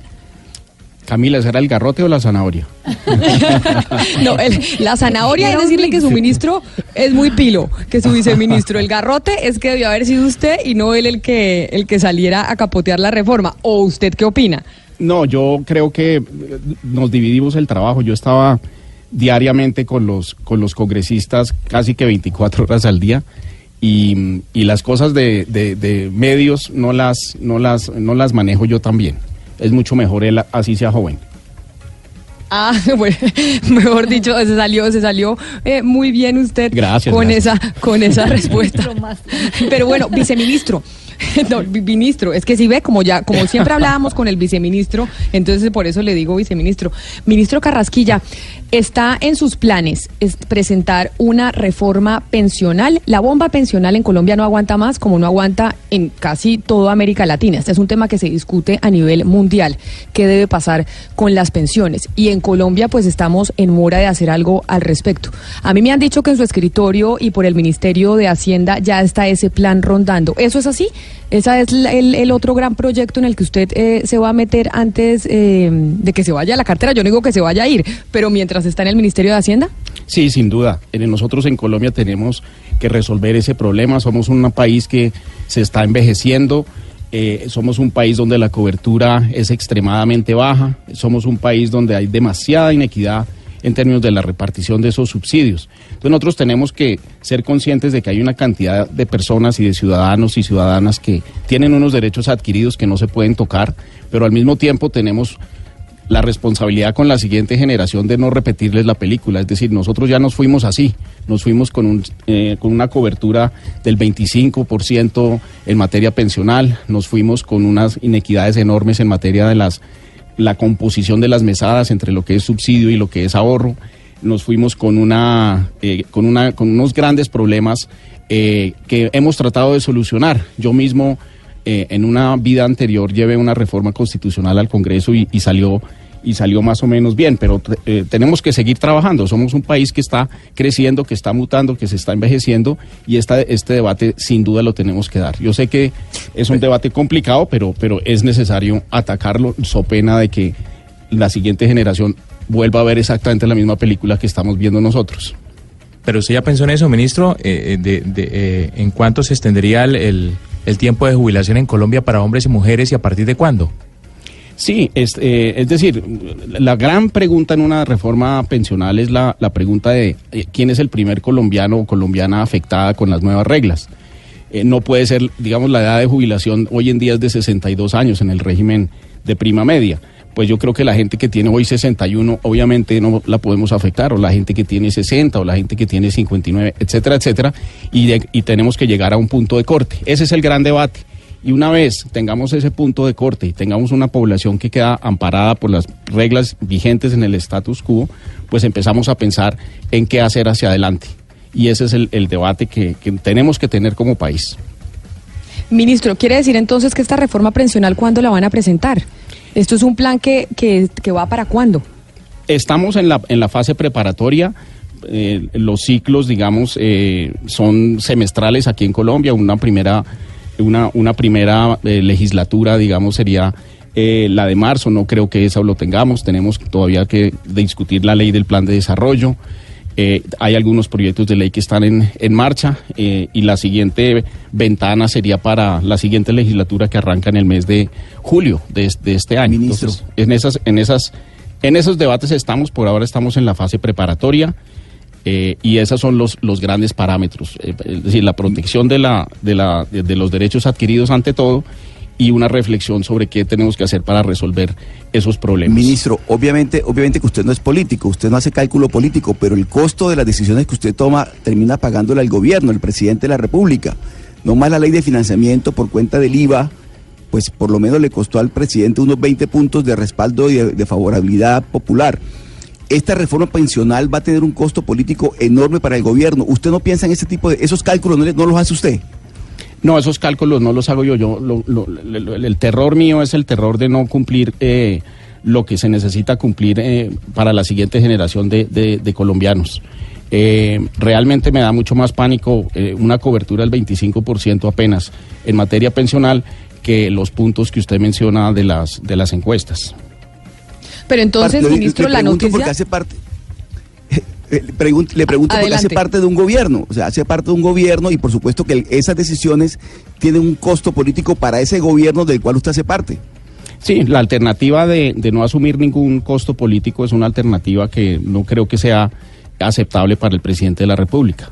S22: Camila, ¿será el garrote o la zanahoria? [laughs]
S4: No, el- la zanahoria es decirle que su ministro es muy pilo, que su viceministro. El garrote es que debió haber sido usted y no él el que, el que saliera a capotear la reforma. ¿O usted qué opina?
S22: No, yo creo que eh, nos dividimos el trabajo. Yo estaba diariamente con los, con los congresistas casi que 24 horas al día y, y las cosas de, de- de medios no las, no, las, no las manejo yo también. Es mucho mejor él así sea joven.
S4: Ah, [laughs] bueno, mejor dicho, se salió, se salió eh, muy bien usted
S22: Gracias,
S4: con
S22: gracias.
S4: esa, con esa [laughs] respuesta. Pero bueno, viceministro. [laughs] No, ministro, es que si ve, como ya, como siempre hablábamos con el viceministro, entonces por eso le digo viceministro. Ministro Carrasquilla, está en sus planes es presentar una reforma pensional. La bomba pensional en Colombia no aguanta más, como no aguanta en casi toda América Latina. Este es un tema que se discute a nivel mundial. ¿Qué debe pasar con las pensiones? Y en Colombia, pues estamos en mora de hacer algo al respecto. A mí me han dicho que en su escritorio y por el Ministerio de Hacienda ya está ese plan rondando. ¿Eso es así? ¿Ese es el, el otro gran proyecto en el que usted eh, se va a meter antes eh, de que se vaya a la cartera? Yo no digo que se vaya a ir, pero mientras está en el Ministerio de Hacienda.
S22: Sí, sin duda. Eh, Nosotros en Colombia tenemos que resolver ese problema. Somos un país que se está envejeciendo. somos un país donde la cobertura es extremadamente baja. Somos un país donde hay demasiada inequidad en términos de la repartición de esos subsidios. Entonces nosotros tenemos que ser conscientes de que hay una cantidad de personas y de ciudadanos y ciudadanas que tienen unos derechos adquiridos que no se pueden tocar, pero al mismo tiempo tenemos la responsabilidad con la siguiente generación de no repetirles la película. Es decir, nosotros ya nos fuimos así, nos fuimos con, un, eh, con una cobertura del 25% en materia pensional, nos fuimos con unas inequidades enormes en materia de las la composición de las mesadas entre lo que es subsidio y lo que es ahorro. Nos fuimos con una, eh, con una, con unos grandes problemas eh, que hemos tratado de solucionar. Yo mismo eh, en una vida anterior llevé una reforma constitucional al Congreso y, y salió y salió más o menos bien, pero eh, tenemos que seguir trabajando. Somos un país que está creciendo, que está mutando, que se está envejeciendo y esta, este debate sin duda lo tenemos que dar. Yo sé que es un debate complicado, pero, pero es necesario atacarlo, so pena de que la siguiente generación vuelva a ver exactamente la misma película que estamos viendo nosotros.
S28: Pero usted ya pensó en eso, ministro, eh, de, de, eh, en cuánto se extendería el, el, el tiempo de jubilación en Colombia para hombres y mujeres y a partir de cuándo.
S22: Sí, es, eh, es decir, la gran pregunta en una reforma pensional es la, la pregunta de eh, quién es el primer colombiano o colombiana afectada con las nuevas reglas. Eh, no puede ser, digamos, la edad de jubilación hoy en día es de 62 años en el régimen de prima media. Pues yo creo que la gente que tiene hoy 61 obviamente no la podemos afectar, o la gente que tiene 60, o la gente que tiene 59, etcétera, etcétera, y, tenemos que llegar a un punto de corte. Ese es el gran debate. Y una vez tengamos ese punto de corte y tengamos una población que queda amparada por las reglas vigentes en el status quo, pues empezamos a pensar en qué hacer hacia adelante. Y ese es el, el debate que, que tenemos que tener como país.
S4: Ministro, ¿quiere decir entonces que esta reforma pensional cuándo la van a presentar? ¿Esto es un plan que, que, que va para cuándo?
S22: Estamos en la, en la fase preparatoria. eh, los ciclos, digamos, eh, son semestrales aquí en Colombia. Una primera, una, una primera eh, legislatura, digamos, sería eh, la de marzo. No creo que esa lo tengamos. Tenemos todavía que discutir la ley del plan de desarrollo. Eh, hay algunos proyectos de ley que están en, en marcha eh, y la siguiente ventana sería para la siguiente legislatura que arranca en el mes de julio de, de este año. Entonces, en esas, en esas, en esos debates estamos. Por ahora estamos en la fase preparatoria. Eh, y esos son los, los grandes parámetros, eh, es decir, la protección de, la, de, la, de, los derechos adquiridos ante todo y una reflexión sobre qué tenemos que hacer para resolver esos problemas.
S6: Ministro, obviamente, obviamente que usted no es político, usted no hace cálculo político, pero el costo de las decisiones que usted toma termina pagándole al gobierno, el presidente de la República. No más la ley de financiamiento por cuenta del IVA, pues por lo menos le costó al presidente unos 20 puntos de respaldo y de favorabilidad popular. Esta reforma pensional va a tener un costo político enorme para el gobierno. ¿Usted no piensa en ese tipo de... esos cálculos no, los hace usted?
S22: No, esos cálculos no los hago yo. yo lo- el terror mío es el terror de no cumplir eh, lo que se necesita cumplir eh, para la siguiente generación de, de- de colombianos. Eh, realmente me da mucho más pánico una cobertura del 25% apenas en materia pensional que los puntos que usted menciona de las, de las encuestas.
S4: Pero entonces,
S6: Parte- le-
S4: ministro,
S6: le
S4: la
S6: pregunto
S4: noticia...
S6: porque hace parte. [laughs] Eh, Le pregunto, le pregunto porque hace parte de un gobierno, o sea, hace parte de un gobierno y por supuesto que esas decisiones tienen un costo político para ese gobierno del cual usted hace parte.
S22: Sí, la alternativa de, de no asumir ningún costo político es una alternativa que no creo que sea aceptable para el presidente de la República.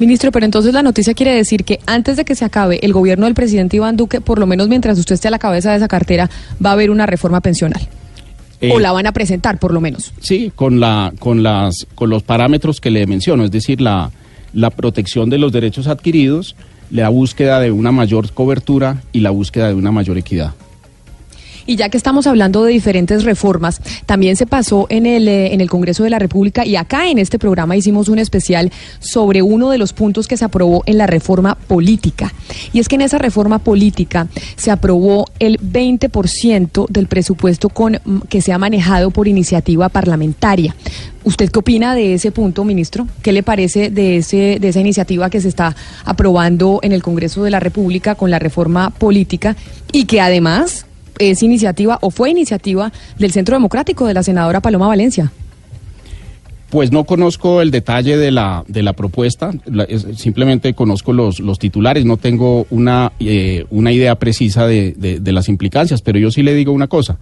S4: Ministro, pero entonces la noticia quiere decir que antes de que se acabe el gobierno del presidente Iván Duque, por lo menos mientras usted esté a la cabeza de esa cartera, va a haber una reforma pensional.
S22: Eh,
S4: o la van a presentar, por lo menos.
S22: Sí, con, la, con, las, con los parámetros que le menciono, es decir, la, la protección de los derechos adquiridos, la búsqueda de una mayor cobertura y la búsqueda de una mayor equidad.
S4: Y ya que estamos hablando de diferentes reformas, también se pasó en el, eh, en el Congreso de la República y acá en este programa hicimos un especial sobre uno de los puntos que se aprobó en la reforma política. Y es que en esa reforma política se aprobó el 20% del presupuesto con, mm, que se ha manejado por iniciativa parlamentaria. ¿Usted qué opina de ese punto, ministro? ¿Qué le parece de, ese, de esa iniciativa que se está aprobando en el Congreso de la República con la reforma política y que además es iniciativa o fue iniciativa del Centro Democrático de la senadora Paloma Valencia?
S22: Pues no conozco el detalle de la, de la propuesta, simplemente conozco los, los titulares, no tengo una, eh, una idea precisa de- de las implicancias, pero yo sí le digo una cosa.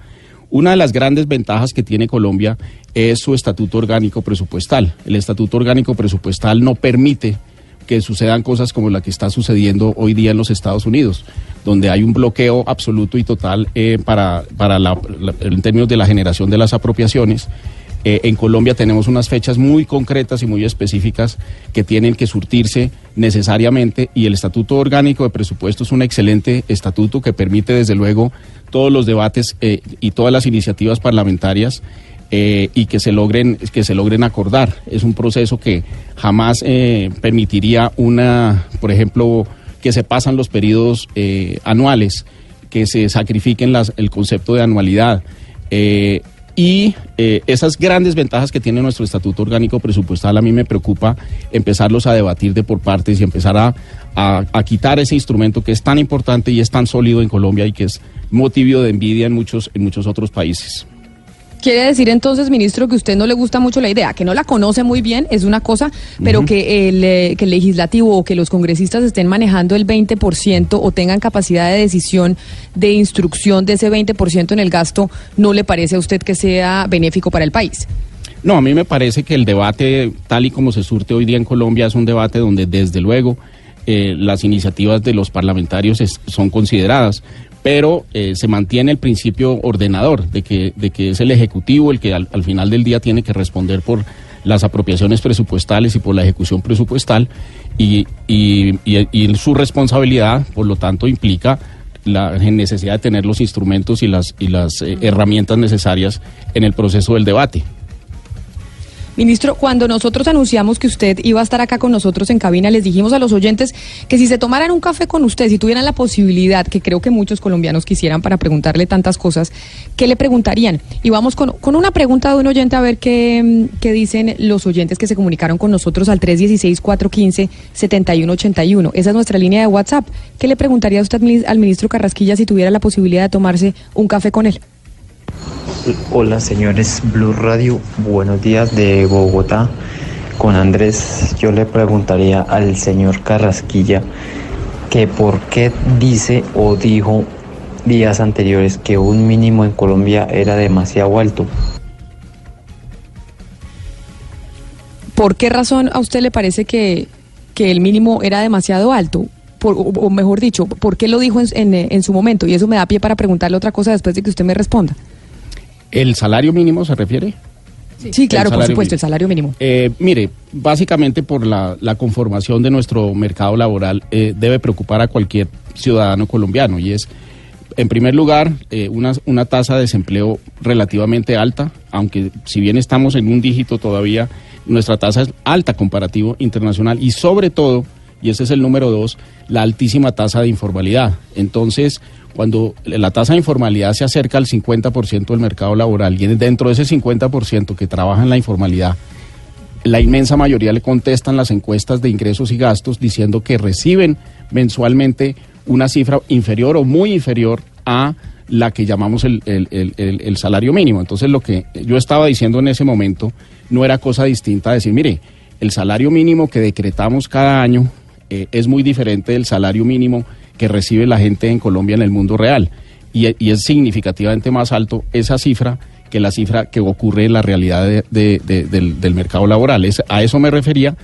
S22: Una de las grandes ventajas que tiene Colombia es su estatuto orgánico presupuestal. El estatuto orgánico presupuestal no permite que sucedan cosas como la que está sucediendo hoy día en los Estados Unidos, donde hay un bloqueo absoluto y total eh, para, para la- la- en términos de la generación de las apropiaciones. Eh, en Colombia tenemos unas fechas muy concretas y muy específicas que tienen que surtirse necesariamente y el Estatuto Orgánico de Presupuesto es un excelente estatuto que permite desde luego todos los debates eh, y todas las iniciativas parlamentarias eh, y que se logren que se logren acordar. Es un proceso que jamás eh, permitiría una, por ejemplo, que se pasan los periodos eh, anuales, que se sacrifiquen las, el concepto de anualidad. Eh, y eh, esas grandes ventajas que tiene nuestro Estatuto Orgánico Presupuestal a mí me preocupa empezarlos a debatir de por partes y empezar a, a- a quitar ese instrumento que es tan importante y es tan sólido en Colombia y que es motivo de envidia en muchos, en muchos otros países.
S4: Quiere decir entonces, ministro, que usted no le gusta mucho la idea, que no la conoce muy bien, es una cosa, pero que, el, eh, que el legislativo o que los congresistas estén manejando el 20% o tengan capacidad de decisión de instrucción de ese 20% en el gasto, ¿no le parece a usted que sea benéfico para el país?
S22: No, a mí me parece que el debate, tal y como se surte hoy día en Colombia, es un debate donde desde luego eh, las iniciativas de los parlamentarios es- son consideradas, pero eh, se mantiene el principio ordenador de que, de que es el Ejecutivo el que al, al final del día tiene que responder por las apropiaciones presupuestales y por la ejecución presupuestal y, y- y- y su responsabilidad, por lo tanto, implica la necesidad de tener los instrumentos y las, y las eh, herramientas necesarias en el proceso del debate.
S4: Ministro, cuando nosotros anunciamos que usted iba a estar acá con nosotros en cabina, les dijimos a los oyentes que si se tomaran un café con usted, si tuvieran la posibilidad, que creo que muchos colombianos quisieran para preguntarle tantas cosas, ¿qué le preguntarían? Y vamos con, con una pregunta de un oyente a ver qué, mm, qué dicen los oyentes que se comunicaron con nosotros al 316-415-7181. Esa es nuestra línea de WhatsApp. ¿Qué le preguntaría usted al ministro Carrasquilla si tuviera la posibilidad de tomarse un café con él?
S30: Hola señores Blue Radio, buenos días de Bogotá. Con Andrés yo le preguntaría al señor Carrasquilla que por qué dice o dijo días anteriores que un mínimo en Colombia era demasiado alto.
S4: ¿Por qué razón a usted le parece que, que el mínimo era demasiado alto? O, mejor dicho, ¿por qué lo dijo en, en su momento? Y eso me da pie para preguntarle otra cosa después de que usted me responda.
S22: ¿El salario mínimo se refiere?
S4: Sí, claro,
S22: El
S4: por
S22: salario
S4: supuesto,
S22: mínimo.
S4: el salario mínimo.
S22: Eh, mire, básicamente por la, la conformación de nuestro mercado laboral eh, debe preocupar a cualquier ciudadano colombiano y es, en primer lugar, eh, una, una tasa de desempleo relativamente alta, aunque si bien estamos en un dígito todavía, nuestra tasa es alta comparativo internacional y sobre todo, y ese es el número dos, la altísima tasa de informalidad. Entonces, cuando la tasa de informalidad se acerca al 50% del mercado laboral y dentro de ese 50% que trabaja en la informalidad, la inmensa mayoría le contestan las encuestas de ingresos y gastos diciendo que reciben mensualmente una cifra inferior o muy inferior a la que llamamos el, el- el- el- salario mínimo. Entonces lo que yo estaba diciendo en ese momento no era cosa distinta a decir, mire, el salario mínimo que decretamos cada año eh, es muy diferente del salario mínimo que recibe la gente en Colombia en el mundo real. Y, es significativamente más alto esa cifra que la cifra que ocurre en la realidad de- de- de- del, mercado laboral. Es- a eso me refería.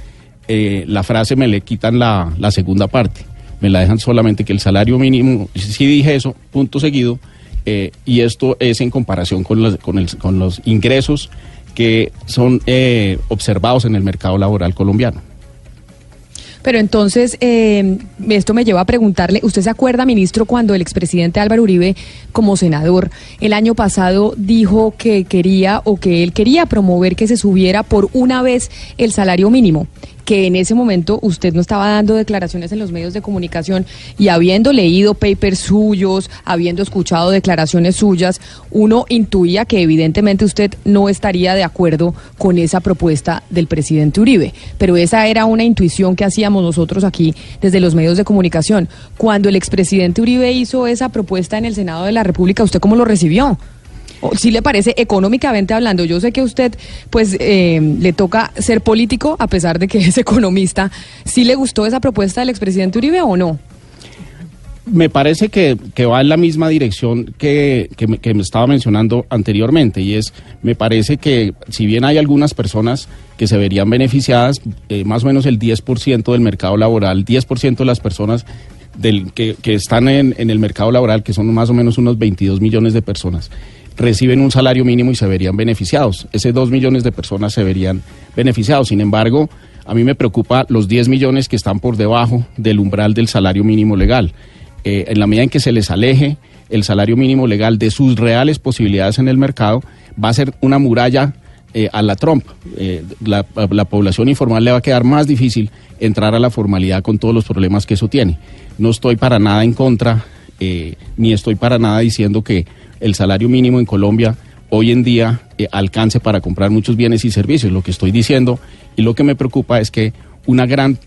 S22: eh, la frase me le quitan la, segunda parte. Me la dejan solamente que el salario mínimo, sí dije eso, punto seguido, eh, y esto es en comparación con los, con el- con los ingresos que son eh, observados en el mercado laboral colombiano.
S4: Pero entonces, eh, esto me lleva a preguntarle, ¿usted se acuerda, ministro, cuando el expresidente Álvaro Uribe, como senador, el año pasado dijo que quería o que él quería promover que se subiera por una vez el salario mínimo? Que en ese momento usted no estaba dando declaraciones en los medios de comunicación y habiendo leído papers suyos, habiendo escuchado declaraciones suyas, uno intuía que evidentemente usted no estaría de acuerdo con esa propuesta del presidente Uribe. Pero esa era una intuición que hacíamos nosotros aquí desde los medios de comunicación. Cuando el expresidente Uribe hizo esa propuesta en el Senado de la República, ¿usted cómo lo recibió? ¿O ¿Sí le parece económicamente hablando? Yo sé que usted, pues, eh, le toca ser político a pesar de que [laughs] es economista. ¿Sí le gustó esa propuesta del expresidente Uribe o no?
S22: Me parece que, va en la misma dirección que, me, estaba mencionando anteriormente y es, me parece que si bien hay algunas personas que se verían beneficiadas, eh, más o menos el 10% del mercado laboral, 10% de las personas del, que, están en, en el mercado laboral, que son más o menos unos 22 millones de personas, reciben un salario mínimo y se verían beneficiados. Ese 2 millones de personas se verían beneficiados. Sin embargo, a mí me preocupa los 10 millones que están por debajo del umbral del salario mínimo legal. Eh, en la medida en que se les aleje el salario mínimo legal de sus reales posibilidades en el mercado, va a ser una muralla eh, a la Trump. Eh, la, la población informal le va a quedar más difícil entrar a la formalidad con todos los problemas que eso tiene. No estoy para nada en contra, ni estoy para nada diciendo que el salario mínimo en Colombia hoy en día eh, alcance para comprar muchos bienes y servicios. Lo que estoy diciendo y lo que me preocupa es que una gran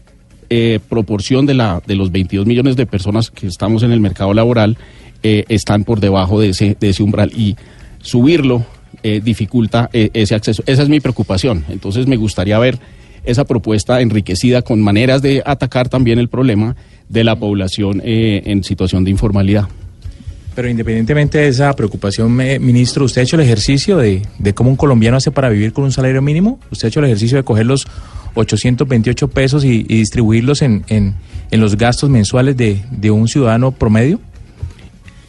S22: eh, proporción de, la, de los 22 millones de personas que estamos en el mercado laboral eh, están por debajo de ese, de ese umbral y subirlo eh, dificulta ese acceso. Esa es mi preocupación. Entonces me gustaría ver esa propuesta enriquecida con maneras de atacar también el problema de la población en situación de informalidad.
S28: Pero independientemente de esa preocupación, me- ministro, ¿usted ha hecho el ejercicio de, de cómo un colombiano hace para vivir con un salario mínimo? ¿Usted ha hecho el ejercicio de coger los 828 pesos y, y distribuirlos en, en- en los gastos mensuales de, de un ciudadano promedio?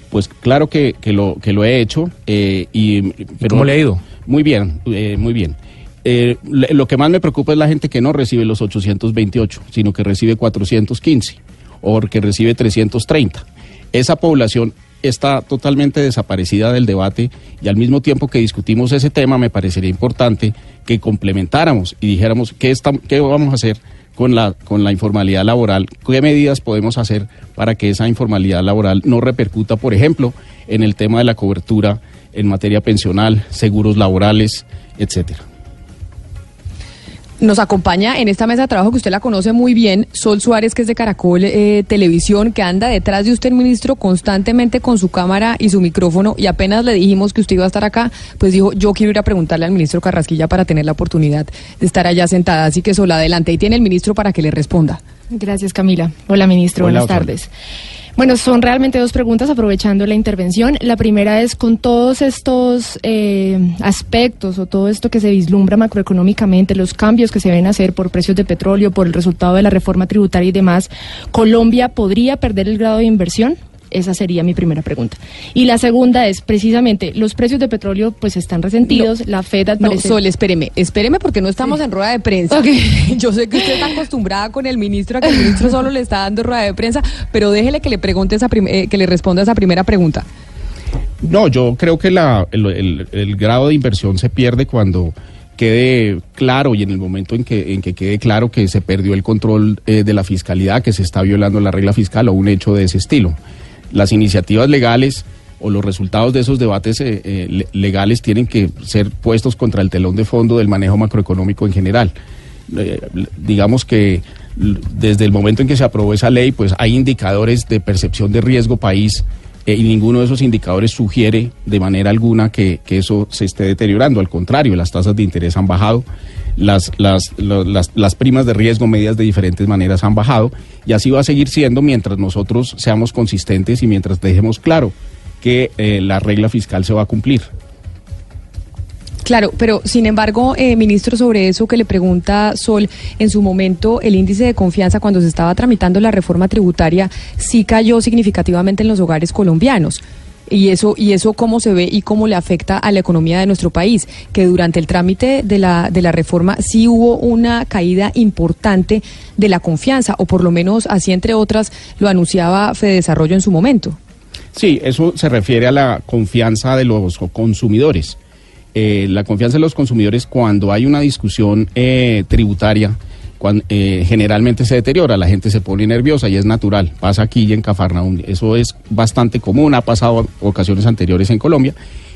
S22: Pues claro que, que lo, que lo he hecho. eh, y, pero-
S28: cómo le ha ido?
S22: Muy bien, eh, muy bien. Eh, lo que más me preocupa es la gente que no recibe los 828, sino que recibe 415 o que recibe 330. Esa población está totalmente desaparecida del debate y al mismo tiempo que discutimos ese tema me parecería importante que complementáramos y dijéramos qué, estam- qué vamos a hacer con la, con la informalidad laboral, qué medidas podemos hacer para que esa informalidad laboral no repercuta, por ejemplo, en el tema de la cobertura en materia pensional, seguros laborales, etcétera.
S4: Nos acompaña en esta mesa de trabajo que usted la conoce muy bien, Sol Suárez, que es de Caracol eh, Televisión, que anda detrás de usted, ministro, constantemente con su cámara y su micrófono. Y apenas le dijimos que usted iba a estar acá, pues dijo, yo quiero ir a preguntarle al ministro Carrasquilla para tener la oportunidad de estar allá sentada. Así que Sol, adelante. Y tiene el ministro para que le responda.
S31: Gracias, Camila. Hola, ministro.
S4: Hola,
S31: Buenas tardes. Bueno, son realmente dos preguntas aprovechando la intervención. La primera es con todos estos eh, aspectos o todo esto que se vislumbra macroeconómicamente, los cambios que se ven hacer por precios de petróleo, por el resultado de la reforma tributaria y demás, ¿Colombia podría perder el grado de inversión? Esa sería mi primera pregunta. Y la segunda es, precisamente, los precios de petróleo pues están resentidos, la Fed al
S4: No. Sol, espéreme, espéreme porque no estamos en rueda de prensa. [laughs] Yo sé que usted está acostumbrada con el ministro a que el ministro solo le está dando rueda de prensa, pero déjele que le pregunte esa prim- eh, que le responda esa primera pregunta.
S22: No, yo creo que la- el, el- el grado de inversión se pierde cuando quede claro y en el momento en que, en que quede claro que se perdió el control eh, de la fiscalidad, que se está violando la regla fiscal o un hecho de ese estilo. Las iniciativas legales o los resultados de esos debates eh, eh, le- legales tienen que ser puestos contra el telón de fondo del manejo macroeconómico en general. Eh, digamos que desde el momento en que se aprobó esa ley, pues hay indicadores de percepción de riesgo país y ninguno de esos indicadores sugiere de manera alguna que eso se esté deteriorando. Al contrario, las tasas de interés han bajado, las, las, las, las primas de riesgo medidas de diferentes maneras han bajado y así va a seguir siendo mientras nosotros seamos consistentes y mientras dejemos claro que eh, la regla fiscal se va a cumplir.
S4: Claro, pero sin embargo, eh, ministro, sobre eso que le pregunta Sol, en su momento el índice de confianza cuando se estaba tramitando la reforma tributaria sí cayó significativamente en los hogares colombianos. Y eso, y eso cómo se ve y cómo le afecta a la economía de nuestro país, que durante el trámite de la, de la reforma sí hubo una caída importante de la confianza, o por lo menos así entre otras lo anunciaba Fede Desarrollo en su momento.
S22: Sí, eso se refiere a la confianza de los consumidores. Eh, la confianza de los consumidores cuando hay una discusión eh, tributaria, eh, generalmente se deteriora, la gente se pone nerviosa y es natural. Pasa aquí y en Cafarnaúm. Eso es bastante común, ha pasado ocasiones anteriores en Colombia.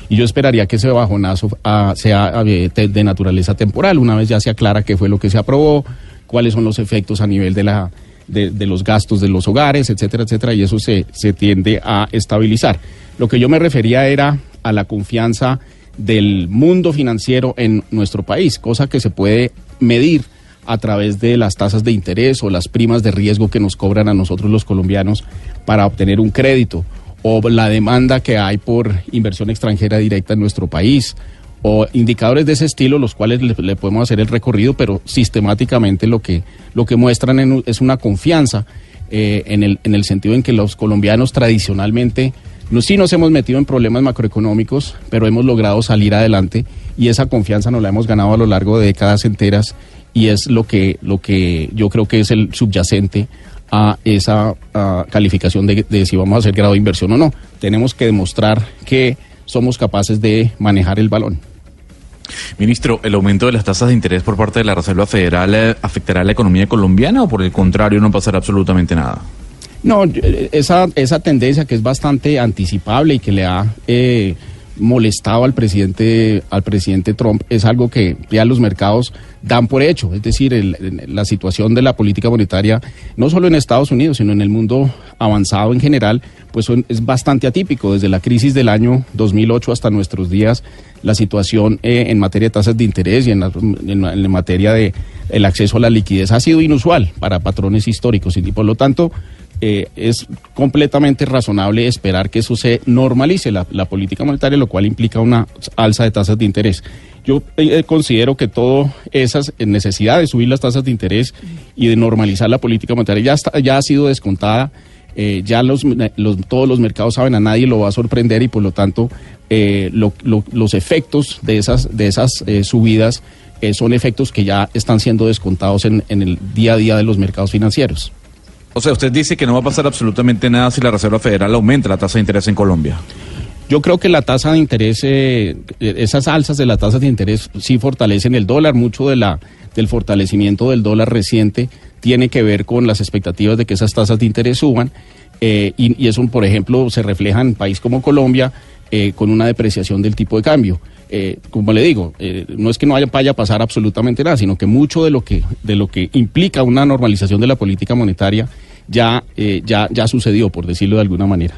S22: Y yo esperaría que ese bajonazo ah, sea eh, te- de naturaleza temporal, una vez ya se aclara qué fue lo que se aprobó, cuáles son los efectos a nivel de la de los gastos de los hogares, etcétera, etcétera, y eso se, se tiende a estabilizar. Lo que yo me refería era a la confianza del mundo financiero en nuestro país, cosa que se puede medir a través de las tasas de interés o las primas de riesgo que nos cobran a nosotros los colombianos para obtener un crédito, o la demanda que hay por inversión extranjera directa en nuestro país, o indicadores de ese estilo, los cuales le, podemos hacer el recorrido, pero sistemáticamente lo que, lo que muestran es una confianza eh, en, el, en el sentido en que los colombianos tradicionalmente sí nos hemos metido en problemas macroeconómicos, pero hemos logrado salir adelante y esa confianza nos la hemos ganado a lo largo de décadas enteras y es lo que, lo que yo creo que es el subyacente a esa calificación de, de si vamos a hacer grado de inversión o no. Tenemos que demostrar que somos capaces de manejar el balón.
S32: Ministro, ¿el aumento de las tasas de interés por parte de la Reserva Federal eh, afectará a la economía colombiana o por el contrario no pasará absolutamente nada?
S22: No, eh, esa, esa tendencia que es bastante anticipable y que le ha eh, molestado al presidente, al presidente Trump es algo que ya los mercados dan por hecho. Es decir, el- la situación de la política monetaria, no solo en Estados Unidos, sino en el mundo avanzado en general, pues son- es bastante atípico. Desde la crisis del año 2008 hasta nuestros días, la situación eh, en materia de tasas de interés y en la, en materia de el acceso a la liquidez ha sido inusual para patrones históricos y por lo tanto eh, es completamente razonable esperar que eso se normalice la, política monetaria, lo cual implica una alza de tasas de interés. Yo eh, considero que todas esas necesidades de subir las tasas de interés y de normalizar la política monetaria ya, está- ya ha sido descontada. Eh, ya los, todos los mercados saben, a nadie lo va a sorprender y por lo tanto eh, lo- lo- los efectos de esas, de esas eh, subidas eh, son efectos que ya están siendo descontados en el día a día de los mercados financieros.
S32: O sea, usted dice que no va a pasar absolutamente nada si la Reserva Federal aumenta la tasa de interés en Colombia.
S22: Yo creo que la tasa de interés, eh, esas alzas de la tasa de interés sí fortalecen el dólar. Mucho de la, del fortalecimiento del dólar reciente tiene que ver con las expectativas de que esas tasas de interés suban. eh, y, y eso, por ejemplo, se refleja en un país como Colombia eh, con una depreciación del tipo de cambio. Eh, como le digo, eh, no es que no haya, vaya a pasar absolutamente nada, sino que mucho de lo que, de lo que implica una normalización de la política monetaria ya, eh, ya, ya sucedió, por decirlo de alguna manera.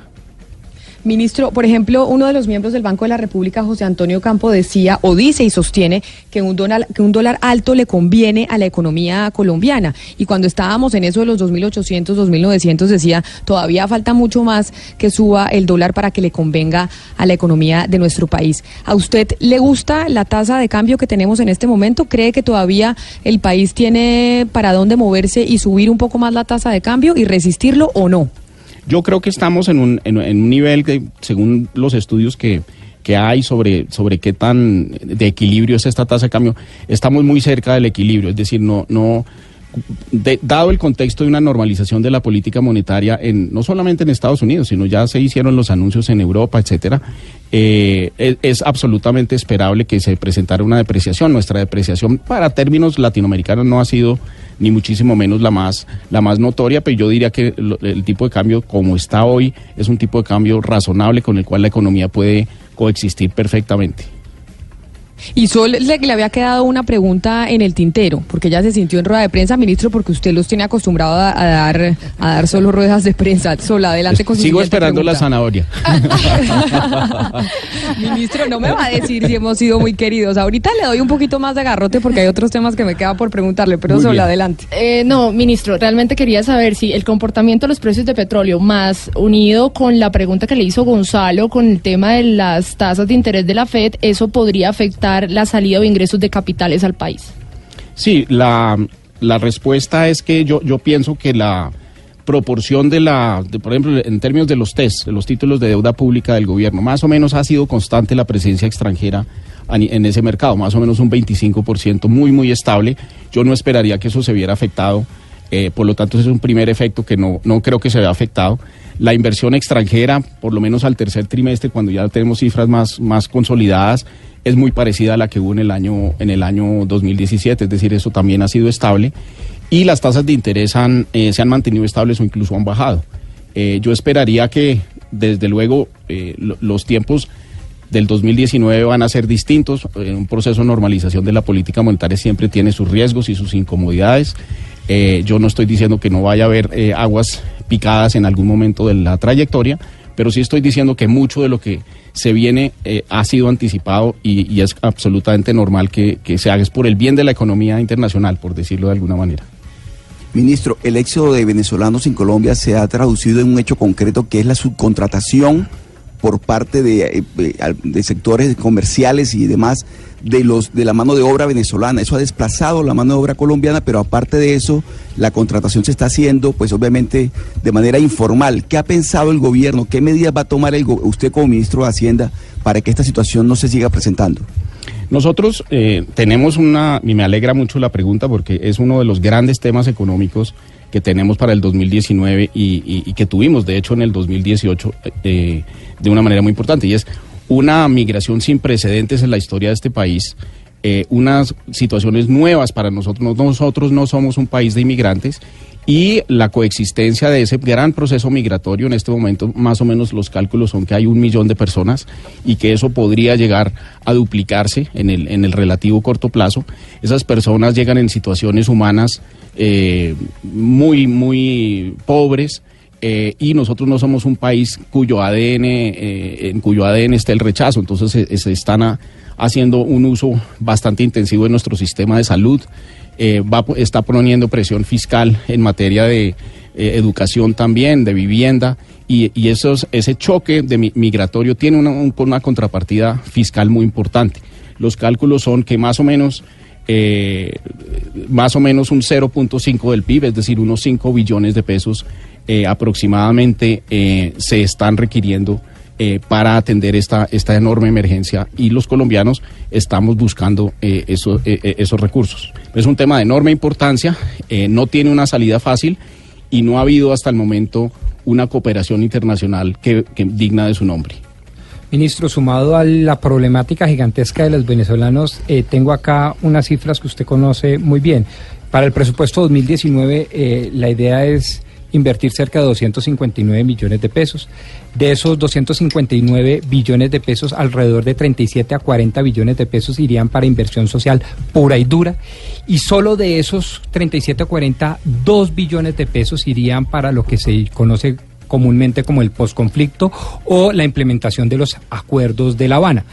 S4: Ministro, por ejemplo, uno de los miembros del Banco de la República, José Antonio Campo, decía o dice y sostiene que un dólar, que un dólar alto le conviene a la economía colombiana. Y cuando estábamos en eso de los 2.800, 2.900, decía, todavía falta mucho más que suba el dólar para que le convenga a la economía de nuestro país. ¿A usted le gusta la tasa de cambio que tenemos en este momento? ¿Cree que todavía el país tiene para dónde moverse y subir un poco más la tasa de cambio y resistirlo o no?
S22: Yo creo que estamos en un, en, un nivel que, según los estudios que, que hay sobre, sobre qué tan de equilibrio es esta tasa de cambio, estamos muy cerca del equilibrio. Es decir, no, no, de- dado el contexto de una normalización de la política monetaria, en, no solamente en Estados Unidos, sino ya se hicieron los anuncios en Europa, etcétera, eh, es, es absolutamente esperable que se presentara una depreciación. Nuestra depreciación para términos latinoamericanos no ha sido ni muchísimo menos la más, la más notoria, pero yo diría que lo- el tipo de cambio como está hoy es un tipo de cambio razonable con el cual la economía puede coexistir perfectamente.
S4: Y Sol le, le había quedado una pregunta en el tintero, porque ella se sintió en rueda de prensa, ministro, porque usted los tiene acostumbrado a, a dar a dar solo ruedas de prensa. Sol, adelante con su
S22: Sigo esperando la zanahoria. [laughs]
S4: Ministro, no me va a decir si hemos sido muy queridos. Ahorita le doy un poquito más de agarrote porque hay otros temas que me queda por preguntarle, pero
S31: Muy
S4: Sol,
S31: bien.
S4: adelante.
S31: Eh, no, ministro, realmente quería saber si el comportamiento de los precios de petróleo, más unido con la pregunta que le hizo Gonzalo con el tema de las tasas de interés de la Fed, eso podría afectar la salida o ingresos de capitales al país.
S22: Sí, la, la respuesta es que yo, yo pienso que la proporción de la, de, por ejemplo, en términos de los TES, de los títulos de deuda pública del gobierno, más o menos ha sido constante la presencia extranjera en ese mercado, más o menos un 25%, muy, muy estable. Yo no esperaría que eso se viera afectado, eh, por lo tanto ese es un primer efecto que no, no creo que se vea afectado. La inversión extranjera, por lo menos al tercer trimestre, cuando ya tenemos cifras más, más consolidadas, es muy parecida a la que hubo en el año en el año 2017, es decir, eso también ha sido estable y las tasas de interés eh, se han mantenido estables o incluso han bajado. Eh, yo esperaría que, desde luego, eh, lo- los tiempos del 2019 van a ser distintos. Un proceso de normalización de la política monetaria siempre tiene sus riesgos y sus incomodidades. Yo no estoy diciendo que no vaya a haber aguas picadas en algún momento de la trayectoria, pero sí estoy diciendo que mucho de lo que se viene eh, ha sido anticipado y, es absolutamente normal que, que se haga. Es por el bien de la economía internacional, por decirlo de alguna manera.
S6: Ministro, el éxodo de venezolanos en Colombia se ha traducido en un hecho concreto que es la subcontratación por parte de, eh, de sectores comerciales y demás de los de la mano de obra venezolana. Eso ha desplazado la mano de obra colombiana, pero aparte de eso, la contratación se está haciendo, pues obviamente de manera informal. ¿Qué ha pensado el gobierno? ¿Qué medidas va a tomar el usted como ministro de Hacienda para que esta situación no se siga presentando?
S22: Nosotros eh, tenemos una, y me alegra mucho la pregunta porque es uno de los grandes temas económicos que tenemos para el 2019 y, y- y que tuvimos, de hecho, en el 2018 eh, de una manera muy importante, y es una migración sin precedentes en la historia de este país, eh, unas situaciones nuevas para nosotros. Nosotros no somos un país de inmigrantes y la coexistencia de ese gran proceso migratorio en este momento, más o menos los cálculos son que hay un millón de personas y que eso podría llegar a duplicarse en el, en el relativo corto plazo. Esas personas llegan en situaciones humanas eh, muy, muy pobres. eh, y nosotros no somos un país cuyo ADN, eh, en cuyo ADN está el rechazo, entonces se, están haciendo un uso bastante intensivo de nuestro sistema de salud, eh, va, está poniendo presión fiscal en materia de eh, educación también, de vivienda, y, y esos, ese choque de mi- migratorio tiene una, un- una contrapartida fiscal muy importante. Los cálculos son que más o menos eh, más o menos un 0.5 del PIB, es decir, unos 5 billones de pesos eh, aproximadamente se están requiriendo eh, para atender esta, esta enorme emergencia y los colombianos estamos buscando eh, eso- eh, eh, esos recursos. Es un tema de enorme importancia, eh, no tiene una salida fácil y no ha habido hasta el momento una cooperación internacional que, que digna de su nombre.
S33: Ministro, sumado a la problemática gigantesca de los venezolanos, eh, tengo acá unas cifras que usted conoce muy bien. Para el presupuesto 2019, eh, la idea es invertir cerca de 259 millones de pesos. De esos 259 billones de pesos, alrededor de 37 a 40 billones de pesos irían para inversión social pura y dura. Y solo de esos 37 a 40, 2 billones de pesos irían para lo que se conoce comúnmente como el posconflicto o la implementación de los acuerdos de La Habana.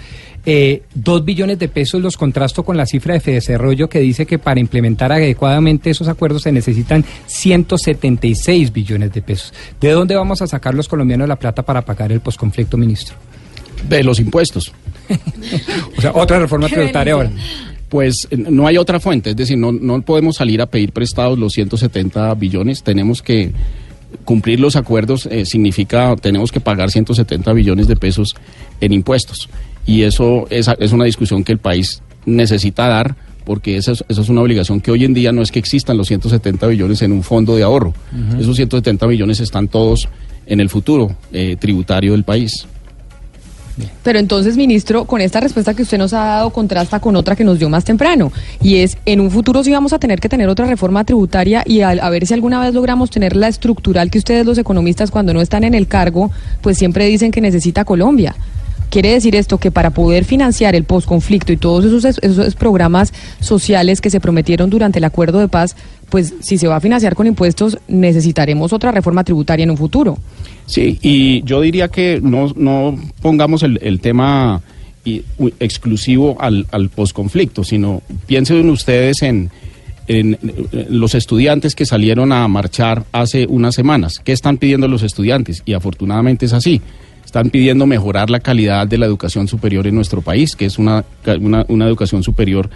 S33: Eh, dos billones de pesos los contrasto con la cifra de Fedesarrollo que dice que para implementar adecuadamente esos acuerdos se necesitan 176 billones de pesos. ¿De dónde vamos a sacar los colombianos la plata para pagar el posconflicto, ministro?
S22: De los impuestos. [laughs]
S33: O sea, otra reforma [laughs] tributaria ahora.
S22: Pues eh, no hay otra fuente, es decir, no, no podemos salir a pedir prestados los 170 billones, tenemos que cumplir los acuerdos, eh, significa tenemos que pagar 170 billones de pesos en impuestos. Y eso es, es una discusión que el país necesita dar, porque esa es, esa es una obligación que hoy en día no es que existan los 170 billones en un fondo de ahorro.
S4: Ujú.
S22: Esos 170 billones están todos en el futuro eh, tributario del país.
S4: Pero entonces, ministro, con esta respuesta que usted nos ha dado contrasta con otra que nos dio más temprano, y es, en un futuro sí vamos a tener que tener otra reforma tributaria y al- a, ver si alguna vez logramos tener la estructural que ustedes los economistas cuando no están en el cargo, pues siempre dicen que necesita Colombia. Quiere decir esto que para poder financiar el posconflicto y todos esos, esos programas sociales que se prometieron durante el acuerdo de paz, pues si se va a financiar con impuestos, necesitaremos otra reforma tributaria en un futuro.
S22: Sí, y yo diría que no, no pongamos el, el tema exclusivo al, al posconflicto, sino piensen ustedes en, en, eh, los estudiantes que salieron a marchar hace unas semanas. ¿Qué están pidiendo los estudiantes? Y afortunadamente es así. Están pidiendo mejorar la calidad de la educación superior en nuestro país, que es una, una, educación superior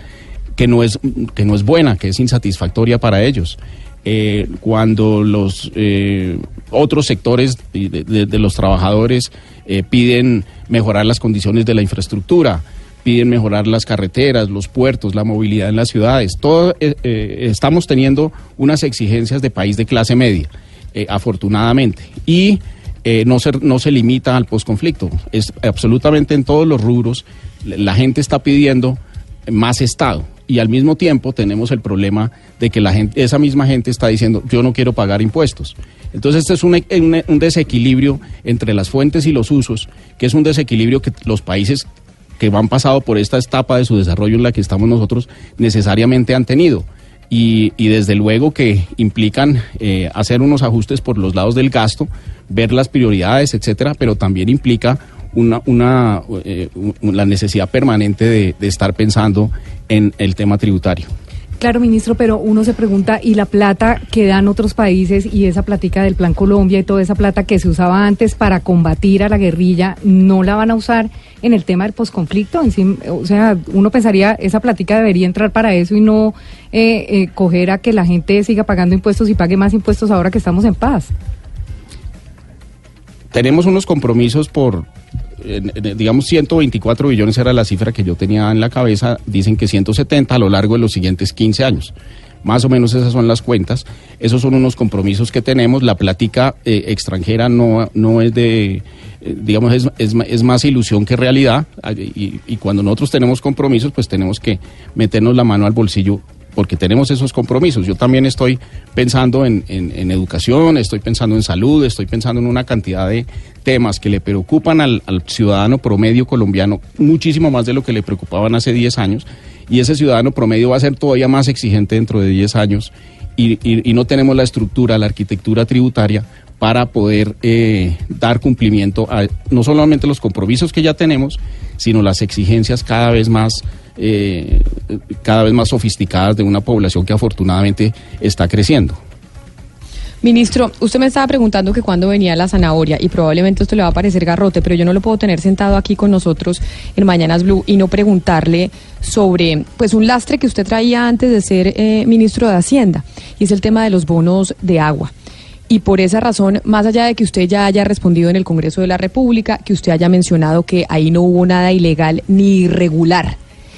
S22: que no es que no es buena, que es insatisfactoria para ellos. Eh, cuando los eh, otros sectores de, los trabajadores eh, piden mejorar las condiciones de la infraestructura, piden mejorar las carreteras, los puertos, la movilidad en las ciudades. Todo estamos teniendo unas exigencias de país de clase media, afortunadamente. Y eh, no, se, no se limita al posconflicto. Es absolutamente en todos los rubros. La gente está pidiendo más Estado. Y al mismo tiempo tenemos el problema de que la gente, esa misma gente está diciendo, yo no quiero pagar impuestos. Entonces, este es un, desequilibrio entre las fuentes y los usos, que es un desequilibrio que los países que van pasado por esta etapa de su desarrollo en la que estamos nosotros necesariamente han tenido. Y, y desde luego que implican eh, hacer unos ajustes por los lados del gasto, ver las prioridades, etcétera, pero también implica una, una, eh, la necesidad permanente de, de estar pensando en el tema tributario.
S29: Claro, ministro, pero uno se pregunta, ¿y la plata que dan otros países y esa platica del Plan Colombia y toda esa plata que se usaba antes para combatir a la guerrilla, no la van a usar en el tema del posconflicto? O sea, uno pensaría, esa platica debería entrar para eso y no eh, eh, coger a que la gente siga pagando impuestos y pague más impuestos ahora que estamos en paz.
S22: Tenemos unos compromisos por, digamos, 124 billones era la cifra que yo tenía en la cabeza, dicen que 170 a lo largo de los siguientes 15 años. Más o menos esas son las cuentas. Esos son unos compromisos que tenemos. La plática eh, extranjera no, no es de, eh, digamos, es, es más ilusión que realidad. Y cuando nosotros tenemos compromisos, pues tenemos que meternos la mano al bolsillo porque tenemos esos compromisos. Yo también estoy pensando en, en- educación, estoy pensando en salud, estoy pensando en una cantidad de temas que le preocupan al, ciudadano promedio colombiano muchísimo más de lo que le preocupaban hace 10 años. Y ese ciudadano promedio va a ser todavía más exigente dentro de 10 años y, y- y no tenemos la estructura, la arquitectura tributaria para poder eh, dar cumplimiento a no solamente los compromisos que ya tenemos, sino las exigencias cada vez más eh, cada vez más sofisticadas de una población que afortunadamente está creciendo.
S4: Ministro, usted me estaba preguntando que cuándo venía la zanahoria y probablemente esto le va a parecer garrote, pero yo no lo puedo tener sentado aquí con nosotros en Mañanas Blue y no preguntarle sobre pues un lastre que usted traía antes de ser eh, ministro de Hacienda y es el tema de los bonos de agua. Y por esa razón, más allá de que usted ya haya respondido en el Congreso de la República, que usted haya mencionado que ahí no hubo nada ilegal ni irregular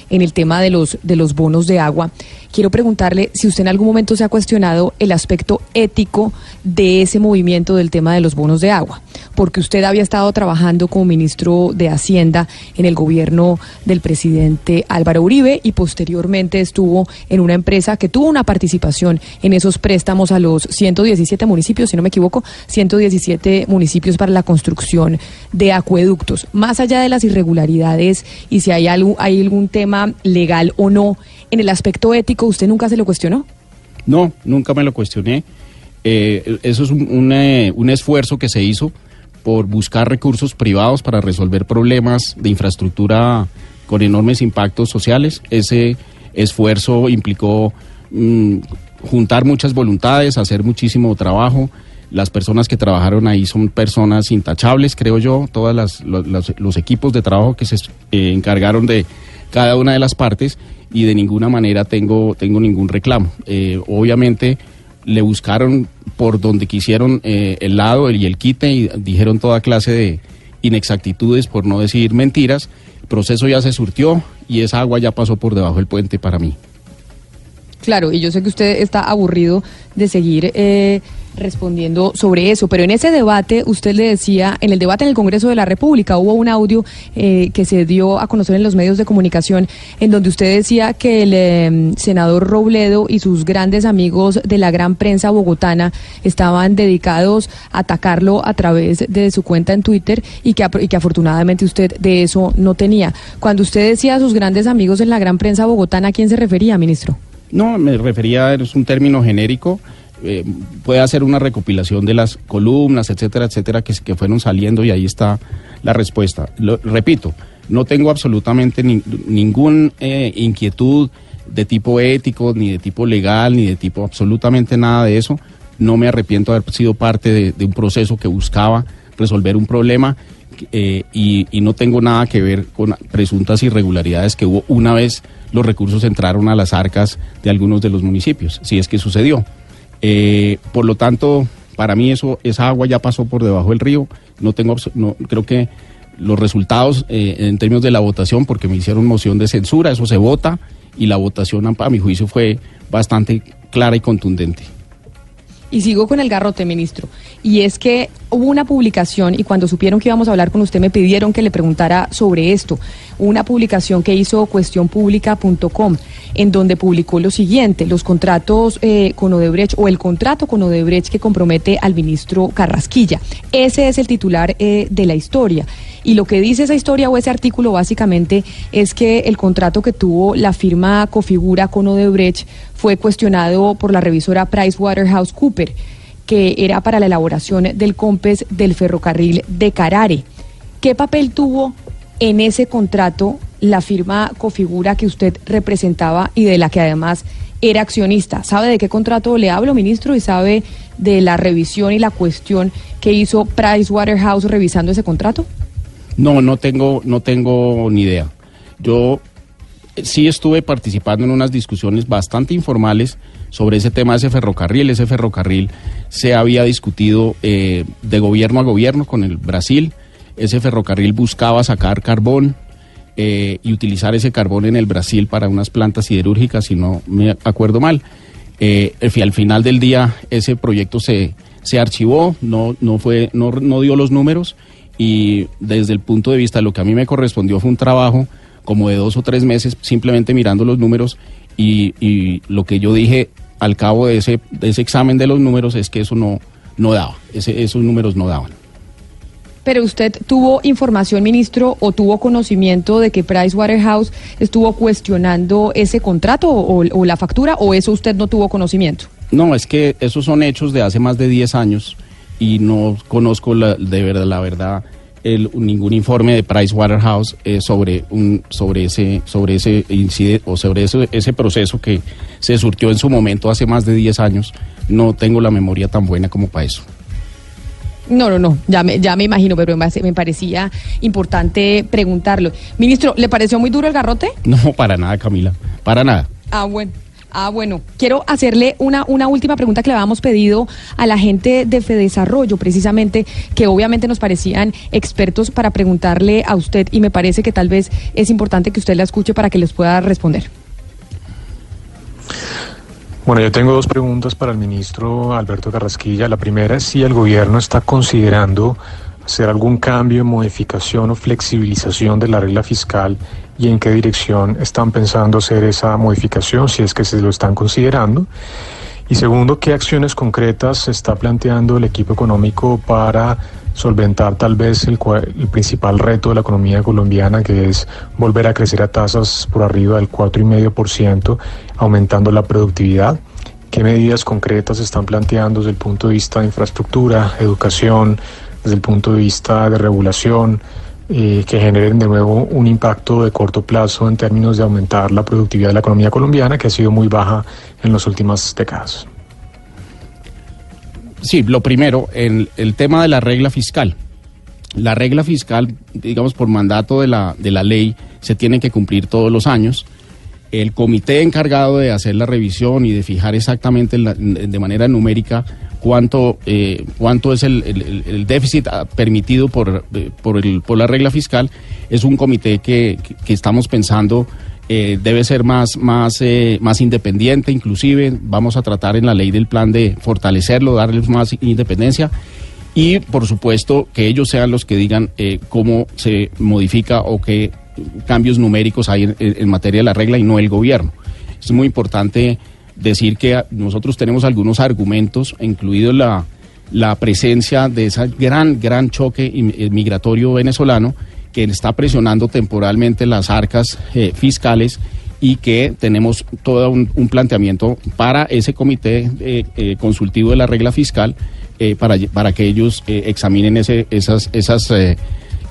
S4: en el tema de los, de los bonos de agua, quiero preguntarle si usted en algún momento se ha cuestionado el aspecto ético de ese movimiento del tema de los bonos de agua, porque usted había estado trabajando como ministro de Hacienda en el gobierno del presidente Álvaro Uribe y posteriormente estuvo en una empresa que tuvo una participación en esos préstamos a los 117 municipios, si no me equivoco, 117 municipios para la construcción de acueductos. Más allá de las irregularidades y si hay, algo, algún tema legal o no, en el aspecto ético, ¿usted nunca se lo cuestionó?
S22: No, nunca me lo cuestioné. Eh, eso es eh, un esfuerzo que se hizo por buscar recursos privados para resolver problemas de infraestructura con enormes impactos sociales. Ese esfuerzo implicó mm, juntar muchas voluntades, hacer muchísimo trabajo. Las personas que trabajaron ahí son personas intachables, creo yo. Todos las, los, equipos de trabajo que se eh, encargaron de cada una de las partes y de ninguna manera tengo, tengo ningún reclamo. Eh, obviamente le buscaron por donde quisieron eh, el lado y el quite y dijeron toda clase de inexactitudes, por no decir mentiras. El proceso ya se surtió y esa agua ya pasó por debajo del puente para mí.
S4: Claro, y yo sé que usted está aburrido de seguir eh, respondiendo sobre eso, pero en ese debate usted le decía, en el debate en el Congreso de la República hubo un audio eh, que se dio a conocer en los medios de comunicación en donde usted decía que el eh, senador Robledo y sus grandes amigos de la gran prensa bogotana estaban dedicados a atacarlo a través de su cuenta en Twitter y que, y que afortunadamente usted de eso no tenía. Cuando usted decía a sus grandes amigos en la gran prensa bogotana, ¿a quién se refería, ministro?
S22: No, me refería, es un término genérico, eh, puede hacer una recopilación de las columnas, etcétera, etcétera, que, fueron saliendo y ahí está la respuesta. Lo- repito, no tengo absolutamente ni- ningún eh, inquietud de tipo ético, ni de tipo legal, ni de tipo absolutamente nada de eso. No me arrepiento de haber sido parte de, de un proceso que buscaba resolver un problema eh, y, y no tengo nada que ver con presuntas irregularidades que hubo una vez los recursos entraron a las arcas de algunos de los municipios, si es que sucedió. Eh, por lo tanto, para mí eso, esa agua ya pasó por debajo del río. No tengo, no, creo que los resultados eh, en términos de la votación, porque me hicieron moción de censura, eso se vota y la votación a mi juicio fue bastante clara y contundente.
S4: Y sigo con el garrote, ministro. Y es que hubo una publicación y cuando supieron que íbamos a hablar con usted me pidieron que le preguntara sobre esto. Una publicación que hizo cuestionpublica.com en donde publicó lo siguiente, los contratos eh, con Odebrecht o el contrato con Odebrecht que compromete al ministro Carrasquilla. Ese es el titular eh, de la historia. Y lo que dice esa historia o ese artículo básicamente es que el contrato que tuvo la firma Cofigura con Odebrecht fue cuestionado por la revisora PricewaterhouseCooper, que era para la elaboración del COMPES del ferrocarril de Carare. ¿Qué papel tuvo en ese contrato la firma Cofigura que usted representaba y de la que además era accionista. ¿Sabe de qué contrato le hablo, ministro? Y sabe de la revisión y la cuestión que hizo Pricewaterhouse revisando ese contrato.
S22: No, no tengo, no tengo ni idea. Yo eh, sí estuve participando en unas discusiones bastante informales sobre ese tema de ese ferrocarril. Ese ferrocarril se había discutido eh, de gobierno a gobierno con el Brasil. Ese ferrocarril buscaba sacar carbón eh, y utilizar ese carbón en el Brasil para unas plantas siderúrgicas, si no me acuerdo mal. Eh, al final del día ese proyecto se, se archivó, no, no, fue, no, no dio los números y desde el punto de vista de lo que a mí me correspondió fue un trabajo como de dos o tres meses simplemente mirando los números y, y lo que yo dije al cabo de ese, de ese examen de los números es que eso no, no daba, ese, esos números no daban.
S4: Pero usted tuvo información, ministro, o tuvo conocimiento de que Pricewaterhouse estuvo cuestionando ese contrato o, o la factura, o eso usted no tuvo conocimiento.
S22: No, es que esos son hechos de hace más de 10 años y no conozco la, de verdad la verdad el, ningún informe de Pricewaterhouse eh, sobre un sobre ese sobre ese incidente o sobre ese, ese proceso que se surtió en su momento hace más de 10 años. No tengo la memoria tan buena como para eso.
S4: No, no, no, ya me, ya me imagino, pero me, me parecía importante preguntarlo. Ministro, ¿le pareció muy duro el garrote?
S22: No, para nada, Camila, para nada.
S4: Ah, bueno. Ah, bueno, quiero hacerle una, una última pregunta que le habíamos pedido a la gente de Fedesarrollo, precisamente, que obviamente nos parecían expertos para preguntarle a usted y me parece que tal vez es importante que usted la escuche para que les pueda responder.
S34: Bueno, yo tengo dos preguntas para el ministro Alberto Carrasquilla. La primera es si el gobierno está considerando hacer algún cambio, modificación o flexibilización de la regla fiscal y en qué dirección están pensando hacer esa modificación, si es que se lo están considerando. Y segundo, ¿qué acciones concretas está planteando el equipo económico para solventar tal vez el, principal reto de la economía colombiana, que es volver a crecer a tasas por arriba del 4,5%, aumentando la productividad? ¿Qué medidas concretas están planteando desde el punto de vista de infraestructura, educación, desde el punto de vista de regulación? Que generen de nuevo un impacto de corto plazo en términos de aumentar la productividad de la economía colombiana, que ha sido muy baja en las últimas décadas.
S22: Sí, lo primero, el, el tema de la regla fiscal. La regla fiscal, digamos, por mandato de la, de la ley, se tiene que cumplir todos los años. El comité encargado de hacer la revisión y de fijar exactamente de manera numérica cuánto, eh, cuánto es el, el, el, déficit permitido por, eh, por, el, por la regla fiscal, es un comité que, que estamos pensando eh, debe ser más, más, eh, más independiente, inclusive vamos a tratar en la ley del plan de fortalecerlo, darles más independencia y por supuesto que ellos sean los que digan eh, cómo se modifica o qué cambios numéricos hay en, en materia de la regla y no el gobierno. Es muy importante decir que nosotros tenemos algunos argumentos, incluido la, la presencia de ese gran, gran choque migratorio venezolano que está presionando temporalmente las arcas eh, fiscales y que tenemos todo un, planteamiento para ese comité eh, eh, consultivo de la regla fiscal para, para que ellos examinen ese, esas, esas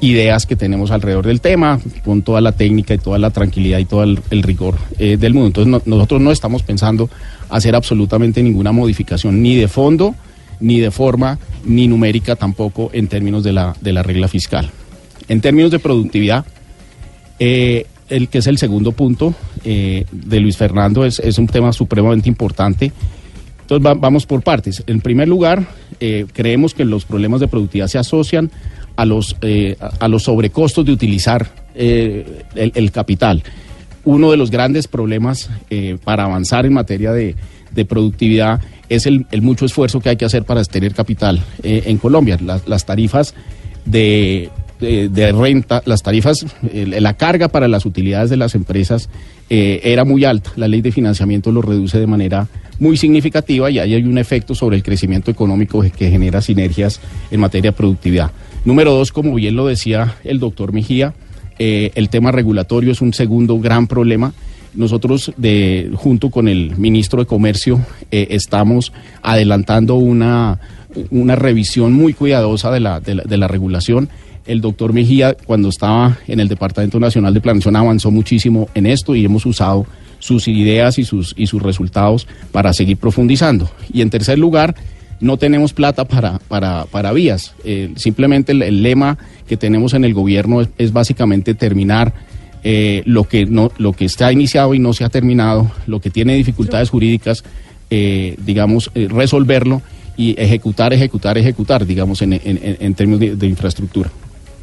S22: ideas que tenemos alrededor del tema, con toda la técnica y toda la tranquilidad y todo el, rigor eh, del mundo. Entonces no, nosotros no estamos pensando hacer absolutamente ninguna modificación, ni de fondo, ni de forma, ni numérica tampoco en términos de la, de la regla fiscal. En términos de productividad, eh, el que es el segundo punto eh, de Luis Fernando es, es, un tema supremamente importante. Entonces va, vamos por partes. En primer lugar, creemos que los problemas de productividad se asocian a los, eh, a los sobrecostos de utilizar eh, el, capital. Uno de los grandes problemas eh, para avanzar en materia de, productividad es el, mucho esfuerzo que hay que hacer para tener capital eh, en Colombia. Las, tarifas de, de, renta, las tarifas, la carga para las utilidades de las empresas era muy alta. La ley de financiamiento lo reduce de manera muy significativa y ahí hay un efecto sobre el crecimiento económico que genera sinergias en materia de productividad. Número dos, como bien lo decía el doctor Mejía, eh, el tema regulatorio es un segundo gran problema. Nosotros, de, junto con el ministro de Comercio, eh, estamos adelantando una, una revisión muy cuidadosa de la, de la, de la regulación el doctor Mejía, cuando estaba en el Departamento Nacional de Planeación, avanzó muchísimo en esto y hemos usado sus ideas y sus, y sus resultados para seguir profundizando. Y en tercer lugar, no tenemos plata para, para, para vías. Eh, simplemente el, lema que tenemos en el gobierno es, básicamente terminar eh, lo, que no, lo que está iniciado y no se ha terminado, lo que tiene dificultades jurídicas, eh, digamos, eh, resolverlo y ejecutar, ejecutar, ejecutar, digamos, en, en- en- términos de infraestructura.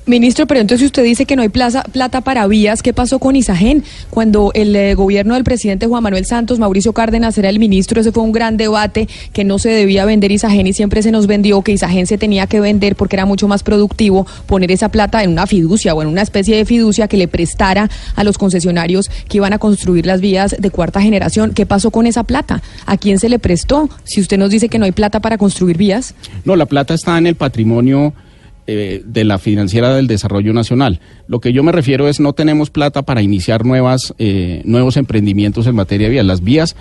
S4: Ministro, pero entonces usted dice que no hay plaza, plata para vías, ¿qué pasó con Isagen? Cuando el eh, gobierno del presidente Juan Manuel Santos, Mauricio Cárdenas era el ministro, ese fue un gran debate que no se debía vender Isagen y siempre se nos vendió que Isagen se tenía que vender porque era mucho más productivo poner esa plata en una fiducia o en una especie de fiducia que le prestara a los concesionarios que iban a construir las vías de cuarta generación. ¿Qué pasó con esa plata? ¿A quién se le prestó? Si usted nos dice que no hay plata para construir vías.
S22: No, la plata está en el patrimonio eh, de la financiera del desarrollo nacional. Lo que yo me refiero es no tenemos plata para iniciar nuevas, eh, nuevos emprendimientos en materia de vías. Las vías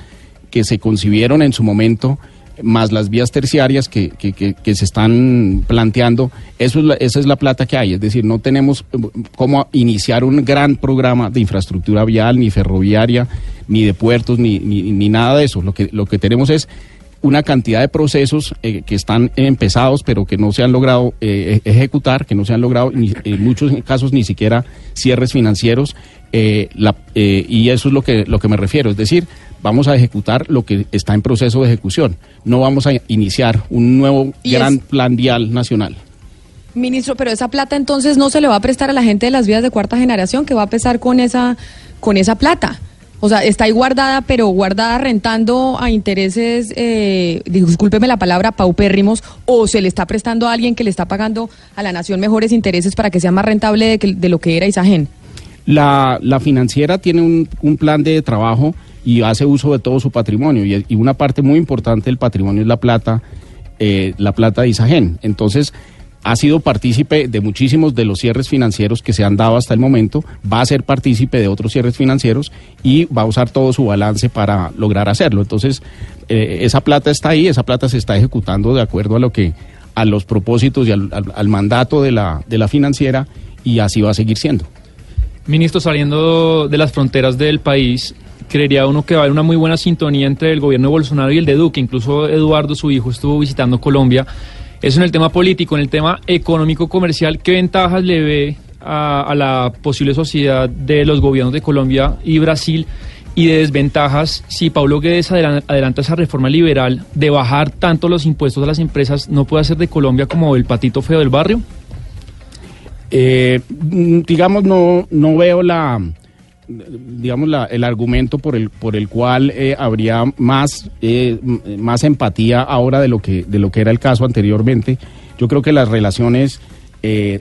S22: que se concibieron en su momento, más las vías terciarias que, que- que- que se están planteando, eso es la- esa es la plata que hay. Es decir, no tenemos eh, cómo iniciar un gran programa de infraestructura vial, ni ferroviaria, ni de puertos, ni, ni, ni nada de eso. Lo que, lo que tenemos es una cantidad de procesos eh, que están empezados pero que no se han logrado eh, ejecutar, que no se han logrado ni- en muchos casos ni siquiera cierres financieros eh, la- eh, y eso es lo que lo que me refiero, es decir, vamos a ejecutar lo que está en proceso de ejecución, no vamos a iniciar un nuevo gran
S4: es-
S22: plan vial nacional.
S4: Ministro, pero esa plata entonces no se le va a prestar a la gente de las vías de cuarta generación, que va a pesar con esa, con esa plata. O sea, está ahí guardada, pero guardada rentando a intereses, eh, discúlpeme la palabra, paupérrimos, o se le está prestando a alguien que le está pagando a la nación mejores intereses para que sea más rentable de, que- de lo que era Isagen.
S22: La, la financiera tiene un, un plan de trabajo y hace uso de todo su patrimonio y, y una parte muy importante del patrimonio es la plata, eh, la plata de Isagen. Entonces, ha sido partícipe de muchísimos de los cierres financieros que se han dado hasta el momento, va a ser partícipe de otros cierres financieros y va a usar todo su balance para lograr hacerlo. Entonces, eh, esa plata está ahí, esa plata se está ejecutando de acuerdo a lo que a los propósitos y al, mandato de la, de la financiera y así va a seguir siendo.
S35: Ministro, saliendo de las fronteras del país, creería uno que va a haber una muy buena sintonía entre el gobierno de Bolsonaro y el de Duque. Incluso Eduardo, su hijo, estuvo visitando Colombia. Eso en el tema político, en el tema económico-comercial, ¿qué ventajas le ve a, la posible sociedad de los gobiernos de Colombia y Brasil? Y de desventajas, si Pablo Guedes adelan- adelanta esa reforma liberal de bajar tanto los impuestos a las empresas, ¿no puede hacer de Colombia como el patito feo del barrio?
S22: Eh, mm, digamos, no, no veo la, digamos, la, el argumento por el, por el cual eh, habría más, eh, más empatía ahora de lo, que, de lo que era el caso anteriormente. Yo creo que las relaciones eh,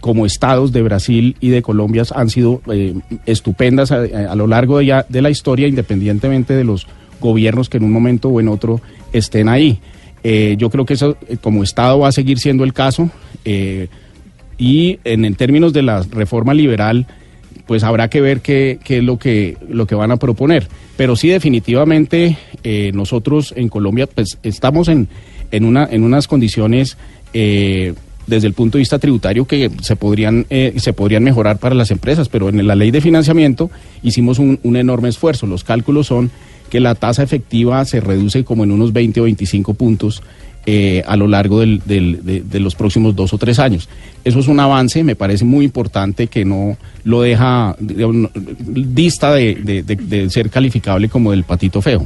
S22: como estados de Brasil y de Colombia han sido eh, estupendas a, a lo largo de, ya- de la historia, independientemente de los gobiernos que en un momento o en otro estén ahí. Eh, yo creo que eso eh, como Estado va a seguir siendo el caso. y en, en términos de la reforma liberal, pues habrá que ver qué, qué es lo que, lo que van a proponer. Pero sí, definitivamente, eh, nosotros en Colombia pues, estamos en, en, una, en unas condiciones eh, desde el punto de vista tributario que se podrían, eh, se podrían mejorar para las empresas, pero en la ley de financiamiento hicimos un, un enorme esfuerzo. Los cálculos son que la tasa efectiva se reduce como en unos 20 o 25 puntos eh, a lo largo del- del- de, los próximos dos o tres años. Eso es un avance, me parece muy importante que no lo deja dista de- de ser calificable como del patito feo.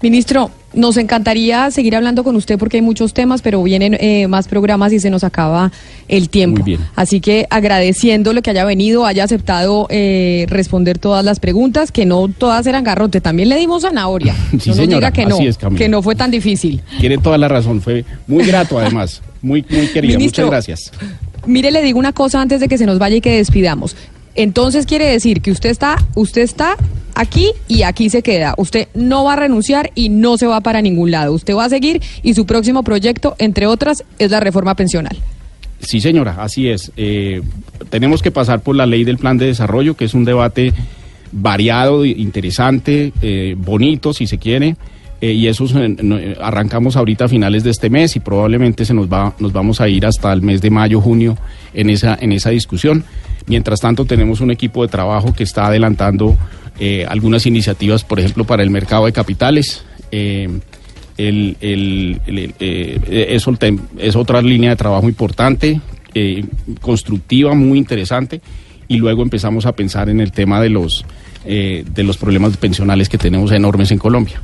S4: Ministro, nos encantaría seguir hablando con usted porque hay muchos temas, pero vienen eh, más programas y se nos acaba el tiempo.
S22: Muy bien.
S4: Así que agradeciéndole que haya venido, haya aceptado eh, responder todas las preguntas, que no todas eran garrote, también le dimos zanahoria.
S22: Sí, [laughs]
S4: no nos diga que no,
S22: es,
S4: que no fue tan difícil.
S22: Tiene toda la razón, fue muy grato [laughs] además, muy, muy querido.
S4: Ministro,
S22: Muchas gracias.
S4: Mire, le digo una cosa antes de que se nos vaya y que despidamos. Entonces quiere decir que usted está, usted está aquí y aquí se queda. Usted no va a renunciar y no se va para ningún lado. Usted va a seguir y su próximo proyecto, entre otras, es la reforma pensional.
S22: Sí, señora, así es. Eh, tenemos que pasar por la ley del plan de desarrollo, que es un debate variado, interesante, eh, bonito, si se quiere. Eh, y eso se- no- eh, arrancamos ahorita a finales de este mes y probablemente se nos va, nos vamos a ir hasta el mes de mayo, junio en esa, en esa discusión. Mientras tanto, tenemos un equipo de trabajo que está adelantando eh, algunas iniciativas, por ejemplo, para el mercado de capitales. eh, el, el- eso es otra línea de trabajo importante, constructiva, muy interesante. Y luego empezamos a pensar en el tema de los, de los problemas pensionales que tenemos enormes en Colombia.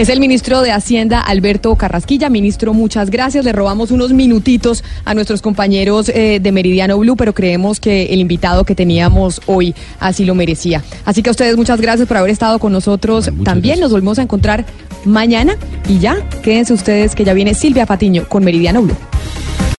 S4: Es el ministro de Hacienda, Alberto Carrasquilla. Ministro, muchas gracias. Le robamos unos minutitos a nuestros compañeros eh, de Meridiano Blue, pero creemos que el invitado que teníamos hoy así lo merecía. Así que a ustedes muchas gracias por haber estado con nosotros. También nos volvemos a encontrar mañana y ya, quédense ustedes que ya viene Silvia Patiño con Meridiano Blue.